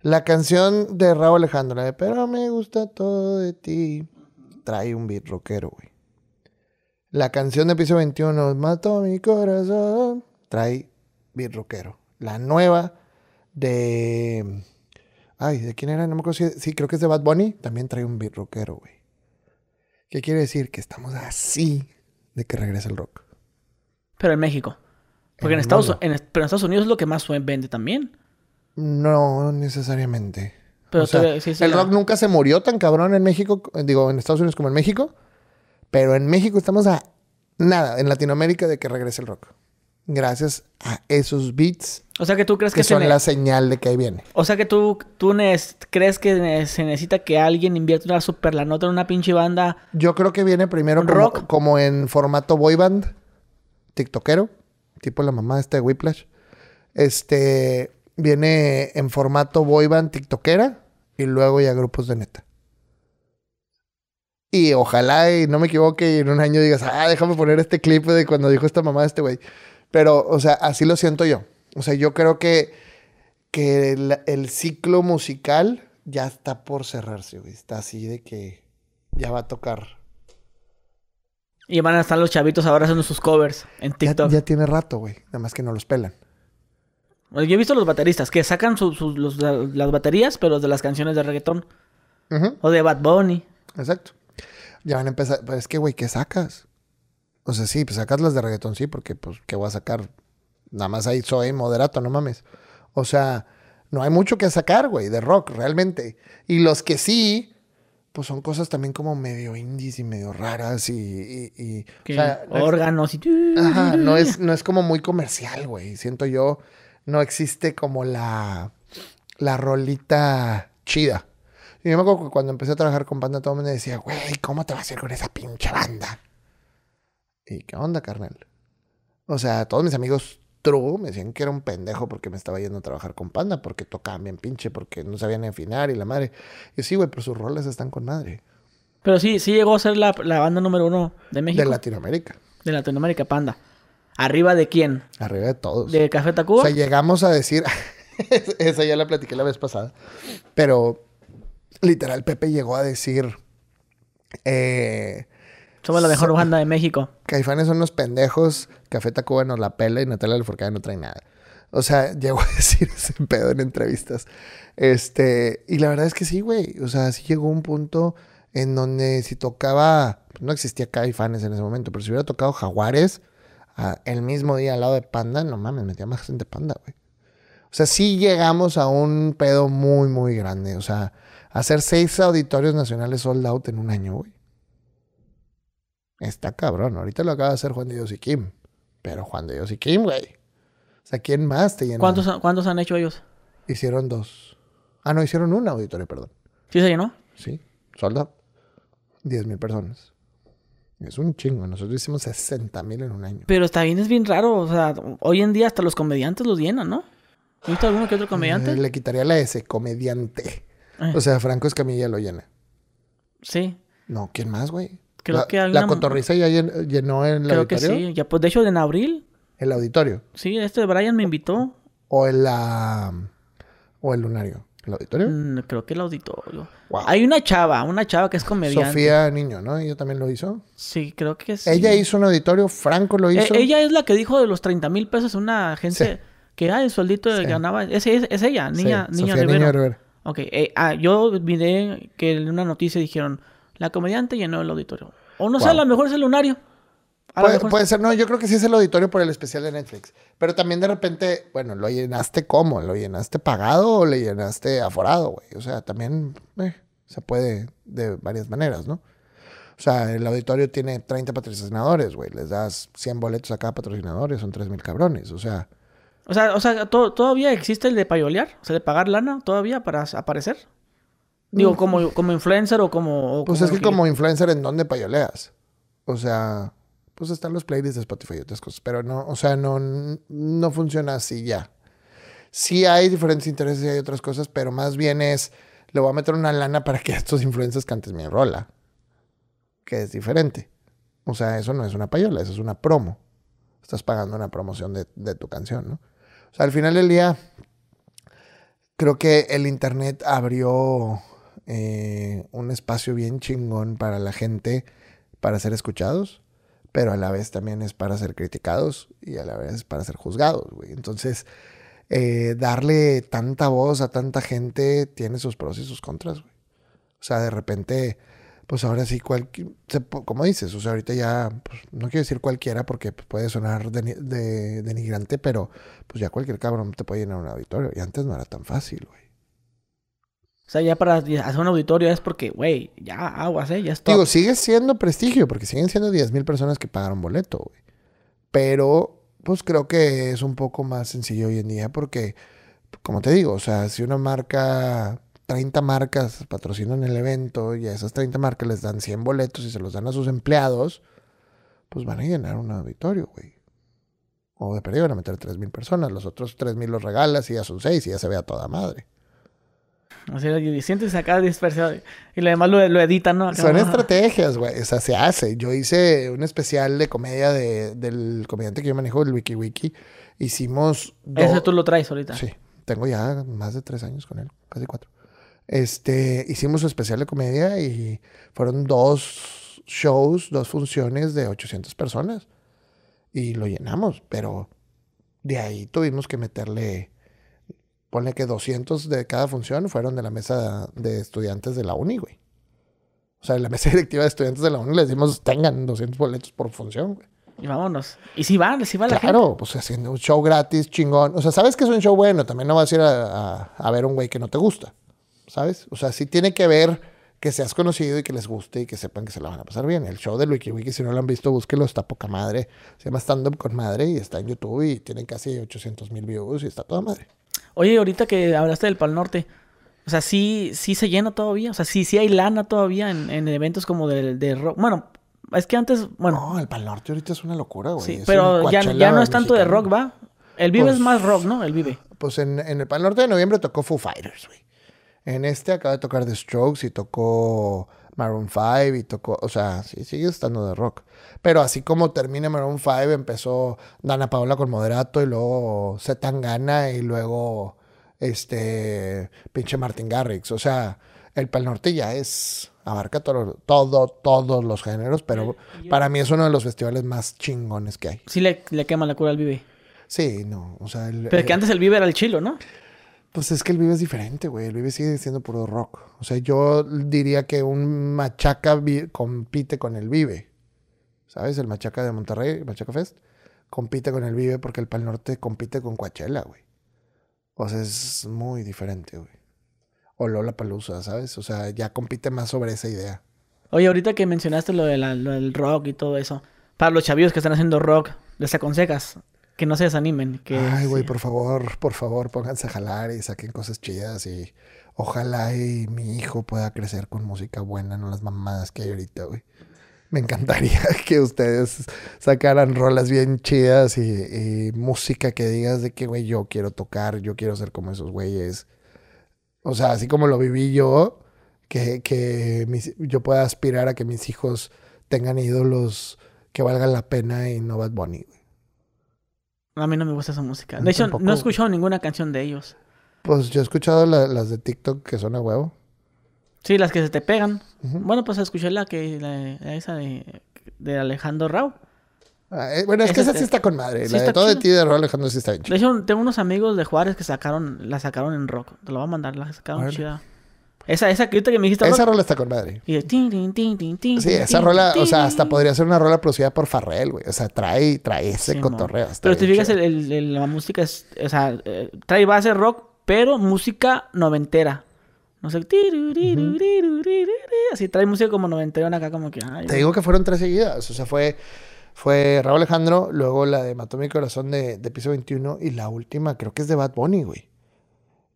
La canción de Raúl Alejandro, la de Pero me gusta todo de ti, trae un beat rockero, güey. La canción de piso 21, Mató mi corazón, trae beat rockero. La nueva de Ay, ¿de quién era? No me acuerdo. Sí, creo que es de Bad Bunny. También trae un beat rockero, güey. ¿Qué quiere decir? Que estamos así de que regrese el rock. Pero en México. Porque en, Estados, mundo. en, pero en Estados Unidos es lo que más vende también. No necesariamente. Pero O sea, todavía- sí, sí, el rock nunca se murió tan cabrón en México, digo, en Estados Unidos como en México. Pero en México estamos a nada, en Latinoamérica, de que regrese el rock. Gracias a esos beats O sea que tú crees que que, se son ne- la señal de que ahí viene. O sea que tú, tú crees que se necesita que alguien invierta una super la nota en una pinche banda. Yo creo que viene primero como, Rock. como en formato boy band, tiktokero, tipo la mamá de Whiplash. Este viene en formato boy band tiktokera y luego ya grupos de neta. Y ojalá y no me equivoque y en un año digas, ah, déjame poner este clip de cuando dijo esta mamá de este güey. Pero, o sea, así lo siento yo. O sea, yo creo que, que el, el ciclo musical ya está por cerrarse, güey. Está así de que ya va a tocar. Y van a estar los chavitos ahora haciendo sus covers en TikTok. ya tiene rato, güey. Nada más que no los pelan. Yo he visto los bateristas que sacan su- su- los- la- las baterías, pero de las canciones de reggaetón. O de Bad Bunny. Exacto. Ya van a empezar. Pero es que, güey, ¿qué sacas? O sea, sí, pues sacas las de reggaetón, sí, porque, pues, ¿qué voy a sacar? Nada más ahí soy moderato, no mames. O sea, no hay mucho que sacar, güey, de rock, realmente. Y los que sí, pues son cosas también como medio indies y medio raras y. y- y- o sea, no es- órganos y... Ajá, no es, no es como muy comercial, güey. Siento yo, no existe como la, la rolita chida. Y yo me acuerdo que cuando empecé a trabajar con banda, todo el mundo me decía, güey, ¿cómo te vas a ir con esa pinche banda? ¿Y qué onda, carnal? O sea, todos mis amigos true me decían que era un pendejo porque me estaba yendo a trabajar con Panda, porque tocaban bien pinche, porque no sabían afinar y la madre. Y sí, güey, pero sus roles están con madre. Pero sí, sí llegó a ser la, la banda número uno de México. De Latinoamérica. De Latinoamérica, Panda. ¿Arriba de quién? Arriba de todos. ¿De Café O Tacuba? sea, llegamos a decir, esa ya la platiqué la vez pasada, pero literal Pepe llegó a decir, eh, Somos la mejor banda de México. Caifanes son unos pendejos, Café Tacuba nos la pela y Natalia Lafourcade no trae nada. O sea, llegó a decir ese pedo en entrevistas. Este, y la verdad es que sí, güey. O sea, sí llegó un punto en donde si tocaba, no existía Caifanes en ese momento, pero si hubiera tocado Jaguares el mismo día al lado de Panda, no mames, metía más gente Panda, güey. O sea, sí llegamos a un pedo muy, muy grande. O sea, hacer seis auditorios nacionales sold out en un año, güey. Está cabrón. Ahorita lo acaba de hacer Juan de Dios y Kim. Pero Juan de Dios y Kim, güey. O sea, ¿quién más te llenó? ¿Cuántos, ¿Cuántos han hecho ellos? Hicieron dos. Ah, no, hicieron un auditorio, perdón. ¿Sí se llenó? Sí, sold out. 10 mil personas. Es un chingo. Nosotros hicimos 60 mil en un año. Pero está bien, es bien raro. O sea, hoy en día hasta los comediantes los llenan, ¿no? ¿Has visto alguno que otro comediante? Eh, le quitaría la S, comediante. Eh. O sea, Franco Escamilla lo llena. Sí, No, ¿quién más, güey? Creo la, que hay la una- cotorriza ya llen- llenó el creo que auditorio. sí. Ya, pues de hecho en abril, El auditorio. sí, este de Brian me invitó. O el la o el lunario. ¿El auditorio? Mm, creo que el auditorio. Wow. Hay una chava, una chava que es comediante. Sofía Niño, ¿no? Ella también lo hizo. Sí, creo que sí. Ella hizo un auditorio, Franco lo Eh, hizo. ella es la que dijo de los 30 mil pesos una agencia Sí. que ah, el sueldito Sí. ganaba. Es, es, es ella, Sí, niña, niña Sofía Rivero. Niño Rivera. Ok, eh, ah, yo miré que en una noticia dijeron, la comediante llenó el auditorio. O no sé, a lo mejor es el lunario. Lo Puede, ser, no, yo creo que sí es el auditorio por el especial de Netflix. Pero también de repente, bueno, ¿lo llenaste cómo? ¿Lo llenaste pagado o le llenaste aforado, güey? O sea, también eh, se puede de varias maneras, ¿no? O sea, el auditorio tiene 30 patrocinadores, güey. Les das 100 boletos a cada patrocinador y son 3 mil cabrones. O sea, O sea, o sea to- ¿todavía existe el de payolear? O sea, de pagar lana todavía para aparecer. Digo, como, como influencer o como... o pues como es que como influencer, ¿en dónde payoleas? O sea, pues están los playlists de Spotify y otras cosas. Pero no, o sea, no, no funciona así ya. Sí hay diferentes intereses y hay otras cosas, pero más bien es, le voy a meter una lana para que estos influencers canten mi rola. Que es diferente. O sea, eso no es una payola, eso es una promo. Estás pagando una promoción de, de tu canción, ¿no? O sea, al final del día, creo que el Internet abrió eh, un espacio bien chingón para la gente para ser escuchados, pero a la vez también es para ser criticados y a la vez para ser juzgados, güey. Entonces, eh, darle tanta voz a tanta gente tiene sus pros y sus contras, güey. O sea, de repente, pues ahora sí, cualquier, como dices, o sea, ahorita ya, pues, no quiero decir cualquiera porque puede sonar de, denigrante, pero pues ya cualquier cabrón te puede llenar un auditorio. Y antes no era tan fácil, güey. O sea, ya para hacer un auditorio es porque, güey, ya aguas, ¿eh? Ya está. Digo, sigue siendo prestigio porque siguen siendo 10 mil personas que pagaron boleto, güey. Pero, pues creo que es un poco más sencillo hoy en día porque, como te digo, o sea, si una marca 30 marcas patrocinan el evento y a esas 30 marcas les dan 100 boletos y se los dan a sus empleados, pues van a llenar un auditorio, güey. O de perdido van a meter 3.000 personas, los otros 3.000 los regalas y ya son 6 y ya se ve a toda madre. O sea, sientes acá dispersado y lo demás lo, editan, ¿no? Son estrategias, güey. O sea, se hace. Yo hice un especial de comedia de, del comediante que yo manejo, el WikiWiki. Hicimos... ¿Ese tú lo traes ahorita? Sí. Tengo ya más de tres años con él, casi cuatro. Este, hicimos su especial de comedia y fueron dos shows, dos funciones de 800 personas. Y lo llenamos, pero de ahí tuvimos que meterle, ponle que 200 de cada función fueron de la mesa de estudiantes de la uni, güey. O sea, en la mesa directiva de estudiantes de la uni les dimos, tengan 200 boletos por función, güey. Y vámonos. Y si van, si van la Claro, pues haciendo un show gratis, chingón. O sea, sabes que es un show bueno, también no vas a ir a, a ver un güey que no te gusta. ¿sabes? O sea, sí tiene que ver que seas conocido y que les guste y que sepan que se la van a pasar bien. El show de WikiWiki, si no lo han visto, búsquelo, está poca madre. Se llama Stand Up con Madre y está en YouTube y tienen casi 800 mil views y está toda madre. Oye, ahorita que hablaste del Pal Norte, o sea, sí, sí se llena todavía. O sea, sí, sí hay lana todavía en, eventos como de, de rock. Bueno, es que antes, bueno. No, el Pal Norte ahorita es una locura, güey. Sí, pero ya, ya, no es tanto de rock, ¿va? El Vive es pues más rock, ¿no? El Vive. Pues en, en el Pal Norte de noviembre tocó Foo Fighters, güey. En este acaba de tocar The Strokes y tocó Maroon 5 y tocó, o sea, sí, sigue estando de rock. Pero así como termina Maroon 5, empezó Dana Paola con Moderato y luego Zetangana y luego este pinche Martin Garrix. O sea, el Pal Norte ya es, abarca todo, todo, todos los géneros, pero para mí es uno de los festivales más chingones que hay. Sí le, le quema la cura al Vive. Sí, no, o sea... El, pero que antes el Vive era el chilo, ¿no? Pues es que el Vive es diferente, güey. El Vive sigue siendo puro rock. O sea, yo diría que un Machaca compite con el Vive. ¿Sabes? El Machaca de Monterrey, Machaca Fest, compite con el Vive porque el Pal Norte compite con Coachella, güey. O sea, es muy diferente, güey. O Lola Palusa, ¿sabes? O sea, ya compite más sobre esa idea. Oye, ahorita que mencionaste lo, de lo del rock y todo eso, para los chavillos que están haciendo rock, ¿les aconsejas que no se desanimen. Que, Ay, güey, por favor, por favor, pónganse a jalar y saquen cosas chidas y ojalá y mi hijo pueda crecer con música buena, no las mamadas que hay ahorita, güey. Me encantaría que ustedes sacaran rolas bien chidas y, música que digas de que, güey, yo quiero tocar, yo quiero ser como esos güeyes. O sea, así como lo viví yo, que, que yo pueda aspirar a que mis hijos tengan ídolos que valgan la pena y no Bad Bunny. A mí no me gusta esa música. De hecho, no he escuchado ninguna canción de ellos. Pues yo he escuchado las de TikTok que son a huevo. Sí, las que se te pegan. Bueno, pues escuché la que esa de, de Alejandro Rau. Ah, eh, bueno, es que esa sí está con madre. la de todo de ti de Rau Alejandro sí está bien De hecho, tengo unos amigos de Juárez que sacaron, la sacaron en rock. Te lo voy a mandar, la sacaron chida. Esa, esa que me dijiste. Esa rola está con madre. Y sí, esa rola, o sea, hasta podría ser una rola producida por Farrell, güey. O sea, trae, trae ese cotorreo. Pero te fijas, el, la música es, o sea, eh, trae base rock, pero música noventera. No sé, así trae música como noventera acá, como que. te digo que fueron tres seguidas. O sea, fue, fue Raúl Alejandro, luego la de Mató mi corazón de, de piso 21 y la última, creo que es de Bad Bunny, güey.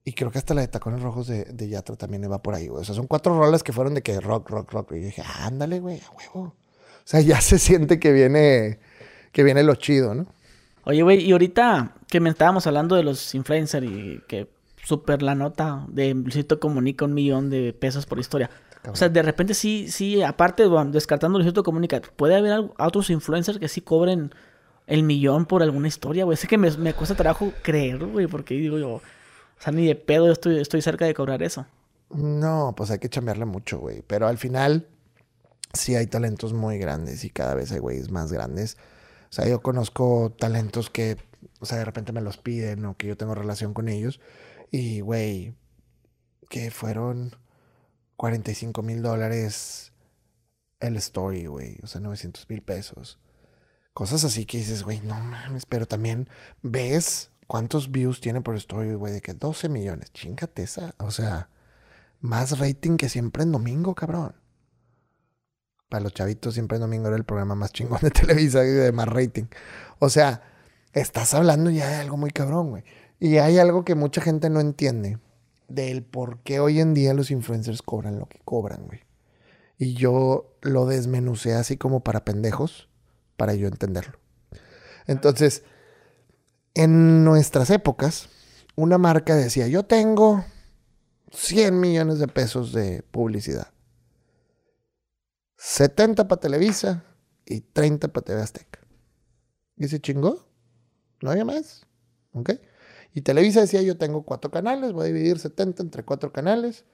Y creo que hasta la de Tacones Rojos de, de Yatra también va por ahí, güey. O sea, son cuatro rolas que fueron de que rock, rock, rock. Y yo dije, ándale, güey, a huevo. O sea, ya se siente que viene, que viene lo chido, ¿no? Oye, güey, y ahorita que me estábamos hablando de los influencers y que súper la nota de Luisito Comunica un millón de pesos por historia. O sea, de repente sí, sí, aparte, descartando Luisito Comunica, puede haber otros influencers que sí cobren el millón por alguna historia, güey. Sé que me, me cuesta trabajo creer, güey, porque digo yo, o sea, ni de pedo estoy, estoy cerca de cobrar eso. No, pues hay que chambearle mucho, güey. Pero al final, sí hay talentos muy grandes y cada vez hay güeyes más grandes. O sea, yo conozco talentos que O sea, de repente me los piden o que yo tengo relación con ellos. Y, güey, que fueron 45 mil dólares el story, güey. O sea, 900 mil pesos. Cosas así que dices, güey, no mames. Pero también ves cuántos views tiene por story, güey. De que 12 millones. Chingate esa. O sea, más rating que siempre en domingo, cabrón. Para los chavitos, siempre en domingo era el programa más chingón de Televisa y de más rating. O sea, estás hablando ya de algo muy cabrón, güey. Y hay algo que mucha gente no entiende del por qué hoy en día los influencers cobran lo que cobran, güey. Y yo lo desmenucé así como para pendejos, para yo entenderlo. Entonces, en nuestras épocas, una marca decía, yo tengo 100 millones de pesos de publicidad. 70 para Televisa y 30 para TV Azteca. ¿Y se chingó? No había más. ¿Ok? Y Televisa decía, yo tengo cuatro canales, voy a dividir 70 entre cuatro canales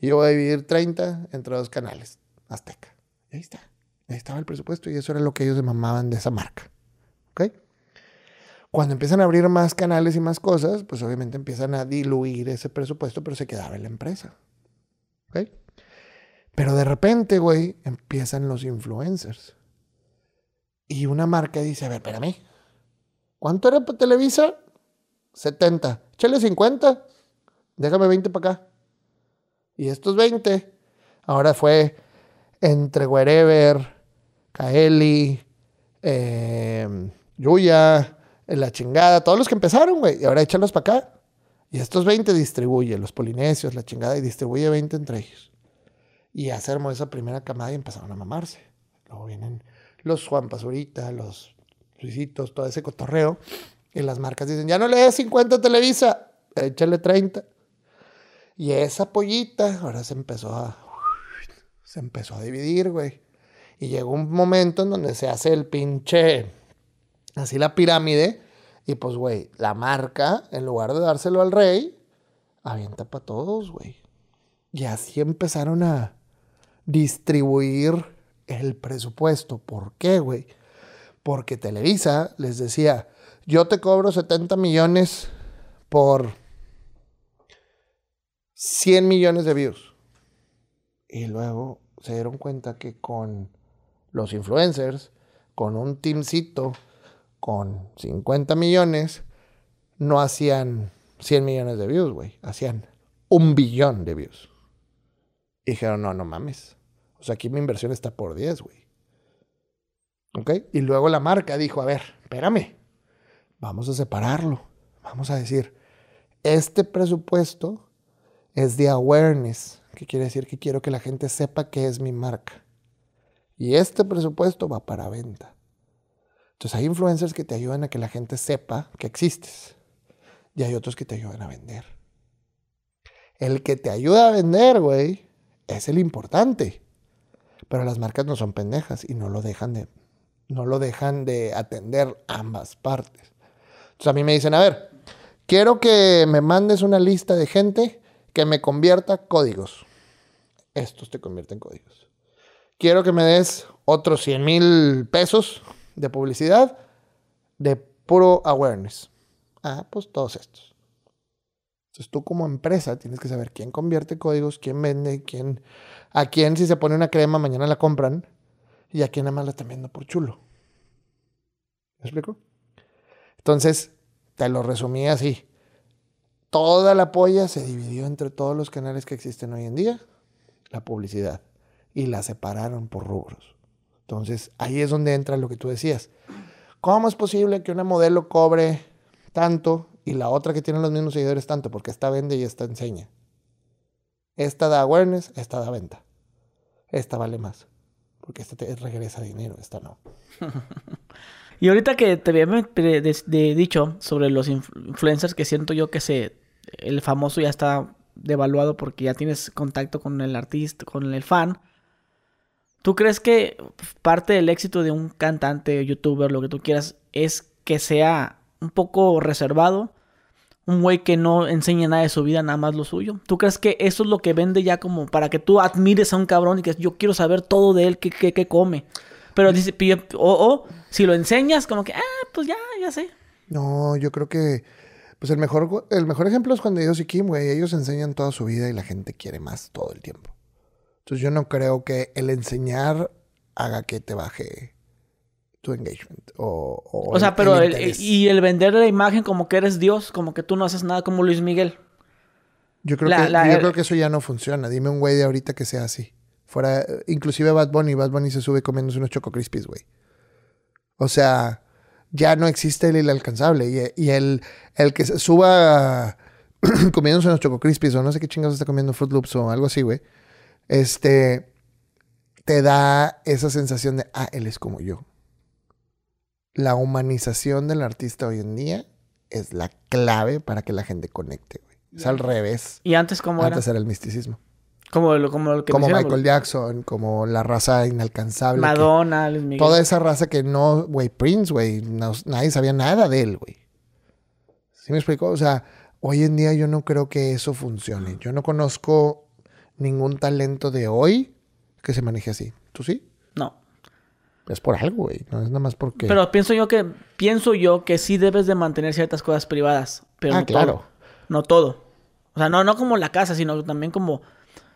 y yo voy a dividir 30 entre dos canales. Azteca. Y ahí está. Ahí estaba el presupuesto y eso era lo que ellos se mamaban de esa marca. ¿Ok? Cuando empiezan a abrir más canales y más cosas, pues obviamente empiezan a diluir ese presupuesto, pero se quedaba en la empresa. ¿Ok? Pero de repente, güey, empiezan los influencers. Y una marca dice, a ver, espérame. ¿Cuánto era para Televisa? 70. Échale 50. Déjame 20 para acá. Y estos 20, ahora fue entre Wherever, Kaeli, eh, Yuya, La Chingada, todos los que empezaron, güey. Y ahora échalos para acá. Y estos 20 distribuye, los polinesios, La Chingada, y distribuye 20 entre ellos. Y ya se armó esa primera camada y empezaron a mamarse. Luego vienen los Juan Pazurita, los Luisitos, todo ese cotorreo. Y las marcas dicen, ya no le des 50 a Televisa, échale 30. Y esa pollita ahora se empezó a... Se empezó a dividir, güey. Y llegó un momento en donde se hace el pinche... Así la pirámide. Y pues, güey, la marca, en lugar de dárselo al rey, avienta para todos, güey. Y así empezaron a distribuir el presupuesto. ¿Por qué, güey? Porque Televisa les decía, yo te cobro 70 millones por 100 millones de views. Y luego se dieron cuenta que con los influencers, con un teamcito, con 50 millones, no hacían 100 millones de views, güey. Hacían un billón de views. Y dijeron, no, no mames. O sea, aquí mi inversión está por 10, güey. ¿Ok? Y luego la marca dijo, a ver, espérame vamos a separarlo. Vamos a decir, este presupuesto es de awareness, que quiere decir que quiero que la gente sepa que es mi marca. Y este presupuesto va para venta. Entonces hay influencers que te ayudan a que la gente sepa que existes. Y hay otros que te ayudan a vender. El que te ayuda a vender, güey, es el importante. Pero las marcas no son pendejas y no lo dejan de, no lo dejan de atender ambas partes. Entonces a mí me dicen, a ver, quiero que me mandes una lista de gente que me convierta códigos. Estos te convierten códigos. Quiero que me des otros 100 mil pesos de publicidad de puro awareness. Ah, pues todos estos. Entonces tú como empresa tienes que saber quién convierte códigos, quién vende, quién, a quién si se pone una crema mañana la compran y a quién nada más la están viendo por chulo. ¿Me explico? Entonces, te lo resumí así. Toda la polla se dividió entre todos los canales que existen hoy en día, la publicidad, y la separaron por rubros. Entonces, ahí es donde entra lo que tú decías. ¿Cómo es posible que una modelo cobre tanto y la otra que tiene los mismos seguidores tanto? Porque esta vende y esta enseña. Esta da awareness, esta da venta. Esta vale más. Porque esta te regresa dinero, esta no. Y ahorita que te había dicho sobre los influencers, que siento yo que se, el famoso ya está devaluado porque ya tienes contacto con el artista, con el fan. ¿Tú crees que parte del éxito de un cantante, youtuber, lo que tú quieras, es que sea un poco reservado? Un güey que no enseña nada de su vida, nada más lo suyo. ¿Tú crees que eso es lo que vende ya como para que tú admires a un cabrón y que yo quiero saber todo de él, qué, qué come? Pero dice, o, o, si lo enseñas, como que, ah, pues ya, ya sé. No, yo creo que. Pues el mejor, el mejor ejemplo es cuando ellos y Kim, güey. Ellos enseñan toda su vida y la gente quiere más todo el tiempo. Entonces yo no creo que el enseñar haga que te baje tu engagement. O, o, sea, pero el, y el vender la imagen como que eres Dios, como que tú no haces nada como Luis Miguel. Yo creo, que, yo creo que eso ya no funciona. Dime un güey de ahorita que sea así. Fuera, inclusive Bad Bunny, Bad Bunny se sube comiéndose unos Choco Crispies, güey. O sea, ya no existe el inalcanzable. Y, el, el que se suba comiéndose unos Choco Crispies o no sé qué chingados está comiendo Fruit Loops o algo así, güey. Este, te da esa sensación de, ah, él es como yo. La humanización del artista hoy en día es la clave para que la gente conecte, güey. Es al revés. ¿Y antes cómo era? Antes era el misticismo. Como, lo, como, lo que como Michael Jackson, como la raza inalcanzable. Madonna, Luis Miguel. Toda esa raza que no, güey, Prince, güey, nadie sabía nada de él, güey. ¿Sí me explico? O sea, hoy en día yo no creo que eso funcione. Yo no conozco ningún talento de hoy que se maneje así. ¿Tú sí? No. Es por algo, güey. No es nada más porque. Pero pienso yo que pienso yo que sí debes de mantener ciertas cosas privadas. Pero ah, no claro. Todo. No todo. O sea, no, no como la casa, sino también como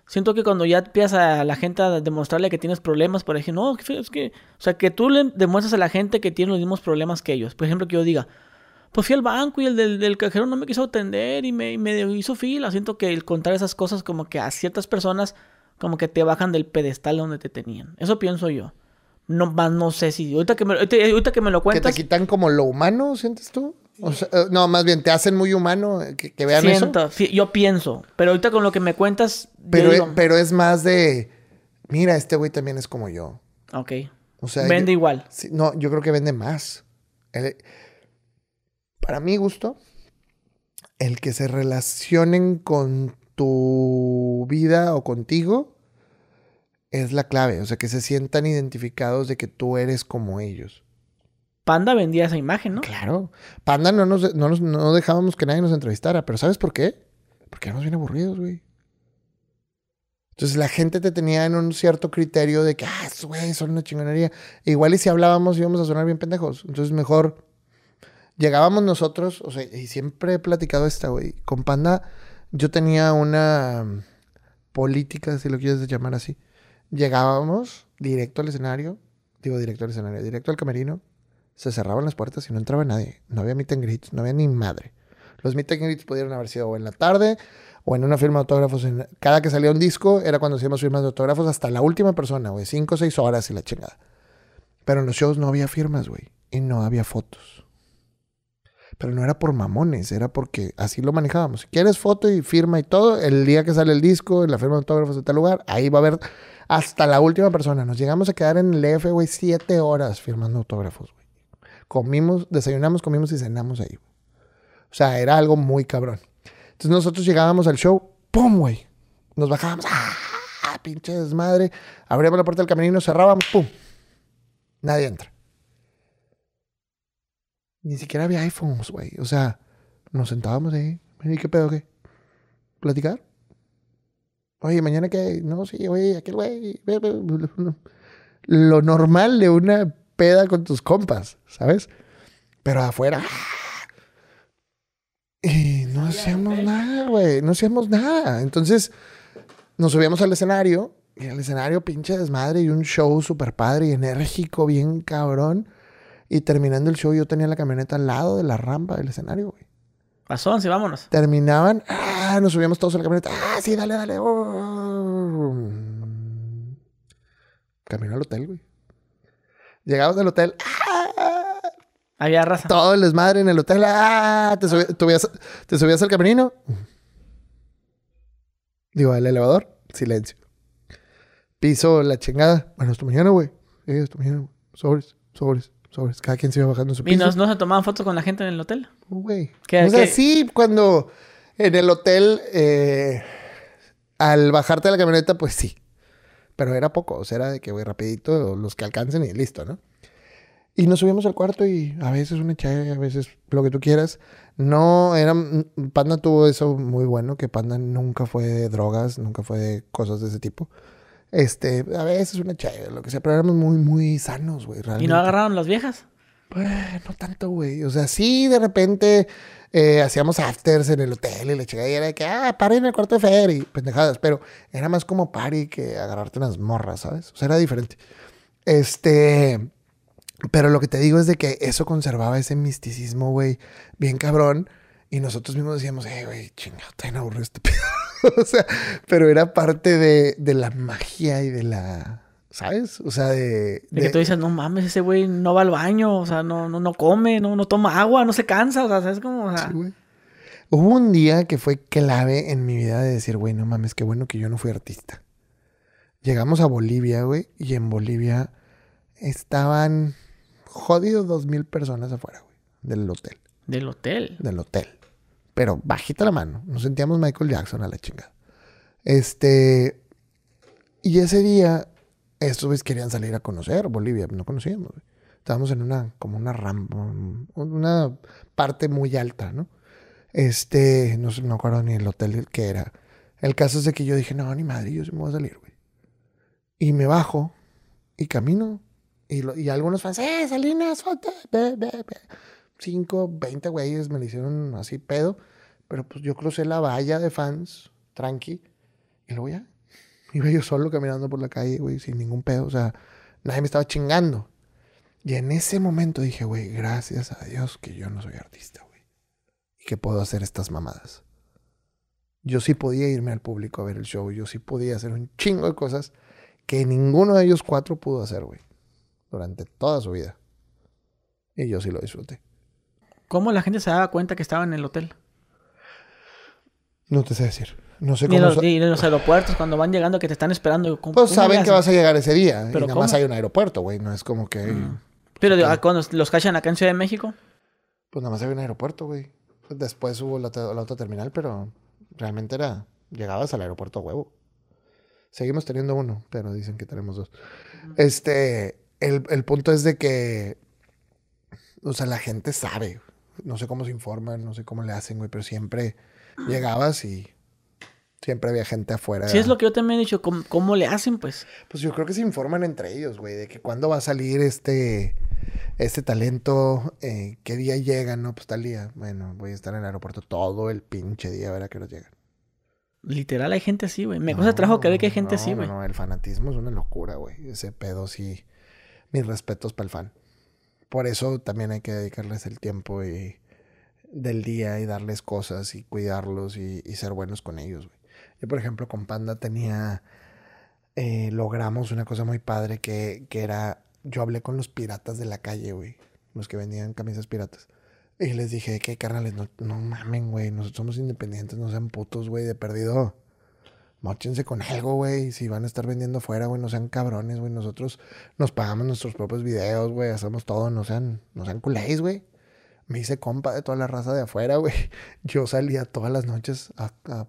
Siento que cuando ya empiezas a la gente a demostrarle que tienes problemas, por ejemplo, no, es que, o sea, que tú le demuestras a la gente que tiene los mismos problemas que ellos. Por ejemplo, que yo diga, pues fui al banco y el del, cajero no me quiso atender y me, me, hizo fila. Siento que el contar esas cosas como que a ciertas personas como que te bajan del pedestal donde te tenían. Eso pienso yo. No, más no sé si, ahorita que me, ahorita que me lo cuentas. ¿Que te quitan como lo humano, sientes tú? Eh, no, más bien, te hacen muy humano eh, que, vean Siento, Yo pienso, pero ahorita con lo que me cuentas... Pero, es, pero es más de, mira, este güey también es como yo. Ok. O sea, vende igual. no, yo creo que vende más. para mi gusto, el que se relacionen con tu vida o contigo es la clave. O sea, que se sientan identificados de que tú eres como ellos. Panda vendía esa imagen, ¿no? Claro. Panda no nos, no dejábamos que nadie nos entrevistara. Pero ¿sabes por qué? Porque éramos bien aburridos, güey. Entonces la gente te tenía en un cierto criterio de que, ah, güey, son una chingonería. igual y si hablábamos íbamos a sonar bien pendejos. Entonces mejor llegábamos nosotros, o sea, y siempre he platicado esta, güey. Con Panda yo tenía una política, si lo quieres llamar así. Llegábamos directo al escenario, digo directo al escenario, directo al camerino, se cerraban las puertas y no entraba nadie. No había meet and greets, no había ni madre. Los meet and greets pudieron haber sido o en la tarde o en una firma de autógrafos. Cada que salía un disco era cuando hacíamos firmas de autógrafos hasta la última persona, güey. Cinco o seis horas y la chingada. Pero en los shows no había firmas, güey. Y no había fotos. Pero no era por mamones, era porque así lo manejábamos. Si quieres foto y firma y todo, el día que sale el disco, la firma de autógrafos de tal lugar, ahí va a haber hasta la última persona. Nos llegamos a quedar en el F, güey, siete horas firmando autógrafos comimos, desayunamos, comimos y cenamos ahí. O sea, era algo muy cabrón. Entonces nosotros llegábamos al show, ¡pum, güey! Nos bajábamos, ¡ah! Pinche desmadre. Abríamos la puerta del camerino, cerrábamos, ¡pum! Nadie entra. Ni siquiera había iPhones, güey. O sea, nos sentábamos ahí. ¿Y qué pedo qué? ¿Platicar? Oye, mañana qué? No, sí, oye, aquel güey. Lo normal de una peda con tus compas, ¿sabes? Pero afuera. Y no hacíamos nada, güey. No hacíamos nada. Entonces, nos subíamos al escenario. Y el escenario, pinche desmadre. Y un show súper padre y enérgico, bien cabrón. Y terminando el show, yo tenía la camioneta al lado de la rampa del escenario, güey. Pasó, sí, vámonos. Terminaban. Ah, nos subíamos todos a la camioneta. Ah, sí, dale, dale. Oh. Camino al hotel, güey. Llegamos al hotel. ¡ah! Había raza. Todo el desmadre en el hotel. ¡ah! ¿Te, subías, ¿Te subías al camerino? Digo, al elevador. Silencio. Piso la chingada. Bueno, hasta mañana, güey. Eh, hasta mañana, güey. Sobres, sobres, sobres. Cada quien se iba bajando su piso. ¿Y no, no se tomaban fotos con la gente en el hotel? Güey. O sea, sí, cuando en el hotel, eh, al bajarte de la camioneta, pues sí. Pero era poco, o sea, era de que, güey, rapidito, los que alcancen y listo, ¿no? Y nos subimos al cuarto y a veces una chaya, a veces lo que tú quieras. No, era, Panda tuvo eso muy bueno, que Panda nunca fue de drogas, nunca fue de cosas de ese tipo. Este, a veces una chaya, lo que sea, pero éramos muy, muy sanos, güey, ¿Y no agarraron las viejas? No tanto, güey. O sea, sí, de repente eh, hacíamos afters en el hotel y le chica y era de que, ah, party en el cuarto de Fer y pendejadas. Pero era más como party que agarrarte unas morras, ¿sabes? O sea, era diferente. Este. Pero lo que te digo es de que eso conservaba ese misticismo, güey, bien cabrón. Y nosotros mismos decíamos, eh, güey, chingado, te aburrido este o sea, pero era parte de, de la magia y de la ¿Sabes? O sea, de, de... que tú dices, no mames, ese güey no va al baño, o sea, no, no, no come, no, no toma agua, no se cansa, o sea, ¿sabes cómo? O sea... Hubo un día que fue clave en mi vida de decir, güey, no mames, qué bueno que yo no fui artista. Llegamos a Bolivia, güey, y en Bolivia estaban jodidos dos mil personas afuera, güey, del hotel. ¿Del hotel? Del hotel. Pero bajita la mano, nos sentíamos Michael Jackson a la chingada. Este... Y ese día estos querían salir a conocer Bolivia, no conocíamos. Estábamos en una, como una rampa, una parte muy alta, ¿no? Este, no no acuerdo ni el hotel que era. El caso es de que yo dije, no, ni madre, yo sí me voy a salir, güey. Y me bajo y camino. Y, y algunos fans, eh, Salinas, ve. Cinco, veinte güeyes me lo hicieron así pedo. Pero pues yo crucé la valla de fans, tranqui. Y luego ya, Iba yo solo caminando por la calle, güey, sin ningún pedo. O sea, nadie me estaba chingando. Y en ese momento dije, güey, gracias a Dios que yo no soy artista, güey. Y que puedo hacer estas mamadas. Yo sí podía irme al público a ver el show. Yo sí podía hacer un chingo de cosas que ninguno de ellos cuatro pudo hacer, güey. Durante toda su vida. Y yo sí lo disfruté. ¿Cómo la gente se daba cuenta que estaba en el hotel? No te sé decir. No sé Ni cómo. en los, ni en los aeropuertos, cuando van llegando, que te están esperando. ¿cómo- Pues saben que vas a llegar ese día. ¿Pero y nada más hay un aeropuerto, güey. No es como que. Pero de- ah, cuando los cachan acá en Ciudad de México. Pues nada más había un aeropuerto, güey. Después hubo la, la otra terminal, pero realmente era. Llegabas al aeropuerto huevo. Seguimos teniendo uno, pero dicen que tenemos dos. Este. El, el punto es de que. O sea, la gente sabe. No sé cómo se informan, no sé cómo le hacen, güey, pero siempre llegabas y. Siempre había gente afuera. Sí, es lo que yo también he dicho. ¿Cómo, cómo le hacen, pues? Pues yo creo que se informan entre ellos, güey, de que cuándo va a salir este, este talento, eh, qué día llegan, ¿no? Pues tal día. Bueno, voy a estar en el aeropuerto todo el pinche día a ver a qué hora llegan. Literal, hay gente así, güey. Me cuesta trabajo creer que hay gente no, así, no, güey. No, el fanatismo es una locura, güey. Ese pedo sí. Mis respetos para el fan. Por eso también hay que dedicarles el tiempo y, del día y darles cosas y cuidarlos y, y ser buenos con ellos, güey. Yo, por ejemplo, con Panda tenía. eh, logramos una cosa muy padre que, que era. Yo hablé con los piratas de la calle, güey. Los que vendían camisas piratas. Y les dije que, carnales, no, no mamen, güey. Nosotros somos independientes, no sean putos, güey, de perdido. Móchense con algo, güey. Si van a estar vendiendo fuera, güey, no sean cabrones, güey. Nosotros nos pagamos nuestros propios videos, güey. Hacemos todo, no sean, no sean culés, güey. Me hice compa de toda la raza de afuera, güey. Yo salía todas las noches a, a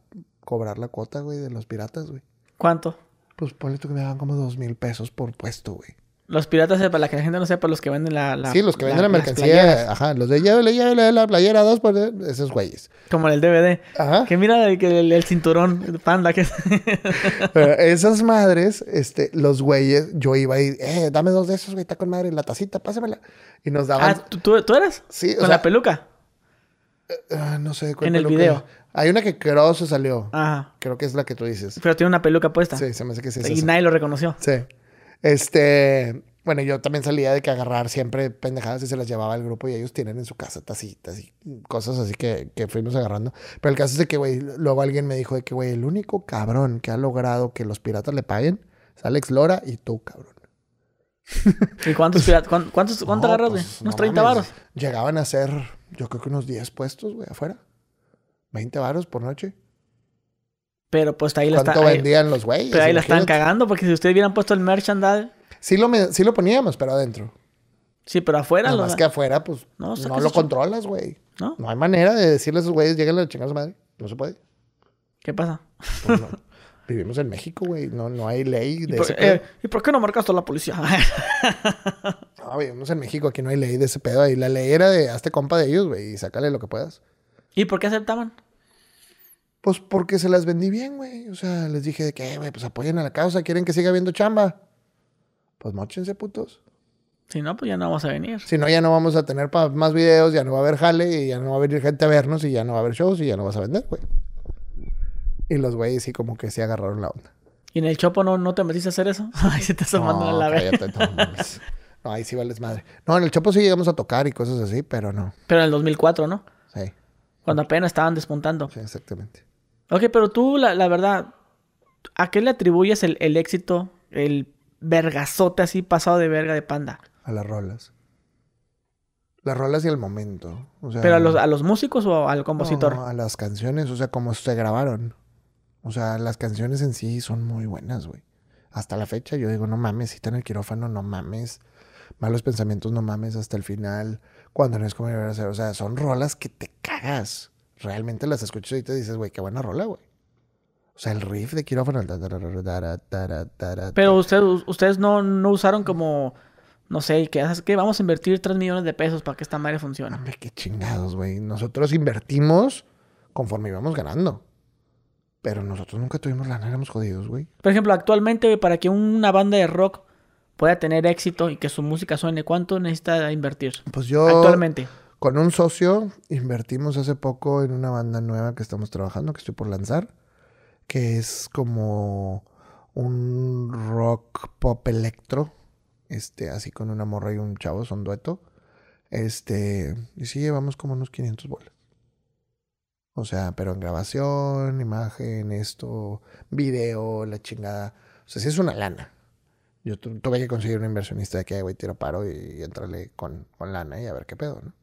cobrar la cuota, güey, de los piratas, güey. ¿Cuánto? Pues ponle tú que me daban como dos mil pesos por puesto, güey. Los piratas, eh, para la que la gente no sepa, los que venden la. la Sí, los que venden la, mercancía. Ajá, los de llévele, llévele la playera dos por esos güeyes. como en el DVD. Ajá. Que mira el, el, el cinturón el panda que Pero esas madres, este, los güeyes, yo iba y, eh, dame dos de esos, güey, está con madre, la tacita, pásamela. Y nos daban, Ah, ¿tú, tú, tú eras? Sí, o Con sea- la peluca. Ah, no sé cuál en el peluca. video. Hay una que creo se salió. Ajá. Creo que es la que tú dices. Pero tiene una peluca puesta. Sí, se me hace que sí es y nadie lo reconoció. Sí. Este, bueno, yo también salía de que agarrar siempre pendejadas y se las llevaba al grupo y ellos tienen en su casa tacitas y cosas así que, que fuimos agarrando. Pero el caso es de que, güey, luego alguien me dijo de que, güey, el único cabrón que ha logrado que los piratas le paguen es Alex Lora y tú, cabrón. ¿Y cuántos piratas? ¿Cuántos, cuántos, ¿Cuánto No, agarras, güey? pues, ¿Unos no 30 mames. varos? Llegaban a ser, yo creo que unos 10 puestos, güey, afuera. 20 varos por noche. Pero pues ahí la, ¿Cuánto está, ahí, vendían los güeyes? pero ahí la están cagando porque si ustedes hubieran puesto el merchandise... Sí lo, me- sí lo poníamos, pero adentro. Sí, pero afuera... Nada lo- más que afuera, pues, No, no, lo controlas, güey. ¿No? No hay manera de decirle a esos güeyes, lleguen a chingar a su madre. No se puede. ¿Qué pasa? Pues no. Vivimos en México, güey. No, no hay ley ¿Y de por, ese eh, pedo. ¿Y por qué no marcaste a la policía? No, vivimos en México. Aquí no hay ley de ese pedo. Ahí la ley era de hazte compa de ellos, güey, y sácale lo que puedas. ¿Y por qué aceptaban? Pues porque se las vendí bien, güey. O sea, les dije de que, "Eh, güey, pues apoyen a la causa. Quieren que siga habiendo chamba. Pues mochense, putos. Si no, pues ya no vamos a venir. Si no, ya no vamos a tener más videos, ya no va a haber jale, y ya no va a venir gente a vernos, y ya no va a haber shows, y ya no vas a vender, güey. Y los güeyes sí como que sí agarraron la onda. ¿Y en el Chopo no, no te metiste a hacer eso? Ay, se te está No, la vez. cállate, no ahí sí vales madre. No, en el Chopo sí llegamos a tocar y cosas así, pero no. Pero en el 2004, ¿no? Sí, Cuando apenas estaban despuntando. sí, exactamente. Ok, pero tú, la, la verdad, ¿a qué le atribuyes el, el éxito, el vergazote así pasado de verga de panda? A las rolas. Las rolas y el momento. O sea, ¿Pero a los, a los músicos o al compositor? no, a las canciones, o sea, como se grabaron. O sea, las canciones en sí son muy buenas, güey. Hasta la fecha yo digo, no mames, cita en el quirófano, no mames. Malos pensamientos, no mames, hasta el final. Cuando no es como debería ser. O sea, son rolas que te cagas. Realmente las escuchas y te dices, güey, qué buena rola, güey. O sea, el riff de quirófano. Pero usted, ustedes no, no usaron como, no sé, que, que vamos a invertir 3 millones de pesos para que esta madre funcione. Hombre, qué chingados, güey. Nosotros invertimos conforme íbamos ganando. Pero nosotros nunca tuvimos lana, éramos jodidos, güey. Por ejemplo, actualmente, para que una banda de rock pueda tener éxito y que su música suene, ¿cuánto necesita invertir? Pues yo Actualmente. con un socio invertimos hace poco en una banda nueva que estamos trabajando, que estoy por lanzar, que es como un rock pop electro, este, así con una morra y un chavo, son dueto. Este, y sí llevamos como unos 500 bolas. O sea, pero en grabación, imagen, esto, video, la chingada. O sea, sí es una lana. Yo tu- tuve que conseguir un inversionista de que, güey, tiro paro y, y entrarle con, con lana y a ver qué pedo, ¿no?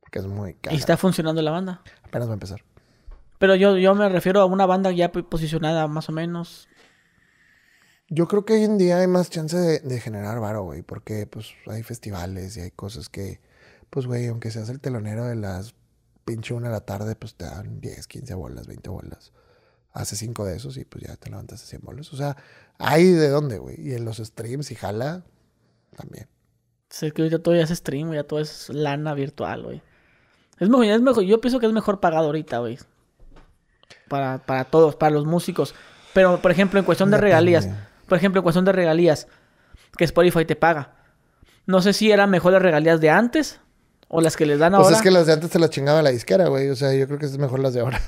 Porque es muy caro. Y está funcionando la banda. Apenas va a empezar. Pero yo, yo me refiero a una banda ya posicionada más o menos. Yo creo que hoy en día hay más chance de, de generar varo, güey, porque pues hay festivales y hay cosas que, pues, güey, aunque seas el telonero de las pinche una de la tarde, pues te dan 10, 15 bolas, 20 bolas. Hace 5 de esos y pues ya te levantas a 100 bolas. O sea, hay de dónde, güey. Y en los streams y jala, también. Sé que ahorita todo ya es stream, ya todo es lana virtual, güey. Es mejor, es mejor, yo pienso que es mejor pagado ahorita, güey. Para, para todos, para los músicos. Pero, por ejemplo, en cuestión de regalías, por ejemplo, en cuestión de regalías, que Spotify te paga. No sé si eran mejor las regalías de antes o las que les dan Pues ahora. es que las de antes te las chingaba la disquera, güey. O sea, yo creo que es mejor las de ahora.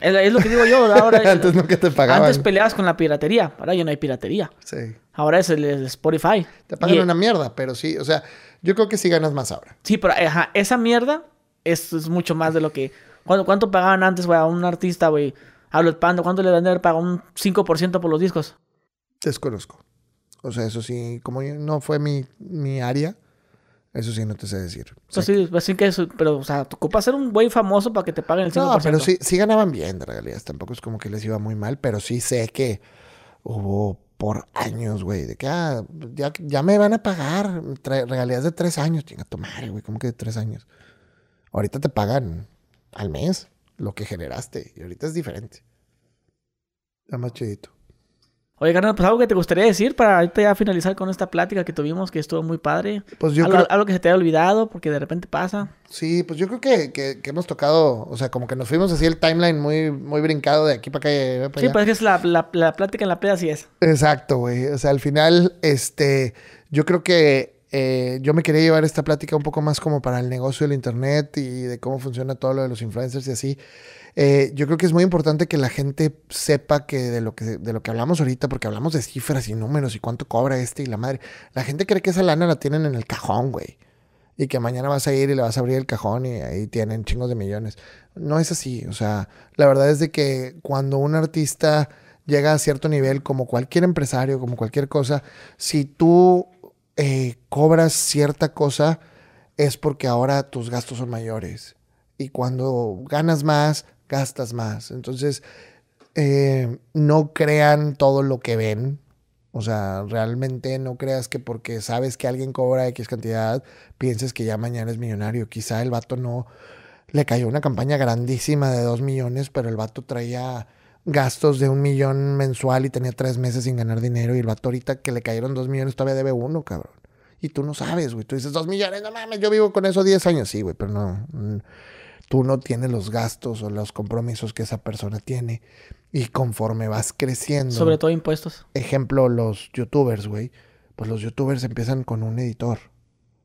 es, es lo que digo yo, ahora. antes nunca te pagaban. antes peleabas con la piratería, ahora ya no hay piratería. Sí. Ahora es el, el Spotify. Te pagan Y- una mierda, pero sí. O sea, yo creo que sí ganas más ahora. Sí, pero ajá, esa mierda es, es mucho más de lo que. ¿Cuánto, cuánto pagaban antes, güey, a un artista, güey? A los Panda, ¿cuánto le dan de haber pagado? ¿Un 5% por los discos? Desconozco. O sea, eso sí, como yo- no fue mi, mi área, eso sí no te sé decir. Pues sí, pues sí que eso, pero, o sea, te ocupa ser un güey famoso para que te paguen el 5%. no, pero sí, sí ganaban bien de regalías. Tampoco es como que les iba muy mal, pero sí sé que hubo por años, güey, de que ah, ya, ya me van a pagar regalías de tres años. Chinga tu madre, güey, ¿cómo que de tres años? Ahorita te pagan al mes lo que generaste y ahorita es diferente. Está más chidito. Oye, carnal, pues algo que te gustaría decir para ahorita ya finalizar con esta plática que tuvimos, que estuvo muy padre. Pues yo algo, creo, algo que se te haya olvidado, porque de repente pasa. Sí, pues yo creo que, que, que hemos tocado, o sea, como que nos fuimos así el timeline muy, muy brincado de aquí para acá y para Sí, allá. pues es que es la, la, la plática en la peda así es. Exacto, güey. O sea, al final, este, yo creo que eh, yo me quería llevar esta plática un poco más como para el negocio del internet y de cómo funciona todo lo de los influencers y así. Eh, yo creo que es muy importante que la gente sepa que de lo que de lo que hablamos ahorita, porque hablamos de cifras y números y cuánto cobra este y la madre. La gente cree que esa lana la tienen en el cajón, güey. Y que mañana vas a ir y le vas a abrir el cajón y ahí tienen chingos de millones. No es así. O sea, la verdad es de que cuando un artista llega a cierto nivel, como cualquier empresario, como cualquier cosa, si tú eh, cobras cierta cosa, es porque ahora tus gastos son mayores. Y cuando ganas más, gastas más. Entonces, eh, no crean todo lo que ven. O sea, realmente no creas que porque sabes que alguien cobra X cantidad, pienses que ya mañana es millonario. Quizá el vato no le cayó una campaña grandísima de dos millones, pero el vato traía gastos de un millón mensual y tenía tres meses sin ganar dinero. Y el vato ahorita que le cayeron dos millones todavía debe uno, cabrón. Y tú no sabes, güey. Tú dices dos millones, no mames, yo vivo con eso 10 años. Sí, güey, pero no. Tú no tienes los gastos o los compromisos que esa persona tiene. Y conforme vas creciendo. Sobre todo impuestos. Ejemplo, los youtubers, güey. Pues los youtubers empiezan con un editor.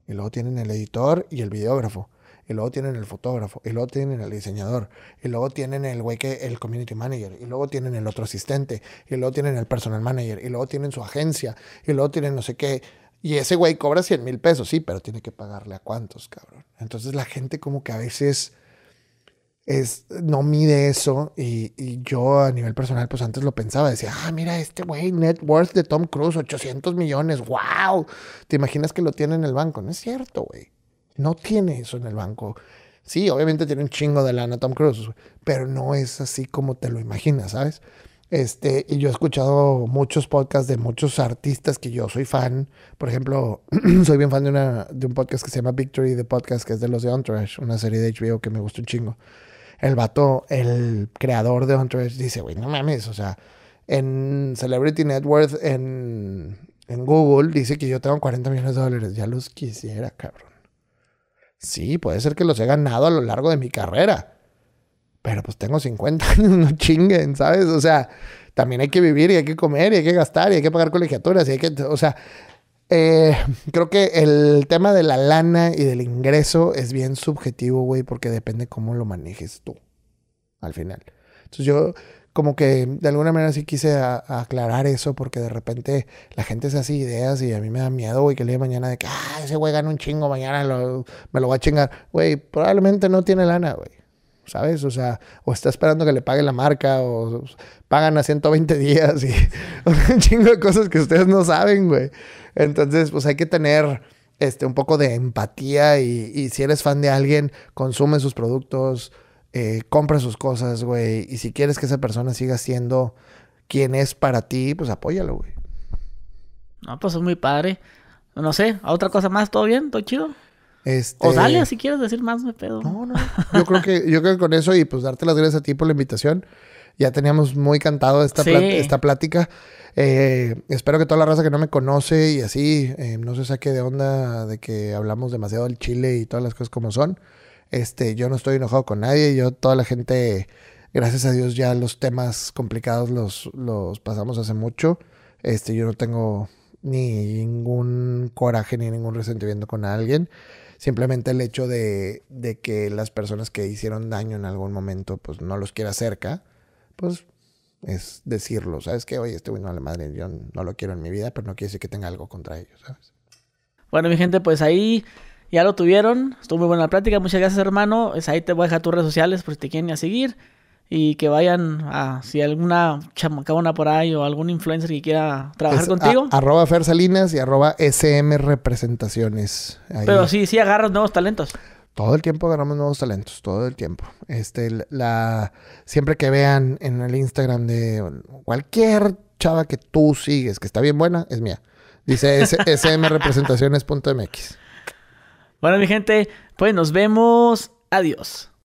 Y luego tienen el editor y el videógrafo. Y luego tienen el fotógrafo. Y luego tienen el diseñador. Y luego tienen el güey que, el community manager. Y luego tienen el otro asistente. Y luego tienen el personal manager. Y luego tienen su agencia. Y luego tienen no sé qué. Y ese güey cobra 100 mil pesos, sí, pero tiene que pagarle a cuántos, cabrón. Entonces la gente como que a veces es, no mide eso y, y, yo a nivel personal pues antes lo pensaba, decía, ah, mira este güey, net worth de Tom Cruise, 800 millones, wow, te imaginas que lo tiene en el banco, no es cierto, güey, no tiene eso en el banco. Sí, obviamente tiene un chingo de lana Tom Cruise, pero no es así como te lo imaginas, ¿sabes? Este, y yo he escuchado muchos podcasts de muchos artistas que yo soy fan. Por ejemplo, soy bien fan de, una, de un podcast que se llama Victory, the podcast, que es de los de Entourage, una serie de HBO que me gusta un chingo. El vato, el creador de Entourage, dice, güey, no mames, o sea, en Celebrity Net Worth en, en Google dice que yo tengo 40 millones de dólares. Ya los quisiera, cabrón. Sí, puede ser que los he ganado a lo largo de mi carrera pero pues tengo 50 años, no chinguen, ¿sabes? O sea, también hay que vivir y hay que comer y hay que gastar y hay que pagar colegiaturas y hay que, o sea, eh, creo que el tema de la lana y del ingreso es bien subjetivo, güey, porque depende cómo lo manejes tú al final. Entonces yo como que de alguna manera sí quise aclarar eso porque de repente la gente se hace ideas y a mí me da miedo, güey, que le día mañana de que, ah, ese güey gana un chingo, mañana me lo va a chingar. Güey, probablemente no tiene lana, güey. ¿Sabes? O sea, o está esperando que le pague la marca, o pagan a 120 días y un chingo de cosas que ustedes no saben, güey. Entonces, pues hay que tener este, un poco de empatía y, si eres fan de alguien, consume sus productos, eh, compra sus cosas, güey. Y si quieres que esa persona siga siendo quien es para ti, pues apóyalo, güey. No, pues es muy padre. No sé, ¿a otra cosa más? ¿Todo bien? ¿Todo chido? Este... O dale, si quieres decir más, me pedo. No, no. Yo creo que, yo creo que con eso y pues darte las gracias a ti por la invitación. Ya teníamos muy cantado esta, esta plática. Eh, espero que toda la raza que no me conoce y así eh, no se saque de onda de que hablamos demasiado del Chile y todas las cosas como son. Este, yo no estoy enojado con nadie. Yo, toda la gente, gracias a Dios, ya los temas complicados los, los pasamos hace mucho. Este, yo no tengo ni ningún coraje ni ningún resentimiento con alguien. Simplemente el hecho de, que las personas que hicieron daño en algún momento, pues no los quiera cerca, pues es decirlo. ¿Sabes qué? Oye, este güey no la madre, yo no lo quiero en mi vida, pero no quiere decir que tenga algo contra ellos, ¿sabes? Bueno, mi gente, pues ahí ya lo tuvieron. Estuvo muy buena la plática. Muchas gracias, hermano. Es ahí te voy a dejar tus redes sociales por si te quieren a seguir y que vayan a, si alguna chamacabona por ahí o algún influencer que quiera trabajar contigo. arroba Fer Salinas y arroba SM Representaciones. Pero sí, sí agarras nuevos talentos. Todo el tiempo agarramos nuevos talentos, todo el tiempo. Este, la, siempre que vean en el Instagram de cualquier chava que tú sigues, que está bien buena, es mía. Dice smrepresentaciones.mx. Bueno, mi gente, pues nos vemos. Adiós.